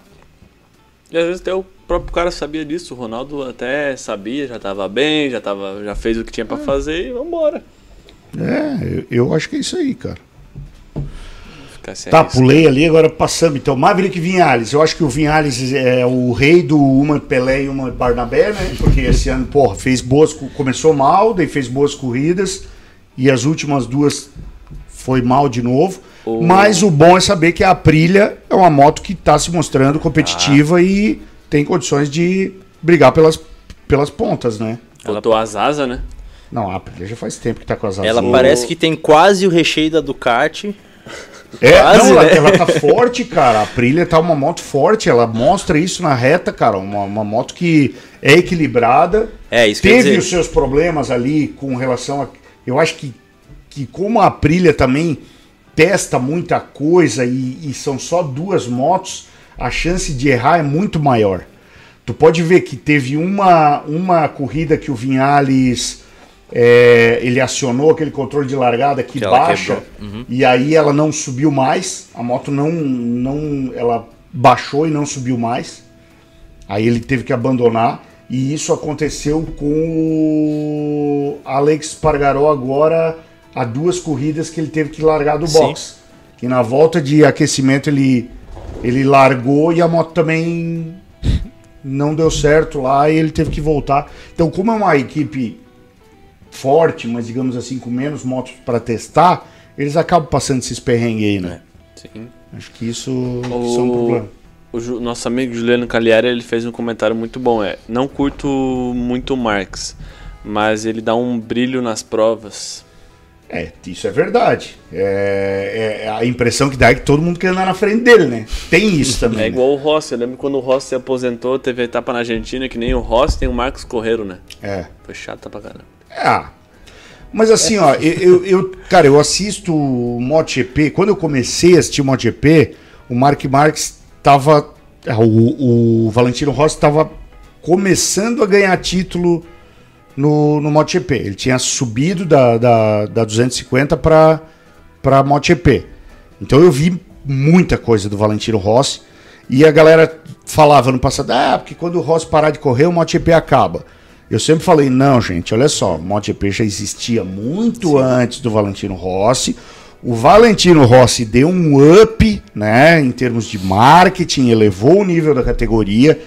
E às vezes até o próprio cara sabia disso. O Ronaldo até sabia, já tava bem, já, tava, já fez o que tinha pra fazer e vambora. É, eu, eu acho que é isso aí, cara. Tá, arriscar. pulei ali, agora passamos. Então, Maverick Vinhales. Eu acho que o Vinhales é o rei do uma Pelé e uma Barnabé, né? Porque esse ano, porra, fez boas. co- Começou mal, daí fez boas corridas. E as últimas duas foi mal de novo. O- Mas o bom é saber que a Aprilia é uma moto que está se mostrando competitiva e tem condições de brigar pelas, pelas pontas, né? Botou as asas, né? Não, a Aprilia já faz tempo que tá com as asas. Ela parece que tem quase o recheio da Ducati. É, Quase, não, ela, né? ela tá forte, cara. A Aprilia tá uma moto forte, ela mostra isso na reta, cara. Uma, uma moto que é equilibrada. É, isso Teve os seus problemas ali com relação a. Eu acho que, que como a Aprilia também testa muita coisa e, e são só duas motos, a chance de errar é muito maior. Tu pode ver que teve uma, uma corrida que o Vinhales é, ele acionou aquele controle de largada que, Que baixa. Uhum. e aí ela não subiu mais. A moto não, não, ela baixou e não subiu mais. Aí ele teve que abandonar e isso aconteceu com o Alex Pargaró agora há duas corridas que ele teve que largar do box. Que na volta de aquecimento ele ele largou e a moto também não deu certo lá e ele teve que voltar. Então, como é uma equipe forte, mas digamos assim, com menos motos para testar, eles acabam passando esses perrengues aí, né? Sim. Acho que isso, isso é um O, problema. o Ju- nosso amigo Juliano Cagliari ele fez um comentário muito bom. É, não curto muito o Marx, mas ele dá um brilho nas provas. É, isso é verdade. É, é- a impressão que dá é que todo mundo quer andar na frente dele, né? Tem isso também. É né? igual o Rossi. Eu lembro quando o Rossi se aposentou, teve a etapa na Argentina que nem o Rossi, tem o Marcos Correiro, né? É. Foi chata pra caramba. Ah, mas assim, ó, eu, eu, cara, eu assisto o MotoGP. Quando eu comecei a assistir o MotoGP, o Mark Marques tava. ah, O, o Valentino Rossi tava começando a ganhar título no, no MotoGP. Ele tinha subido da, da, da 250 para para MotoGP. Então eu vi muita coisa do Valentino Rossi. E a galera falava no passado, ah, porque quando o Rossi parar de correr, o MotoGP acaba. Eu sempre falei, não, gente, olha só, MotoGP já existia muito antes do Valentino Rossi. O Valentino Rossi deu um up, né, em termos de marketing, elevou o nível da categoria,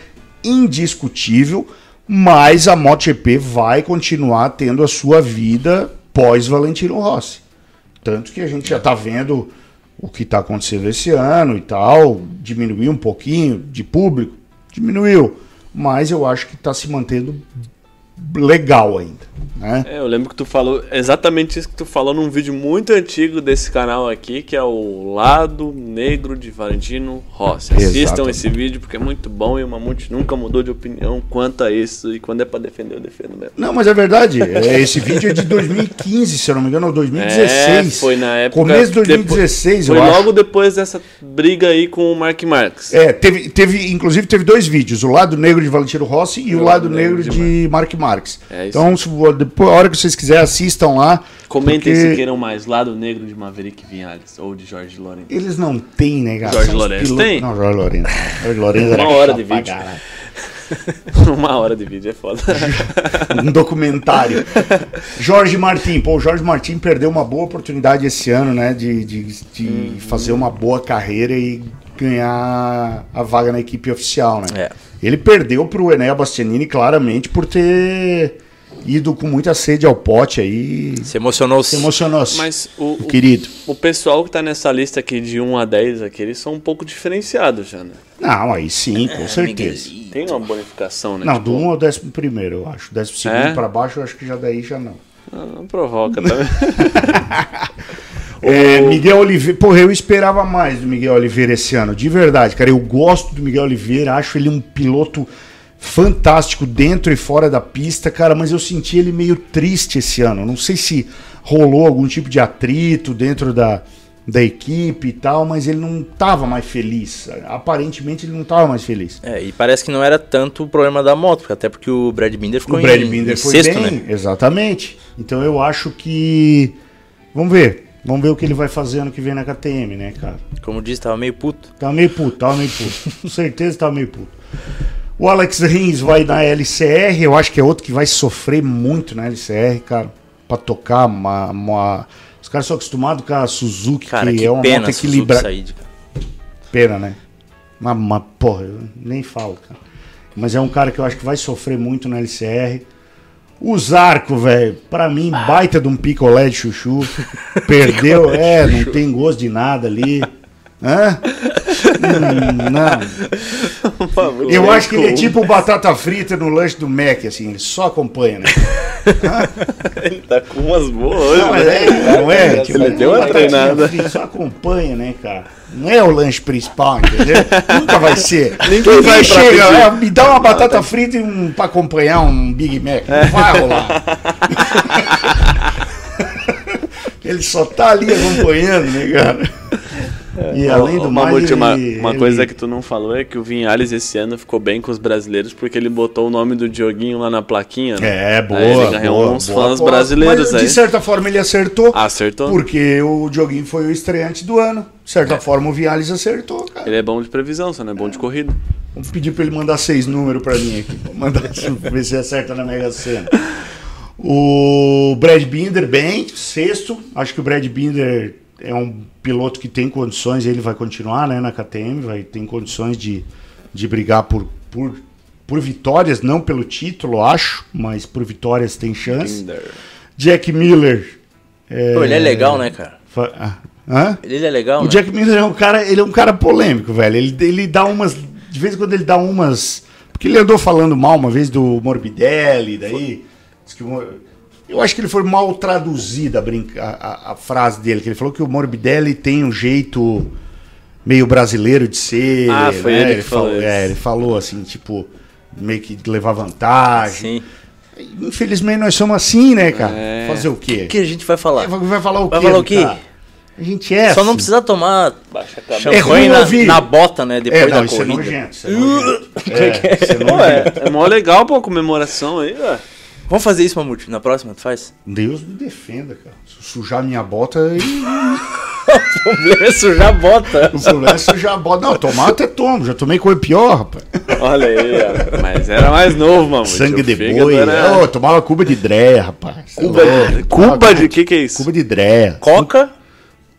indiscutível, mas a MotoGP vai continuar tendo a sua vida pós Valentino Rossi. Tanto que a gente já está vendo o que está acontecendo esse ano e tal, diminuiu um pouquinho de público, diminuiu, mas eu acho que está se mantendo legal ainda. Né? É, eu lembro que tu falou exatamente isso que tu falou num vídeo muito antigo desse canal aqui, que é o Lado Negro de Valentino Rossi. Assistam Exatamente. esse vídeo porque é muito bom e o Mamute nunca mudou de opinião quanto a isso. E quando é pra defender, eu defendo mesmo. Não, mas é verdade. É, Esse vídeo é de 2015, se eu não me engano, ou 2016. É, foi na época. Começo de depois- 2016, Foi eu logo acho. depois dessa briga aí com o Mark Marques. É, teve, teve, inclusive teve dois vídeos, o lado negro de Valentino Rossi e, o lado negro de, Mark Marques. É então, se, depois, a hora que vocês quiserem, assistam lá. Comentem porque se queiram mais Lado Negro de Maverick Vinhales ou de Jorge Lourenço. Eles não têm, né, cara? Jorge Lourenço pilotos- tem? Não, Jorge Lourenço. não. Jorge Lourenço Uma hora de vídeo. caralho. Uma hora de vídeo é foda. um documentário. Jorge Martin, pô, o Jorge Martin perdeu uma boa oportunidade esse ano, né, de, de, de Uhum. fazer uma boa carreira e ganhar a vaga na equipe oficial, né? É. Ele perdeu pro Enea Bastianini claramente por ter ido com muita sede ao pote aí. Se emocionou Se emocionou-se. Mas o, o querido. o pessoal que tá nessa lista aqui de 1 a 10 aqui, eles são um pouco diferenciados já, né? Não, aí sim, É, com certeza. Tem uma bonificação, né? Não, Tipo, do 1 ao 11 primeiro, eu acho. 12 segundo É? pra baixo, eu acho que já daí já não. Não, não provoca, tá vendo? É, Miguel Oliveira, porra, eu esperava mais do Miguel Oliveira esse ano, de verdade, cara. Eu gosto do Miguel Oliveira, acho ele um piloto fantástico dentro e fora da pista, cara, mas eu senti ele meio triste esse ano. Não sei se rolou algum tipo de atrito dentro da, da equipe e tal, mas ele não tava mais feliz. Aparentemente ele não tava mais feliz. É, e parece que não era tanto o problema da moto, até porque o Brad Binder ficou o Brad em, Binder em foi sexto, bem, né? exatamente. Então eu acho que vamos ver, vamos ver o que ele vai fazer ano que vem na KTM, né, cara? Como disse, tava meio puto. Tava meio puto, tava meio puto. Com certeza tava meio puto. O Alex Rins vai na LCR, eu acho que é outro que vai sofrer muito na LCR, cara, pra tocar uma. uma- Os caras são acostumados com a Suzuki, Cara, que, que é uma pena moto equilibrada. Pena, né? Uma, uma- porra, eu nem falo, cara. Mas é um cara que eu acho que vai sofrer muito na LCR. O Zarco, velho, pra mim, baita de um picolé de chuchu. Perdeu, é, não tem gosto de nada ali. Hã? Não. Eu acho que ele é tipo batata frita no lanche do Mac, assim, ele só acompanha, né? Ele tá com umas boas hoje, Não, mas né? é, não é? Tipo, Ele deu uma treinada. frita, Só acompanha, né, cara? Não é o lanche principal, entendeu? Nunca vai ser. Ninguém vai chega, é, me dá uma batata frita e um, pra acompanhar um Big Mac. Não vai rolar. ele só tá ali acompanhando, né, cara? E além do Ô, mais, uma, ele- uma coisa que tu não falou é que o Vinhales esse ano ficou bem com os brasileiros porque ele botou o nome do Dioguinho lá na plaquinha. né? É, boa. Aí ele ganhou boa, uns boa fãs aposta. brasileiros Mas. De certa forma, ele acertou. Acertou. Porque o Dioguinho foi o estreante do ano. De certa forma, o Viales acertou, cara. Ele é bom de previsão, só não é bom de corrida. Vamos pedir pra ele mandar seis números pra mim aqui. Vou mandar ver se acerta na Mega Sena. O Brad Binder, bem, sexto. Acho que o Brad Binder é um piloto que tem condições, ele vai continuar né, na KTM, vai ter condições de, de brigar por, por, por vitórias, não pelo título, acho, mas por vitórias tem chance. Binder. Jack Miller. É, Pô, ele é legal, né, cara? fa- ah, hã? Ele é legal, O né? Jack Miller é um cara, ele é um cara polêmico, velho. Ele, ele dá umas. De vez em quando ele dá umas. Porque ele andou falando mal uma vez do Morbidelli, daí. diz que o eu acho que ele foi mal traduzida a, brinca- a, a- frase dele, que ele falou que o Morbidelli tem um jeito meio brasileiro de ser. Ah, foi né? ele que falou isso. É, ele falou assim, tipo, meio que levar vantagem. Sim. Infelizmente nós somos assim, né, cara? É. Fazer o quê? O que a gente vai falar? Vai falar o quê? Vai falar o quê? A gente é. Só não assim. precisa tomar cabeça. É ruim champanhe na, na bota, né? Depois É, não, da isso é corrida. nojento. Isso é nojento. É, isso é nojento. é, é mó legal, pô, a comemoração aí, velho. Vamos fazer isso, Mamute? Na próxima, tu faz? Deus me defenda, cara. Se eu sujar minha bota, aí. O problema é sujar a bota. o problema é sujar a bota. Não, tomar até tomo. Já tomei coisa pior, rapaz. Olha aí, ó. Mas era mais novo, mamute. Sangue O de boi. era- Ô, tomava cuba de dreia, rapaz. Cuba, Ô, Cuba de que que é isso? Cuba de dreia. Coca,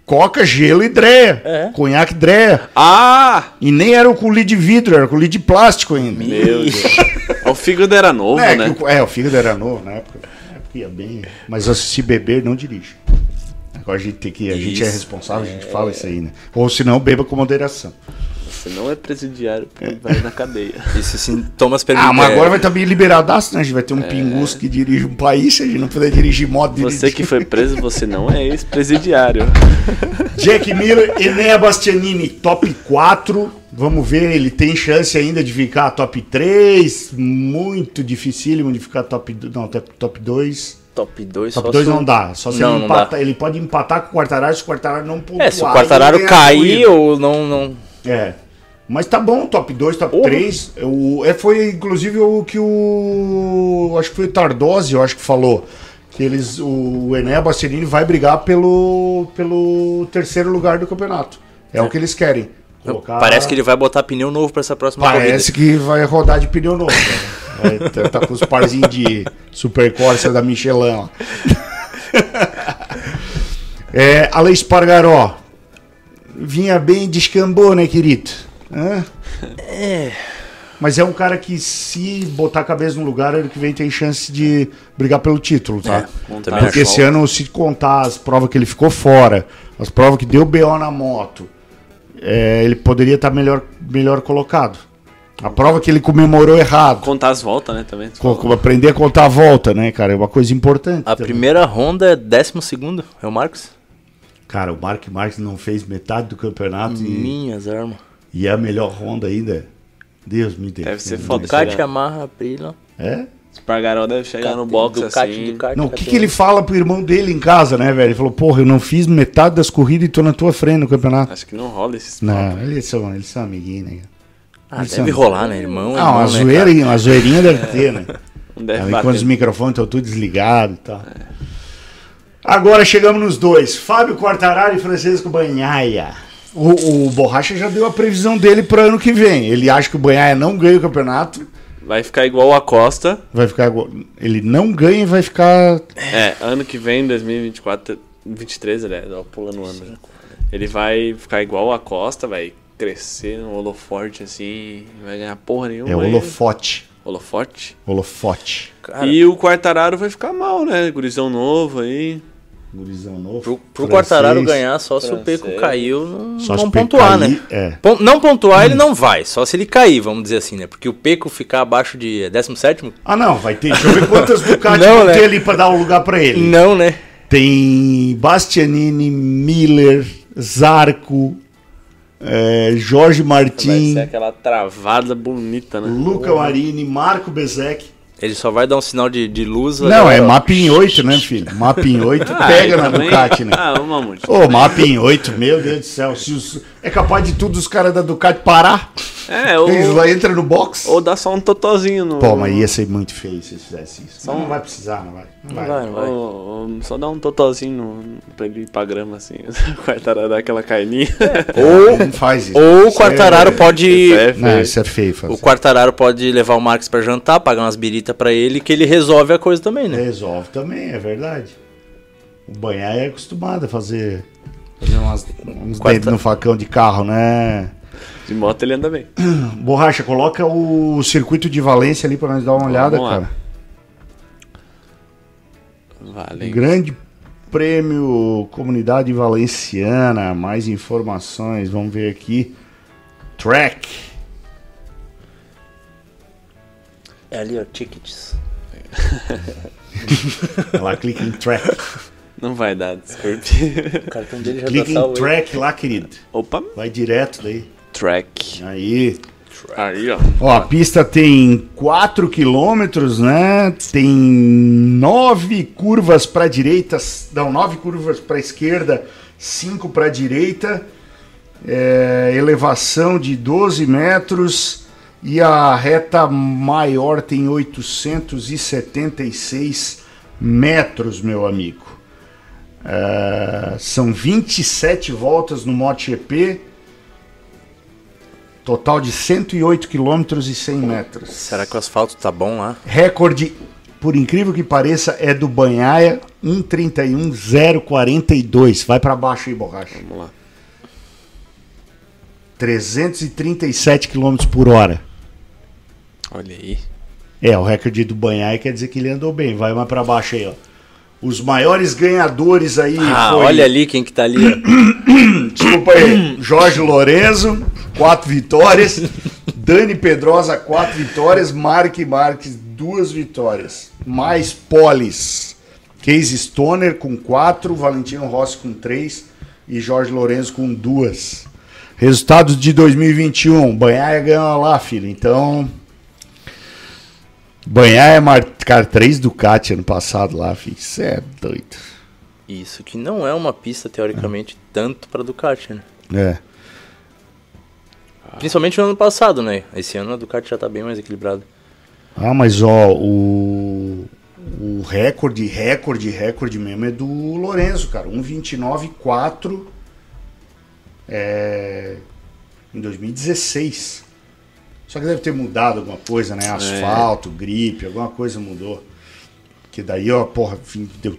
Coca, gelo e dreia. É. Conhaque dreia. Ah! E nem era o com de vidro, era com de plástico ainda. Meu Deus. o fígado era novo, É, né? que o- é, o fígado era novo na época. Na época ia bem. Mas se beber, não dirige. Agora a gente tem que. A gente é Isso. responsável, a gente fala isso aí, né? Ou se não, beba com moderação. Você não é presidiário, porque vai na cadeia. esses sintomas Ah, permitem. mas agora vai estar bem liberadaço, né? A gente vai ter um pingus que dirige um país, se a gente não puder dirigir moto Você dirigir. que foi preso, você não é ex-presidiário. Jack Miller, Enea Bastianini, top 4. Vamos ver, ele tem chance ainda de ficar top 3. Muito dificílimo de ficar top 2. Não, top, top 2. Top 2 Top 2 não dá. Só se Não, ele dá. Ele pode empatar com o Quartararo se o Quartararo não pontuar. É, se o Quartararo cair ou não, não. É. Mas tá bom, top 2, top Porra. 3. O, é, foi inclusive o que o. Acho que foi o Tardosi, eu acho que falou. Que eles. O Enéa Bastianini vai brigar pelo, pelo terceiro lugar do campeonato. É, o que eles querem. Colocar- Parece que ele vai botar pneu novo pra essa próxima Parece que vai rodar de pneu novo. Vai tá, tá com os parzinhos de Super Corsa da Michelin. Ó. É, Ale Espargaró. Vinha bem, descambou, né, querido? Hã? É. Mas é um cara que, se botar a cabeça no lugar, ele que vem tem chance de brigar pelo título, tá? Também Porque esse ano, se contar as provas que ele ficou fora, as provas que deu BO na moto, é, ele poderia estar melhor, melhor colocado. A prova que ele comemorou errado. Contar as voltas, né, também. Como aprender a contar a volta, né, cara? É uma coisa importante. A também. primeira Honda é 12 é o Marcos? Cara, o Mark Marques não fez metade do campeonato e, Minhas armas. E é a melhor Honda ainda. Deus me defenda. Deve ser foda. Ducati. Yamaha, Aprila. É? Espargaró deve chegar no box Ducati, assim. Ducati, Não, o que, Ducati. que ele fala pro irmão dele em casa, né, velho? Ele falou, porra, eu não fiz metade das corridas e tô na tua frente no campeonato. Acho que não rola esses Não, eles são, eles são amiguinhos, né? Ah, Isso deve é- rolar, né, irmão? Ah, uma irmão, né, zoeira, uma zoeirinha deve ter, né? Não deve Aí, quando os microfones estão tudo desligados e tal. Agora chegamos nos dois. Fábio Quartararo e Francisco Banhaia. O, o Borracha já deu a previsão dele para ano que vem. Ele acha que o Banhaia não ganha o campeonato. Vai ficar igual a Costa. Vai ficar. igual- Ele não ganha e vai ficar. É, ano que vem, 2024, 23, aliás, ó, pulando o ano já. Ele vai ficar igual a Costa, vai crescer no holoforte assim, vai ganhar porra nenhuma. É aí. holofote. Holofote. Holofote. Cara, E o Quartararo vai ficar mal, né? Gurizão novo aí. Gurizão novo. pro, pro francês. Quartararo ganhar, só se o Francês. Peco caiu, não, Só se não pontuar, cair, né? é. Pon- Não pontuar ele não vai, só se ele cair, vamos dizer assim, né? Porque o Peco ficar abaixo de é 17 Ah, não, vai ter. Deixa eu ver quantas Ducati Não, né? ter ali para dar um lugar para ele. Não, né? Tem Bastianini, Miller, Zarco, é, Jorge Vai Martin, ser aquela travada bonita, né? Luca Marini, Marco Bezek. Ele só vai dar um sinal de, de luz. Não, agora, é mapa em 8, né, filho? Mapa em 8 Ah, pega na também- Ducati, né? Ah, ô Mamute. Ô, mapa em 8, meu Deus do céu. Se os- é capaz de tudo os caras da Ducati parar. É, ou, Eles lá entram no box. ou dá só um totozinho no. Pô, mas ia ser muito feio se eles fizessem isso. Não, não vai precisar, não vai. Não Não vai. vai, não vai. Ou- ou só dá um totozinho no, pra ele ir pra grama assim. O Quartararo dá aquela caininha. Ou, Não faz isso. ou o Isso Quartararo é- pode. Isso é Não, feio. isso é feio fazer. O Quartararo pode levar o Marcos pra jantar, pagar umas biritas pra ele, que ele resolve a coisa também, né? Resolve também, é verdade. O banhar é acostumado a fazer, fazer umas, uns Quarta- dentes no facão de carro, né? De moto ele anda bem. Borracha, coloca o circuito de Valência ali pra nós dar uma olhada, Vamos lá. cara. Vale. Grande Prêmio Comunidade Valenciana. Mais informações, vamos ver aqui. Track. É ali, ó, tickets. Lá, clica em track. Não vai dar, desculpe. O cartão dele já Clica tá em salvo. aí. track lá, querido. Opa, Vai direto daí. track. Aí. Aí, ó. Ó, a pista tem 4 quilômetros, né? Tem nove curvas para direita, não, nove curvas para esquerda, cinco para direita. É, elevação de 12 metros e a reta maior tem 876 metros, meu amigo. É, são 27 voltas no MotoGP. Total de 108 quilômetros e 100 metros. Será que o asfalto tá bom lá? Recorde, por incrível que pareça, é do Banhaia, 1,31,042. Vai pra baixo aí, borracha. Vamos lá. 337 km por hora. Olha aí. É, o recorde do Banhaia quer dizer que ele andou bem. Vai mais pra baixo aí, ó. Os maiores ganhadores aí Ah, foi... olha ali quem que tá ali. Desculpa aí. Jorge Lorenzo, quatro vitórias. Dani Pedrosa, quatro vitórias. Mark Marques, duas vitórias. Mais Polis. Case Stoner com quatro. Valentino Rossi com três. E Jorge Lorenzo com duas. Resultados de 2021. Banhaia ganhou lá, filho. Então. Banhaia marcar três Ducati ano passado lá, filho. Isso é doido. Isso que não é uma pista, teoricamente, tanto pra Ducati, né? É. Principalmente no ano passado, né? Esse ano a Ducati já tá bem mais equilibrada. Ah, mas ó, o, o recorde, recorde, recorde mesmo é do Lorenzo, cara. 1,29,4 é, em 2016. Só que deve ter mudado alguma coisa, né? Asfalto, gripe, alguma coisa mudou. Que daí, ó, porra, fim, deu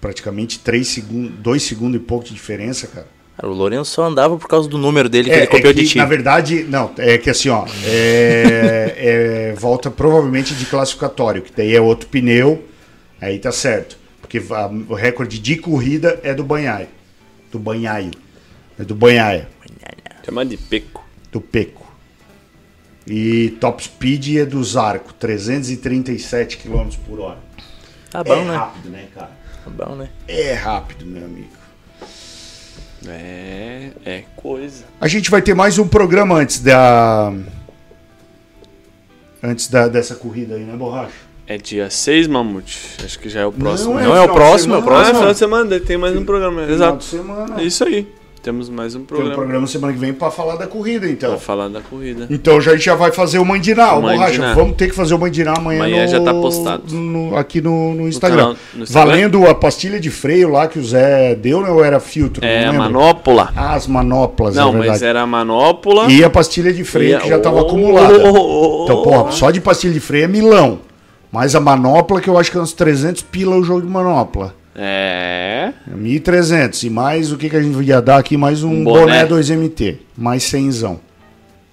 praticamente 3 segundos, 2 segundos e pouco de diferença, cara. Cara, o Lourenço só andava por causa do número dele que É, ele copiou é que, de ti. Na verdade, não, é que assim, ó, é, é volta provavelmente de classificatório, que daí é outro pneu, aí tá certo. Porque a- o recorde de corrida é do Banhaia. Do Banhaio. É do Banhaia, Chama de peco. do Peco. E top speed é do Zarco, 337 km por hora. Tá bom, é né? rápido, né, cara? Tá bom, né? É rápido, meu amigo. É, é coisa. A gente vai ter mais um programa antes da. Antes da, dessa corrida aí, né, Borracha? É dia 6, Mamute. Acho que já é o próximo. Não né? Não é o de próximo, é o semana, Ah, é próximo. final de semana, tem mais um programa. Final de Exato. semana. É isso aí. Temos mais um Tem um programa programa semana que vem pra falar da corrida, então. pra falar da corrida. Então já, a gente já vai fazer o Mandiná. O Borracha, vamos ter que fazer o Mandiná amanhã. Amanhã no- já tá postado. no- aqui no, no Instagram. canal- no Instagram? Valendo a pastilha de freio lá que o Zé deu, né? Ou era filtro? É Não a manópola. Ah, as manoplas, Não, é verdade. mas era a manópola. E a pastilha de freio E que já a- tava Oh, acumulada. oh, oh, oh, Então, porra, só de pastilha de freio é milão. Mas a manopla, que eu acho que é uns 300 pila o jogo de manopla. É. 1.300. E mais o que, que a gente ia dar aqui? Mais um Um boné. boné. 2MT. Mais 100zão.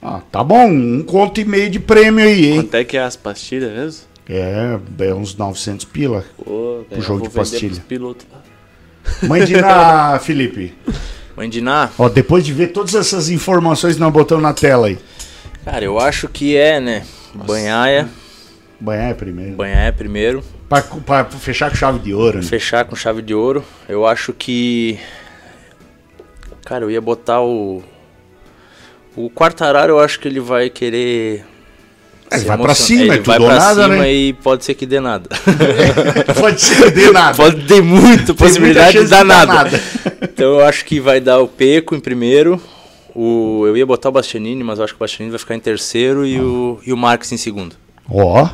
Ah, tá bom. Um conto e meio de prêmio aí, hein? Quanto é que é as pastilhas mesmo? É, é uns 900 pila. Pô, velho, jogo de pastilha. vender pros pilotos lá. Mãe de Felipe. Mandiná, Ó, depois de ver todas essas informações que nós botamos na tela aí. cara, eu acho que é, né? Banhaia, Banhar é primeiro. Banhaia primeiro. Pra, pra fechar com chave de ouro, né? Fechar com chave de ouro. Eu acho que. Cara, eu ia botar o. O Quartararo, eu acho que ele vai querer. É, se vai pra cima, é ele vai tudo ou pra nada, cima né? e pode ser que dê nada. Pode ser que dê nada. pode ter muita possibilidade de dar nada. nada. então eu acho que vai dar o Peco em primeiro. O, eu ia botar o Bastianini, mas eu acho que o Bastianini vai ficar em terceiro e, o, e o Marques em segundo. Ó.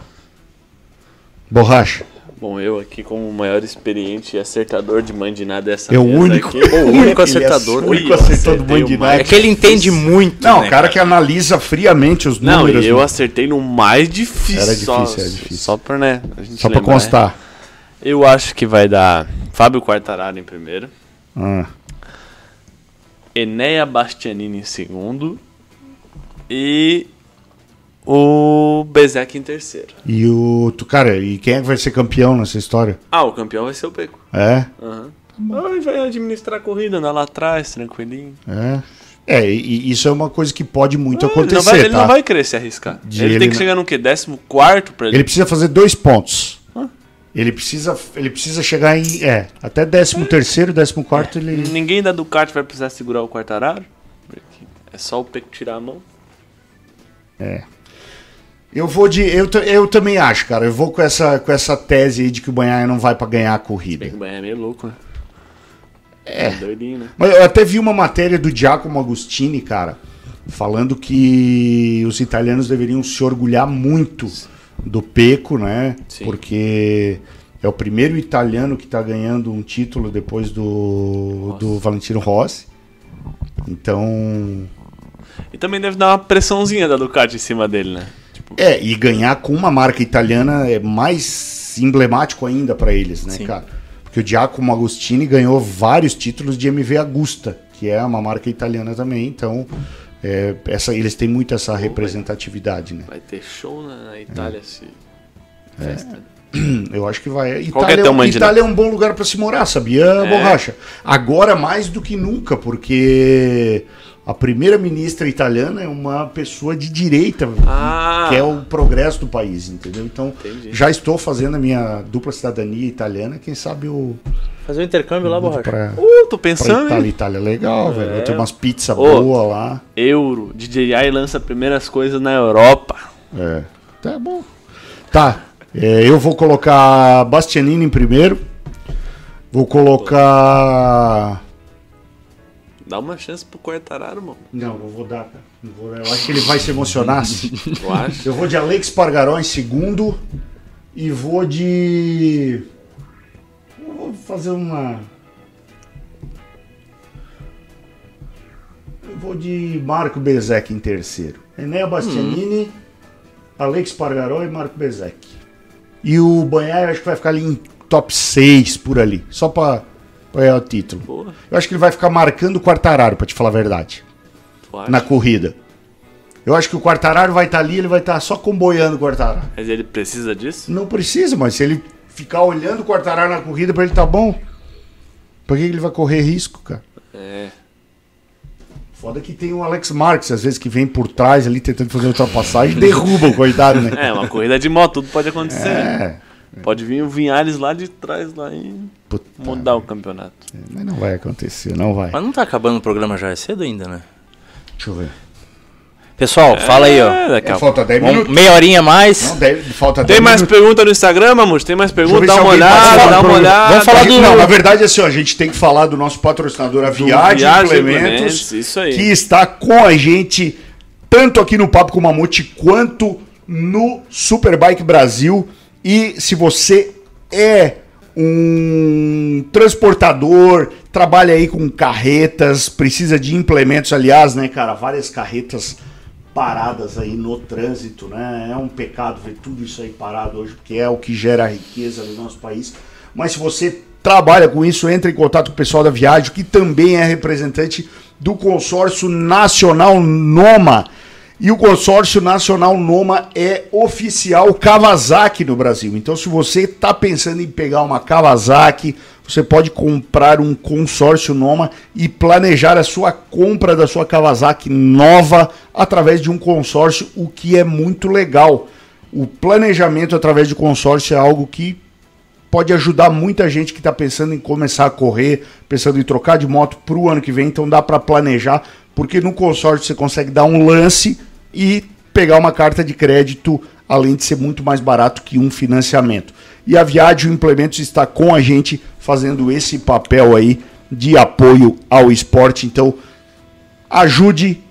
Borracha. Bom, eu aqui como o maior experiente e acertador de mandiná dessa É o mesa único. aqui. o único é acertador. o único eu acertador Mandiná. mais É que ele entende muito. Não, né, o cara que analisa friamente os Não, números. e eu né? acertei no mais difícil. Era só, difícil, era difícil. Só pra, né? a gente Só pra lembrar, constar. né? Eu acho que vai dar Fábio Quartararo em primeiro, Ah. Enéa Bastianini em segundo e o Bezek em terceiro. E o. Tu, cara, e quem é que vai ser campeão nessa história? Ah, o campeão vai ser o Peco. É? Aham. Aí vai administrar a corrida, andar lá atrás, tranquilinho. É. É, e, isso é uma coisa que pode muito Ah, acontecer, ele não vai, ele tá? não vai querer se arriscar. De ele, ele tem que não- chegar no quê? Décimo quarto pra ele. Ele precisa fazer dois pontos. Ah. Ele precisa, ele precisa chegar em. É, até 13 terceiro, 14 quarto ele. Ninguém da Ducati vai precisar segurar o Quartararo. porque É só o Peco tirar a mão. Eu vou de. Eu, eu também acho, cara. Eu vou com essa, com essa tese aí de que o Banhaia não vai pra ganhar a corrida. O Banha é meio louco, né? É. Doidinho, né? Mas eu até vi uma matéria do Giacomo Agostini, cara, falando que os italianos deveriam se orgulhar muito do Peco, né? Sim. Porque é o primeiro italiano que tá ganhando um título depois do, do Valentino Rossi. Então. E também deve dar uma pressãozinha da Ducati em cima dele, né? É, e ganhar com uma marca italiana é mais emblemático ainda pra eles, né, Sim. cara? Porque o Giacomo Agostini ganhou vários títulos de MV Agusta, que é uma marca italiana também, então é, essa, eles têm muito essa representatividade, né? vai ter show na, Itália se. É. Festa. Eu acho que vai. É Itália, teu mande, Itália é um bom lugar pra se morar, sabia, É. Borracha? Agora mais do que nunca, porque a primeira ministra italiana é uma pessoa de direita, Ah. que é o progresso do país, entendeu? Então, Entendi. já estou fazendo a minha dupla cidadania italiana, quem sabe o Fazer o intercâmbio lá, borracha. pra, Uh, tô pensando. Itália, hein? Itália é legal, velho. Vai ter umas pizzas Ô. boas lá. Euro, DJI lança primeiras coisas na Europa. É. Tá bom. Tá. é, eu vou colocar Bastianini em primeiro. Vou colocar. Dá uma chance pro Quartararo, mano. Não, não vou dar, cara. Não vou- Eu acho que ele vai se emocionar. Eu acho. eu vou de Alex Pargaró em segundo. E vou de. Eu vou fazer uma. Eu vou de Marco Bezek em terceiro. Enéa Bastianini, Alex Pargaró e Marco Bezek. E o Banhaia acho que vai ficar ali em top 6 por ali. Só pra pra ganhar o título. Porra, Eu acho que ele vai ficar marcando o Quartararo, pra te falar a verdade, na corrida. Eu acho que o Quartararo vai estar ali, ele vai estar só comboiando o Quartararo. Mas ele precisa disso? Não precisa, mas se ele ficar olhando o Quartararo na corrida, pra ele tá bom. Por que ele vai correr risco, cara? É. Foda que tem o Alex Marques, às vezes, que vem por trás ali tentando fazer ultrapassagem e derruba o coitado, né? É, uma corrida de moto, tudo pode acontecer. né? É. Pode vir o Vinhares lá de trás lá e Puta, mudar o campeonato. mas não vai acontecer, não vai. Mas não tá acabando o programa já, é cedo ainda, né? Deixa eu ver. Pessoal, fala aí, ó. É, Falta 10 Vamos- minutos. meia horinha a mais. Não, deve, falta Tem 10 mais minutos. pergunta no Instagram, Mamus? Tem mais pergunta? Dá uma olhada, dá uma olhada. Vamos falar do-. Não, na verdade, assim, ó, a gente tem que falar do nosso patrocinador, a Viagem, Viagem Implementos, Implementos, isso aí. que está com a gente, tanto aqui no Papo com o Mamute, quanto no Superbike Brasil. E se você é um transportador, trabalha aí com carretas, precisa de implementos, aliás, né, cara, várias carretas paradas aí no trânsito, né? É um pecado ver tudo isso aí parado hoje, porque é o que gera riqueza no nosso país. Mas se você trabalha com isso, entre em contato com o pessoal da Viagem, que também é representante do consórcio nacional Noma. E o consórcio nacional Noma é oficial Kawasaki no Brasil. Então, se você está pensando em pegar uma Kawasaki, você pode comprar um consórcio Noma e planejar a sua compra da sua Kawasaki nova através de um consórcio, o que é muito legal. O planejamento através de consórcio é algo que pode ajudar muita gente que está pensando em começar a correr, pensando em trocar de moto para o ano que vem. Então dá para planejar, porque no consórcio você consegue dar um lance e pegar uma carta de crédito, além de ser muito mais barato que um financiamento. E a Viagem Implementos está com a gente fazendo esse papel aí de apoio ao esporte. Então ajude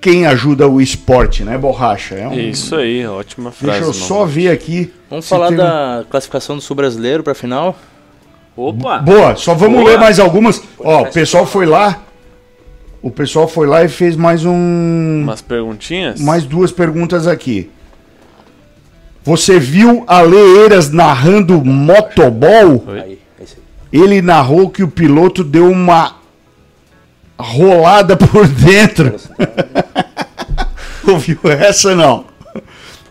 quem ajuda o esporte, né, Borracha? É um- Isso aí, ótima frase. Deixa eu mano. só ver aqui. Vamos falar tem da classificação do Sul Brasileiro pra final. Opa! Boa, só vamos Boa. ler mais algumas. Ó, o pessoal foi lá. O pessoal foi lá e fez mais um. Umas perguntinhas? Mais duas perguntas aqui. Você viu a Leeiras narrando motobol? Oi? Aí, é isso aí. Ele narrou que o piloto deu uma rolada por dentro. Ouviu essa não?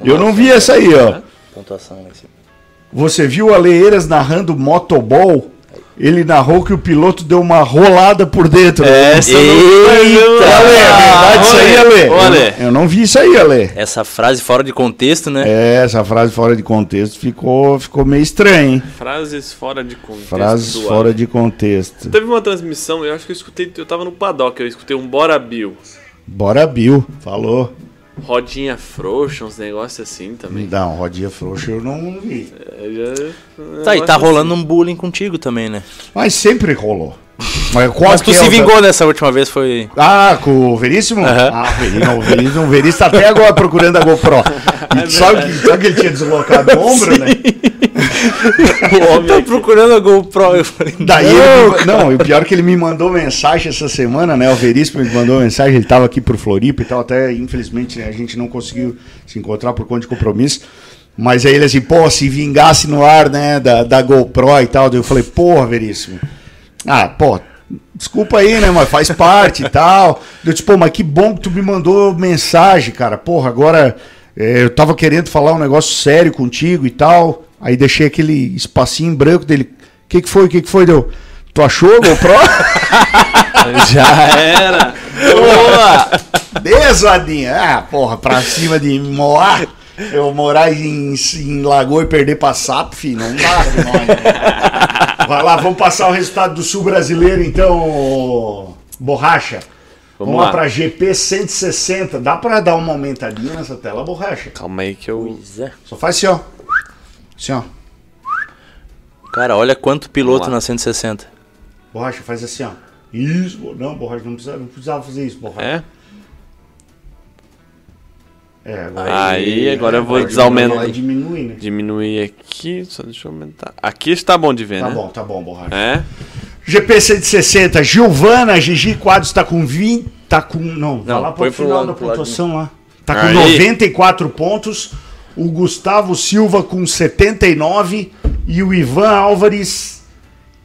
Eu não vi essa aí, ó. Pontuação lá em cima. Você viu a Leeiras narrando motobol? Ele narrou que o piloto deu uma rolada por dentro. Essa eu não Eita! Ale, é verdade isso aí, Ale? Ô, Ale. Eu, eu não vi isso aí, Ale. Essa frase fora de contexto, né? É, essa frase fora de contexto ficou, ficou meio estranha, hein? Frases fora de contexto. Frases fora de contexto. Teve uma transmissão, eu acho que eu escutei, eu tava no paddock, eu escutei um Bora Bill. Bora, Bill. Falou. Rodinha frouxa, uns negócios assim também. Não, rodinha frouxa eu não vi. É, já- um Tá, e tá rolando um bullying contigo também, né? Mas sempre rolou. Mas, qual Mas tu que é se vingou nessa última vez, foi. Ah, com o Veríssimo? Aham. Ah, o Veríssimo, o Veríssimo, tá até agora procurando a GoPro. E sabe, que, sabe que ele tinha deslocado o ombro, né? O homem aqui. procurando a GoPro. Eu falei, Daí não, ele não, e o pior é que ele me mandou mensagem essa semana, né? O Veríssimo me mandou mensagem, ele tava aqui pro Floripa e tal, até infelizmente né, a gente não conseguiu se encontrar por conta de compromisso. Mas aí ele assim, pô, se vingasse no ar, né, da, da GoPro e tal. Daí eu falei, porra, Veríssimo. Ah, pô, desculpa aí, né, mas faz parte e tal. Eu disse, pô, mas que bom que tu me mandou mensagem, cara. Porra, agora é, eu tava querendo falar um negócio sério contigo e tal. Aí deixei aquele espacinho em branco dele. O que que foi? O que que foi? Deu? Tu achou GoPro? Já era. Boa! Desoadinha. Ah, porra, pra cima de Moá. Eu morar em, em Lagoa e perder pra sapo, filho, não dá né? Vai lá, vamos passar o resultado do Sul Brasileiro, então, Borracha. Vamos, Vamos lá lá. pra GP 160. Dá pra dar uma aumentadinha nessa tela, Borracha? Calma aí que eu. Pois é. Só faz assim, ó. Assim, ó. Cara, olha quanto piloto na 160. Borracha, faz assim, ó. Isso, não, Borracha, não precisava, não precisava fazer isso, Borracha. É? É, agora Aí, agora eu vou agora desaumentar. vai diminuir, né? Diminuir aqui, só deixa eu aumentar. Aqui está bom de ver, Tá né? bom, tá bom, Borracha. É? GP 160, Giovana, Gigi Quadros tá com 20. Tá com. Não, vai Não, lá pro põe pro final lado, da pontuação lá. Tá com Aí. 94 pontos. O Gustavo Silva com 79 e o Ivan Álvares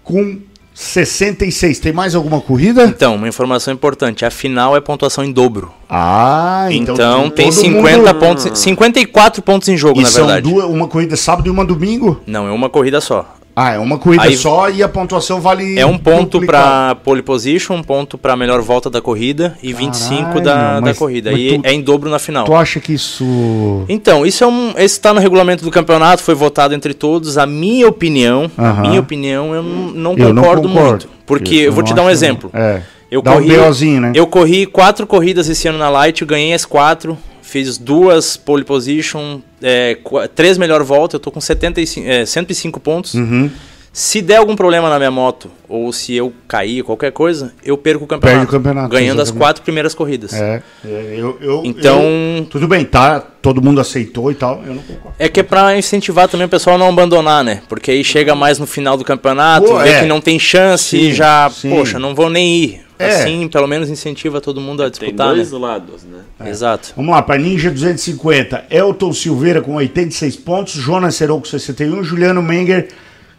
com 66. Tem mais alguma corrida? Então, uma informação importante. A final é pontuação em dobro. Ah, Então, tem todo 50 mundo- pontos. 54 pontos em jogo, E na verdade. duas, uma corrida sábado e uma domingo? Não, é uma corrida só. Ah, é uma corrida Aí- só e a pontuação vale. É um ponto pra pole position, um ponto pra melhor volta da corrida e 25 da, Caralho, da mas- corrida. mas E tu- é em dobro na final. Tu acha que isso. Então, isso é um. Esse está no regulamento do campeonato, foi votado entre todos. A minha opinião, a Aham. minha opinião, eu não, Eu não concordo concordo. muito. Porque eu, vou não te dar um acho- exemplo. É. Eu Dá corri, um né? Eu corri quatro corridas esse ano na Light, eu ganhei as quatro, fiz duas pole position, é, três melhor volta, eu tô com 75, é, 105 pontos. Uhum. Se der algum problema na minha moto, ou se eu cair, qualquer coisa, eu perco o campeonato. Perde o campeonato, Ganhando as exatamente. quatro primeiras corridas. É, é, eu, eu- Então- eu- tudo bem, tá? Todo mundo aceitou e tal. Eu não concordo. É que é pra incentivar também o pessoal a não abandonar, né? Porque aí chega mais no final do campeonato, Pô, vê é. que não tem chance Sim, e já, sim. poxa, não vou nem ir. É. Assim, pelo menos incentiva todo mundo a Tem disputar, dois né? lados, né? Exato. Vamos lá, para Ninja 250. Elton Silveira com 86 pontos, Jonas Serou com 61, Juliano Menger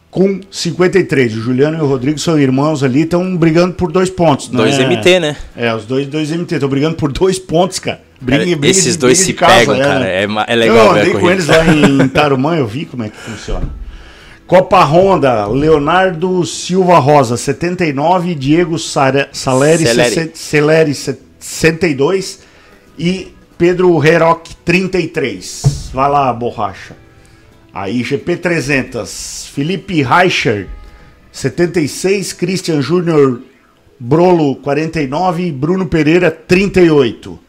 com 53. O Juliano e o Rodrigo são irmãos ali, estão brigando por dois pontos. não Dois é? MT, né? É, os dois, dois MT, estão brigando por dois pontos, cara. Briga, Cara, briga esses de- dois briga se casa, pegam, é, cara. né? É, ma- é legal eu andei com corrida. eles lá em Tarumã, eu vi como é que funciona. Copa Honda, Leonardo Silva Rosa, 79, Diego Sara- Saleri, Celeri. 60 Celeri, 62 e Pedro Heroc, 33. Vai lá, borracha. Aí, GP300, Felipe Reicher, 76, Christian Júnior Brolo, 49 e Bruno Pereira, 38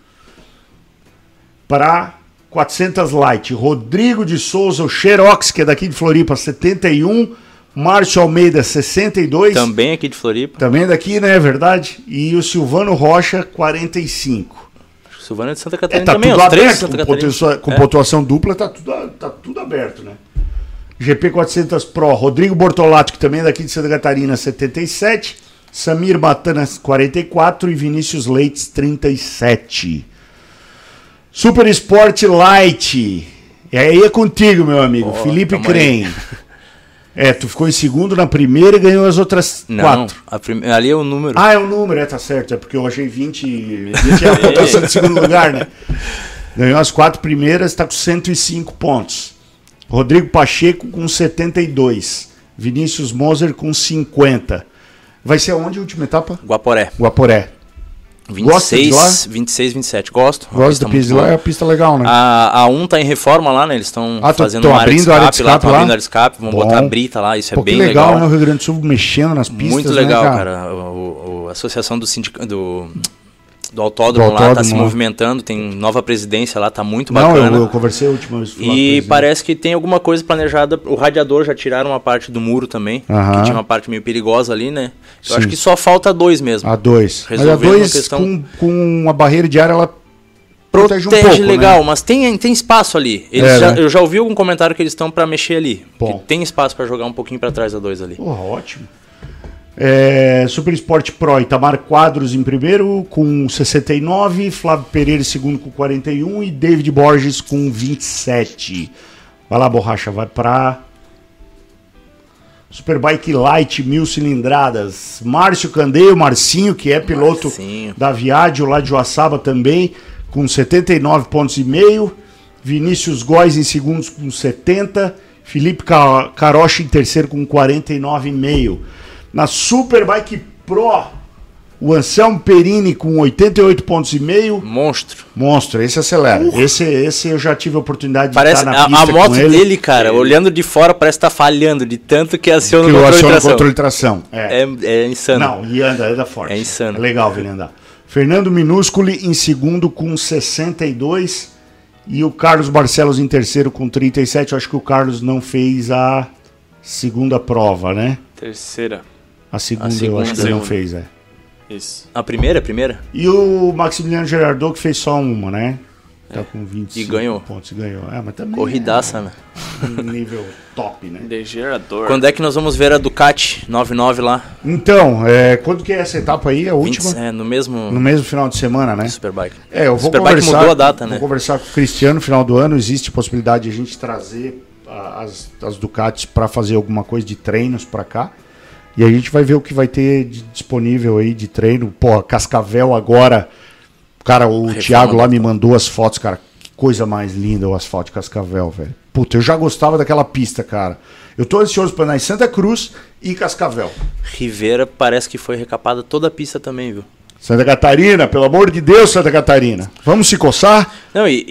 para 400 Light. Rodrigo de Souza, o Xerox, que é daqui de Floripa, 71. Márcio Almeida, 62. Também aqui de Floripa. Também daqui, né? É verdade. E o Silvano Rocha, 45. Silvana é de Santa É, Catarina tá também, tudo aberto. Santa Com, pontua- com É. pontuação dupla, tá tudo, tá tudo aberto, né? GP 400 Pro, Rodrigo Bortolato, que também é daqui de Santa Catarina, 77. Samir Batanas, 44. E Vinícius Leites, 37. Super Sport Light. E aí é contigo, meu amigo. Felipe. Crem. É, tu ficou em segundo na primeira e ganhou as outras Não, quatro. prime- ali é o número. Ah, é o número, é, tá certo. É porque eu achei 20. 20 é a pontuação de segundo lugar, né? Ganhou as quatro primeiras, tá com 105 pontos. Rodrigo Pacheco com 72. Vinícius Moser com 50. Vai ser aonde a última etapa? Guaporé. Guaporé. Gosta de 26, lá? 26, 27. Gosto. Uma Gosto pista muito lá, é boa. a pista legal, né? A, a 1 tá em reforma lá, né? Eles estão Ah, tão- fazendo uma área de a área de escape lá, escape estão lá? abrindo a área de escape, vão botar a brita lá, isso é Pô, que bem legal, legal. né? O Rio Grande do Sul mexendo nas pistas. Muito né, legal, cara. O, o- a associação do sindicato. Do, do autódromo, Do lá, tá autódromo se lá. movimentando, tem nova presidência lá, tá muito Não, bacana. eu, eu conversei a última vez. E né? parece que tem alguma coisa planejada. O radiador já tiraram uma parte do muro também. Aham. Que tinha uma parte meio perigosa ali, né? Eu Sim. acho que só falta dois mesmo. A 2. Mas a a 2 questão- com, com uma barreira de ar, ela protege, Protege um pouco, legal, né? mas tem, tem espaço ali. É, já- né? Eu já ouvi algum comentário que eles estão pra mexer ali. Bom. Que tem espaço pra jogar um pouquinho pra trás da 2 ali. Porra, ótimo. É, Super Sport Pro, Itamar Quadros em primeiro com 69, Flávio Pereira em segundo com 41 e David Borges com 27. Vai lá, borracha, vai pra Superbike Light, mil cilindradas. Márcio Candeio, Marcinho, que é piloto Marcinho. da Viadio lá de Joaçaba também, com 79 pontos e meio. Vinícius Góes em segundos com 70. Felipe Ca- Carocha em terceiro com 49,5. Na Superbike Pro, o Anselmo Perini com 88 pontos e meio. Monstro. Monstro, esse acelera. Esse, esse eu já tive a oportunidade de Parece estar a, na pista a moto com ele. dele, cara, olhando de fora, parece estar falhando de tanto que aciona que o eu controle o tração. controle de tração. É. É, é insano. Não, e anda, anda forte. É insano. É legal ver ele andar. Fernando Minúsculi em segundo com 62 e o Carlos Barcelos em terceiro com 37. Eu acho que o Carlos não fez a segunda prova, né? Terceira. A segunda, eu segunda. acho que ele não fez, é. Isso. A primeira, a primeira? E o Maximiliano Gerardot que fez só uma, né? Tá com 25 E ganhou. pontos e ganhou. É, mas também Corridaça, né? é um nível top, né? De gerador. Quando é que nós vamos ver a Ducati 99 lá? Então, é, quando que é essa etapa aí? A 20, última? é, no mesmo No mesmo final de semana, né? Superbike. É, eu vou Superbike conversar, mudou a data, vou né? conversar com o Cristiano no final do ano. Existe a possibilidade de a gente trazer as, as Ducatis para fazer alguma coisa de treinos para cá. E a gente vai ver o que vai ter disponível aí de treino. Pô, Cascavel agora. Cara, o Reforma Thiago lá me mandou as fotos, cara. Que coisa mais linda o asfalto de Cascavel, velho. Puta, eu já gostava daquela pista, cara. Eu tô ansioso pra andar em Santa Cruz e Cascavel. Rivera parece que foi recapada toda a pista também, viu? Santa Catarina, pelo amor de Deus, Santa Catarina. Vamos se coçar? Não, e,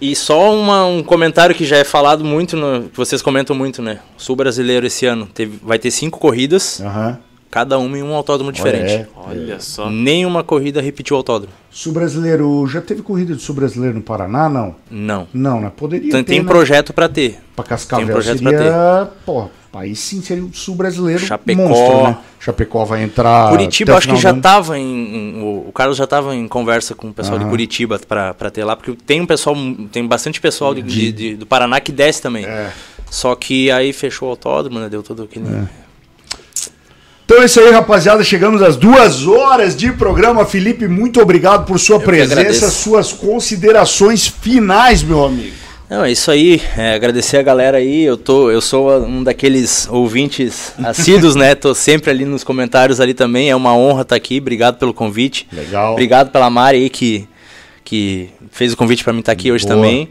e, e só uma- um comentário que já é falado muito, no, que vocês comentam muito, né? O Sul Brasileiro esse ano teve, vai ter cinco corridas, Aham. cada uma em um autódromo diferente. É. Olha só. Nenhuma corrida repetiu o autódromo. Sul brasileiro, já teve corrida de sul brasileiro no Paraná? Não. Não. Não, né? Poderia Então, ter, tem né? projeto pra ter. Pra Cascavel tem projeto pra seria, pô, aí sim seria o sul brasileiro Chapecó. monstro, né? Chapecó vai entrar Curitiba, acho que já do ano. tava em, em- o, Carlos já tava em conversa com o pessoal Aham. de Curitiba pra ter lá, porque tem um pessoal, tem bastante pessoal de, de- de- do Paraná que desce também. É. Só que aí fechou o autódromo, né? Deu todo aquele. Então é isso aí, rapaziada. Chegamos às duas horas de programa. Felipe, muito obrigado por sua que presença, suas considerações finais, meu amigo. Não, é isso aí. É, agradecer a galera aí. Eu tô, eu sou um daqueles ouvintes assíduos, né? Tô sempre ali nos comentários ali também. É uma honra estar aqui. Obrigado pelo convite. Legal. Obrigado pela Mari aí que, que fez o convite para mim estar aqui hoje Boa. também.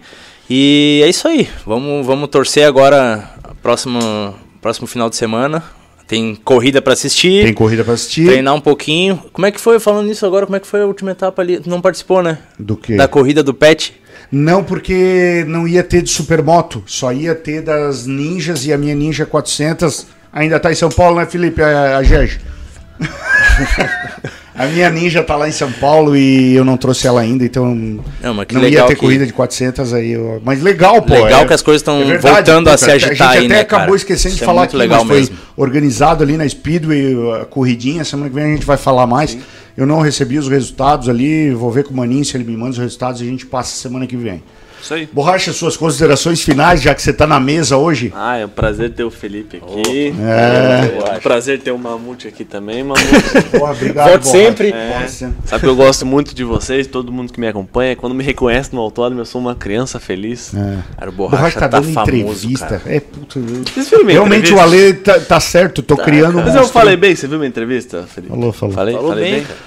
E é isso aí. Vamos, vamos torcer agora próximo próximo final de semana. Tem corrida para assistir. Tem corrida pra assistir? Treinar um pouquinho. Como é que foi, falando nisso agora, como é que foi a última etapa ali? Não participou, né? Do quê? Da corrida do Pet. Não, porque não ia ter de supermoto, só ia ter das ninjas e a minha Ninja 400 ainda tá em São Paulo, né, Felipe? A, a Gege. a minha Ninja tá lá em São Paulo e eu não trouxe ela ainda, então Não, que não ia ter que- corrida de 400 aí. eu- Mas legal, pô. Legal é- que as coisas estão é voltando a se agitar A aí, gente até né, acabou cara? esquecendo de Isso é falar aqui, legal mas foi organizado ali na Speedway, a corridinha, semana que vem a gente vai falar mais. Eu não recebi os resultados ali, vou ver com o Maninho se ele me manda os resultados e a gente passa semana que vem. Isso aí. Borracha, suas considerações finais, já que você tá na mesa hoje. Ah, é um prazer ter o Felipe aqui. É. É um prazer ter o Mamute aqui também, Mamute. Porra, obrigado, Volte sempre. Volte sempre. Sabe que eu gosto muito de vocês, todo mundo que me acompanha. Quando me reconhece no autódromo, eu sou uma criança feliz. Cara, o Borracha, Borracha tá tá, dando famoso, entrevista. cara. É, puta. eu- Vocês viram minha Realmente o? Ale tá, tá certo, tô criando um Mas eu falei bem, você viu minha entrevista, Felipe? Falou, falou. Falei, Falou falei bem, bem. cara.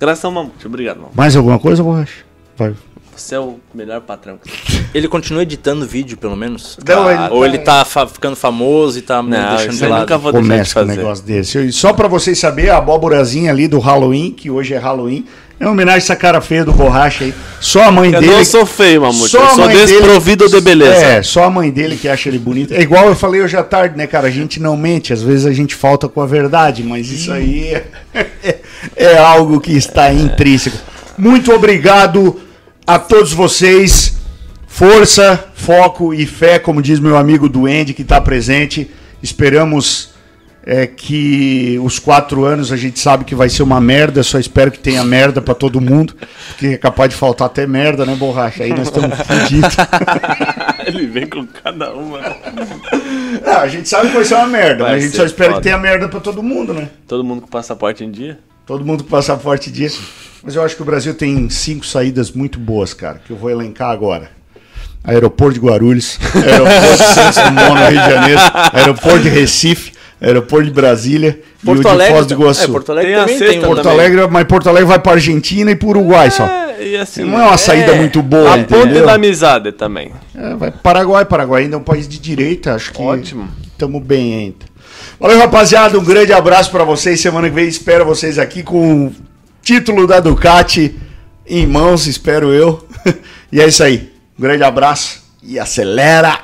Graças ao Mamute, obrigado, Mamute. Mais alguma coisa, Borracha? Vai. Você é o melhor patrão eu Ele continua editando vídeo, pelo menos? Não, ele Ou ele tá fa- ficando famoso e tá me Não, deixando isso de aí lado? nunca vou deixar de Começa um fazer. negócio desse. E só pra vocês saberem, a abóborazinha ali do Halloween, que hoje é Halloween, é uma homenagem a essa cara feia do Borracha aí. Só a mãe Eu dele. não sou feio, Mamute. Só Eu a sou mãe dele- desprovido de beleza. É, só a mãe dele que acha ele bonito. É igual eu falei hoje à tarde, né, cara? A gente não mente, às vezes a gente falta com a verdade, mas isso aí é, é algo que está intrínseco. Muito obrigado a todos vocês. Força, foco e fé, como diz meu amigo Duende que está presente. Esperamos é, que os quatro anos a gente sabe que vai ser uma merda. Só espero que tenha merda para todo mundo, porque é capaz de faltar até merda, né, borracha? Aí nós estamos fodidos. Ele vem com cada uma. Não, a gente sabe que vai ser uma merda, Vai mas a gente só espera foda. que tenha merda para todo mundo, né? Todo mundo com passaporte em dia? Todo mundo com passaporte disso. Mas eu acho que o Brasil tem cinco saídas muito boas, cara, que eu vou elencar agora. Aeroporto de Guarulhos, Aeroporto de Santos Dumont, no Rio de Janeiro, Aeroporto de Recife, Aeroporto de Brasília e o de Foz do Iguaçu. É, Porto Alegre Tem também tem Porto também. Alegre, mas Porto Alegre vai para Argentina e para Uruguai só. É, e assim. Não é uma saída muito boa, A ponte da amizade também. É, vai Paraguai, Paraguai ainda é um país de direita, acho que Ótimo. estamos bem ainda. Valeu, rapaziada, um grande abraço para vocês. Semana que vem espero vocês aqui com o título da Ducati em mãos, espero eu. E é isso aí. Um grande abraço e acelera!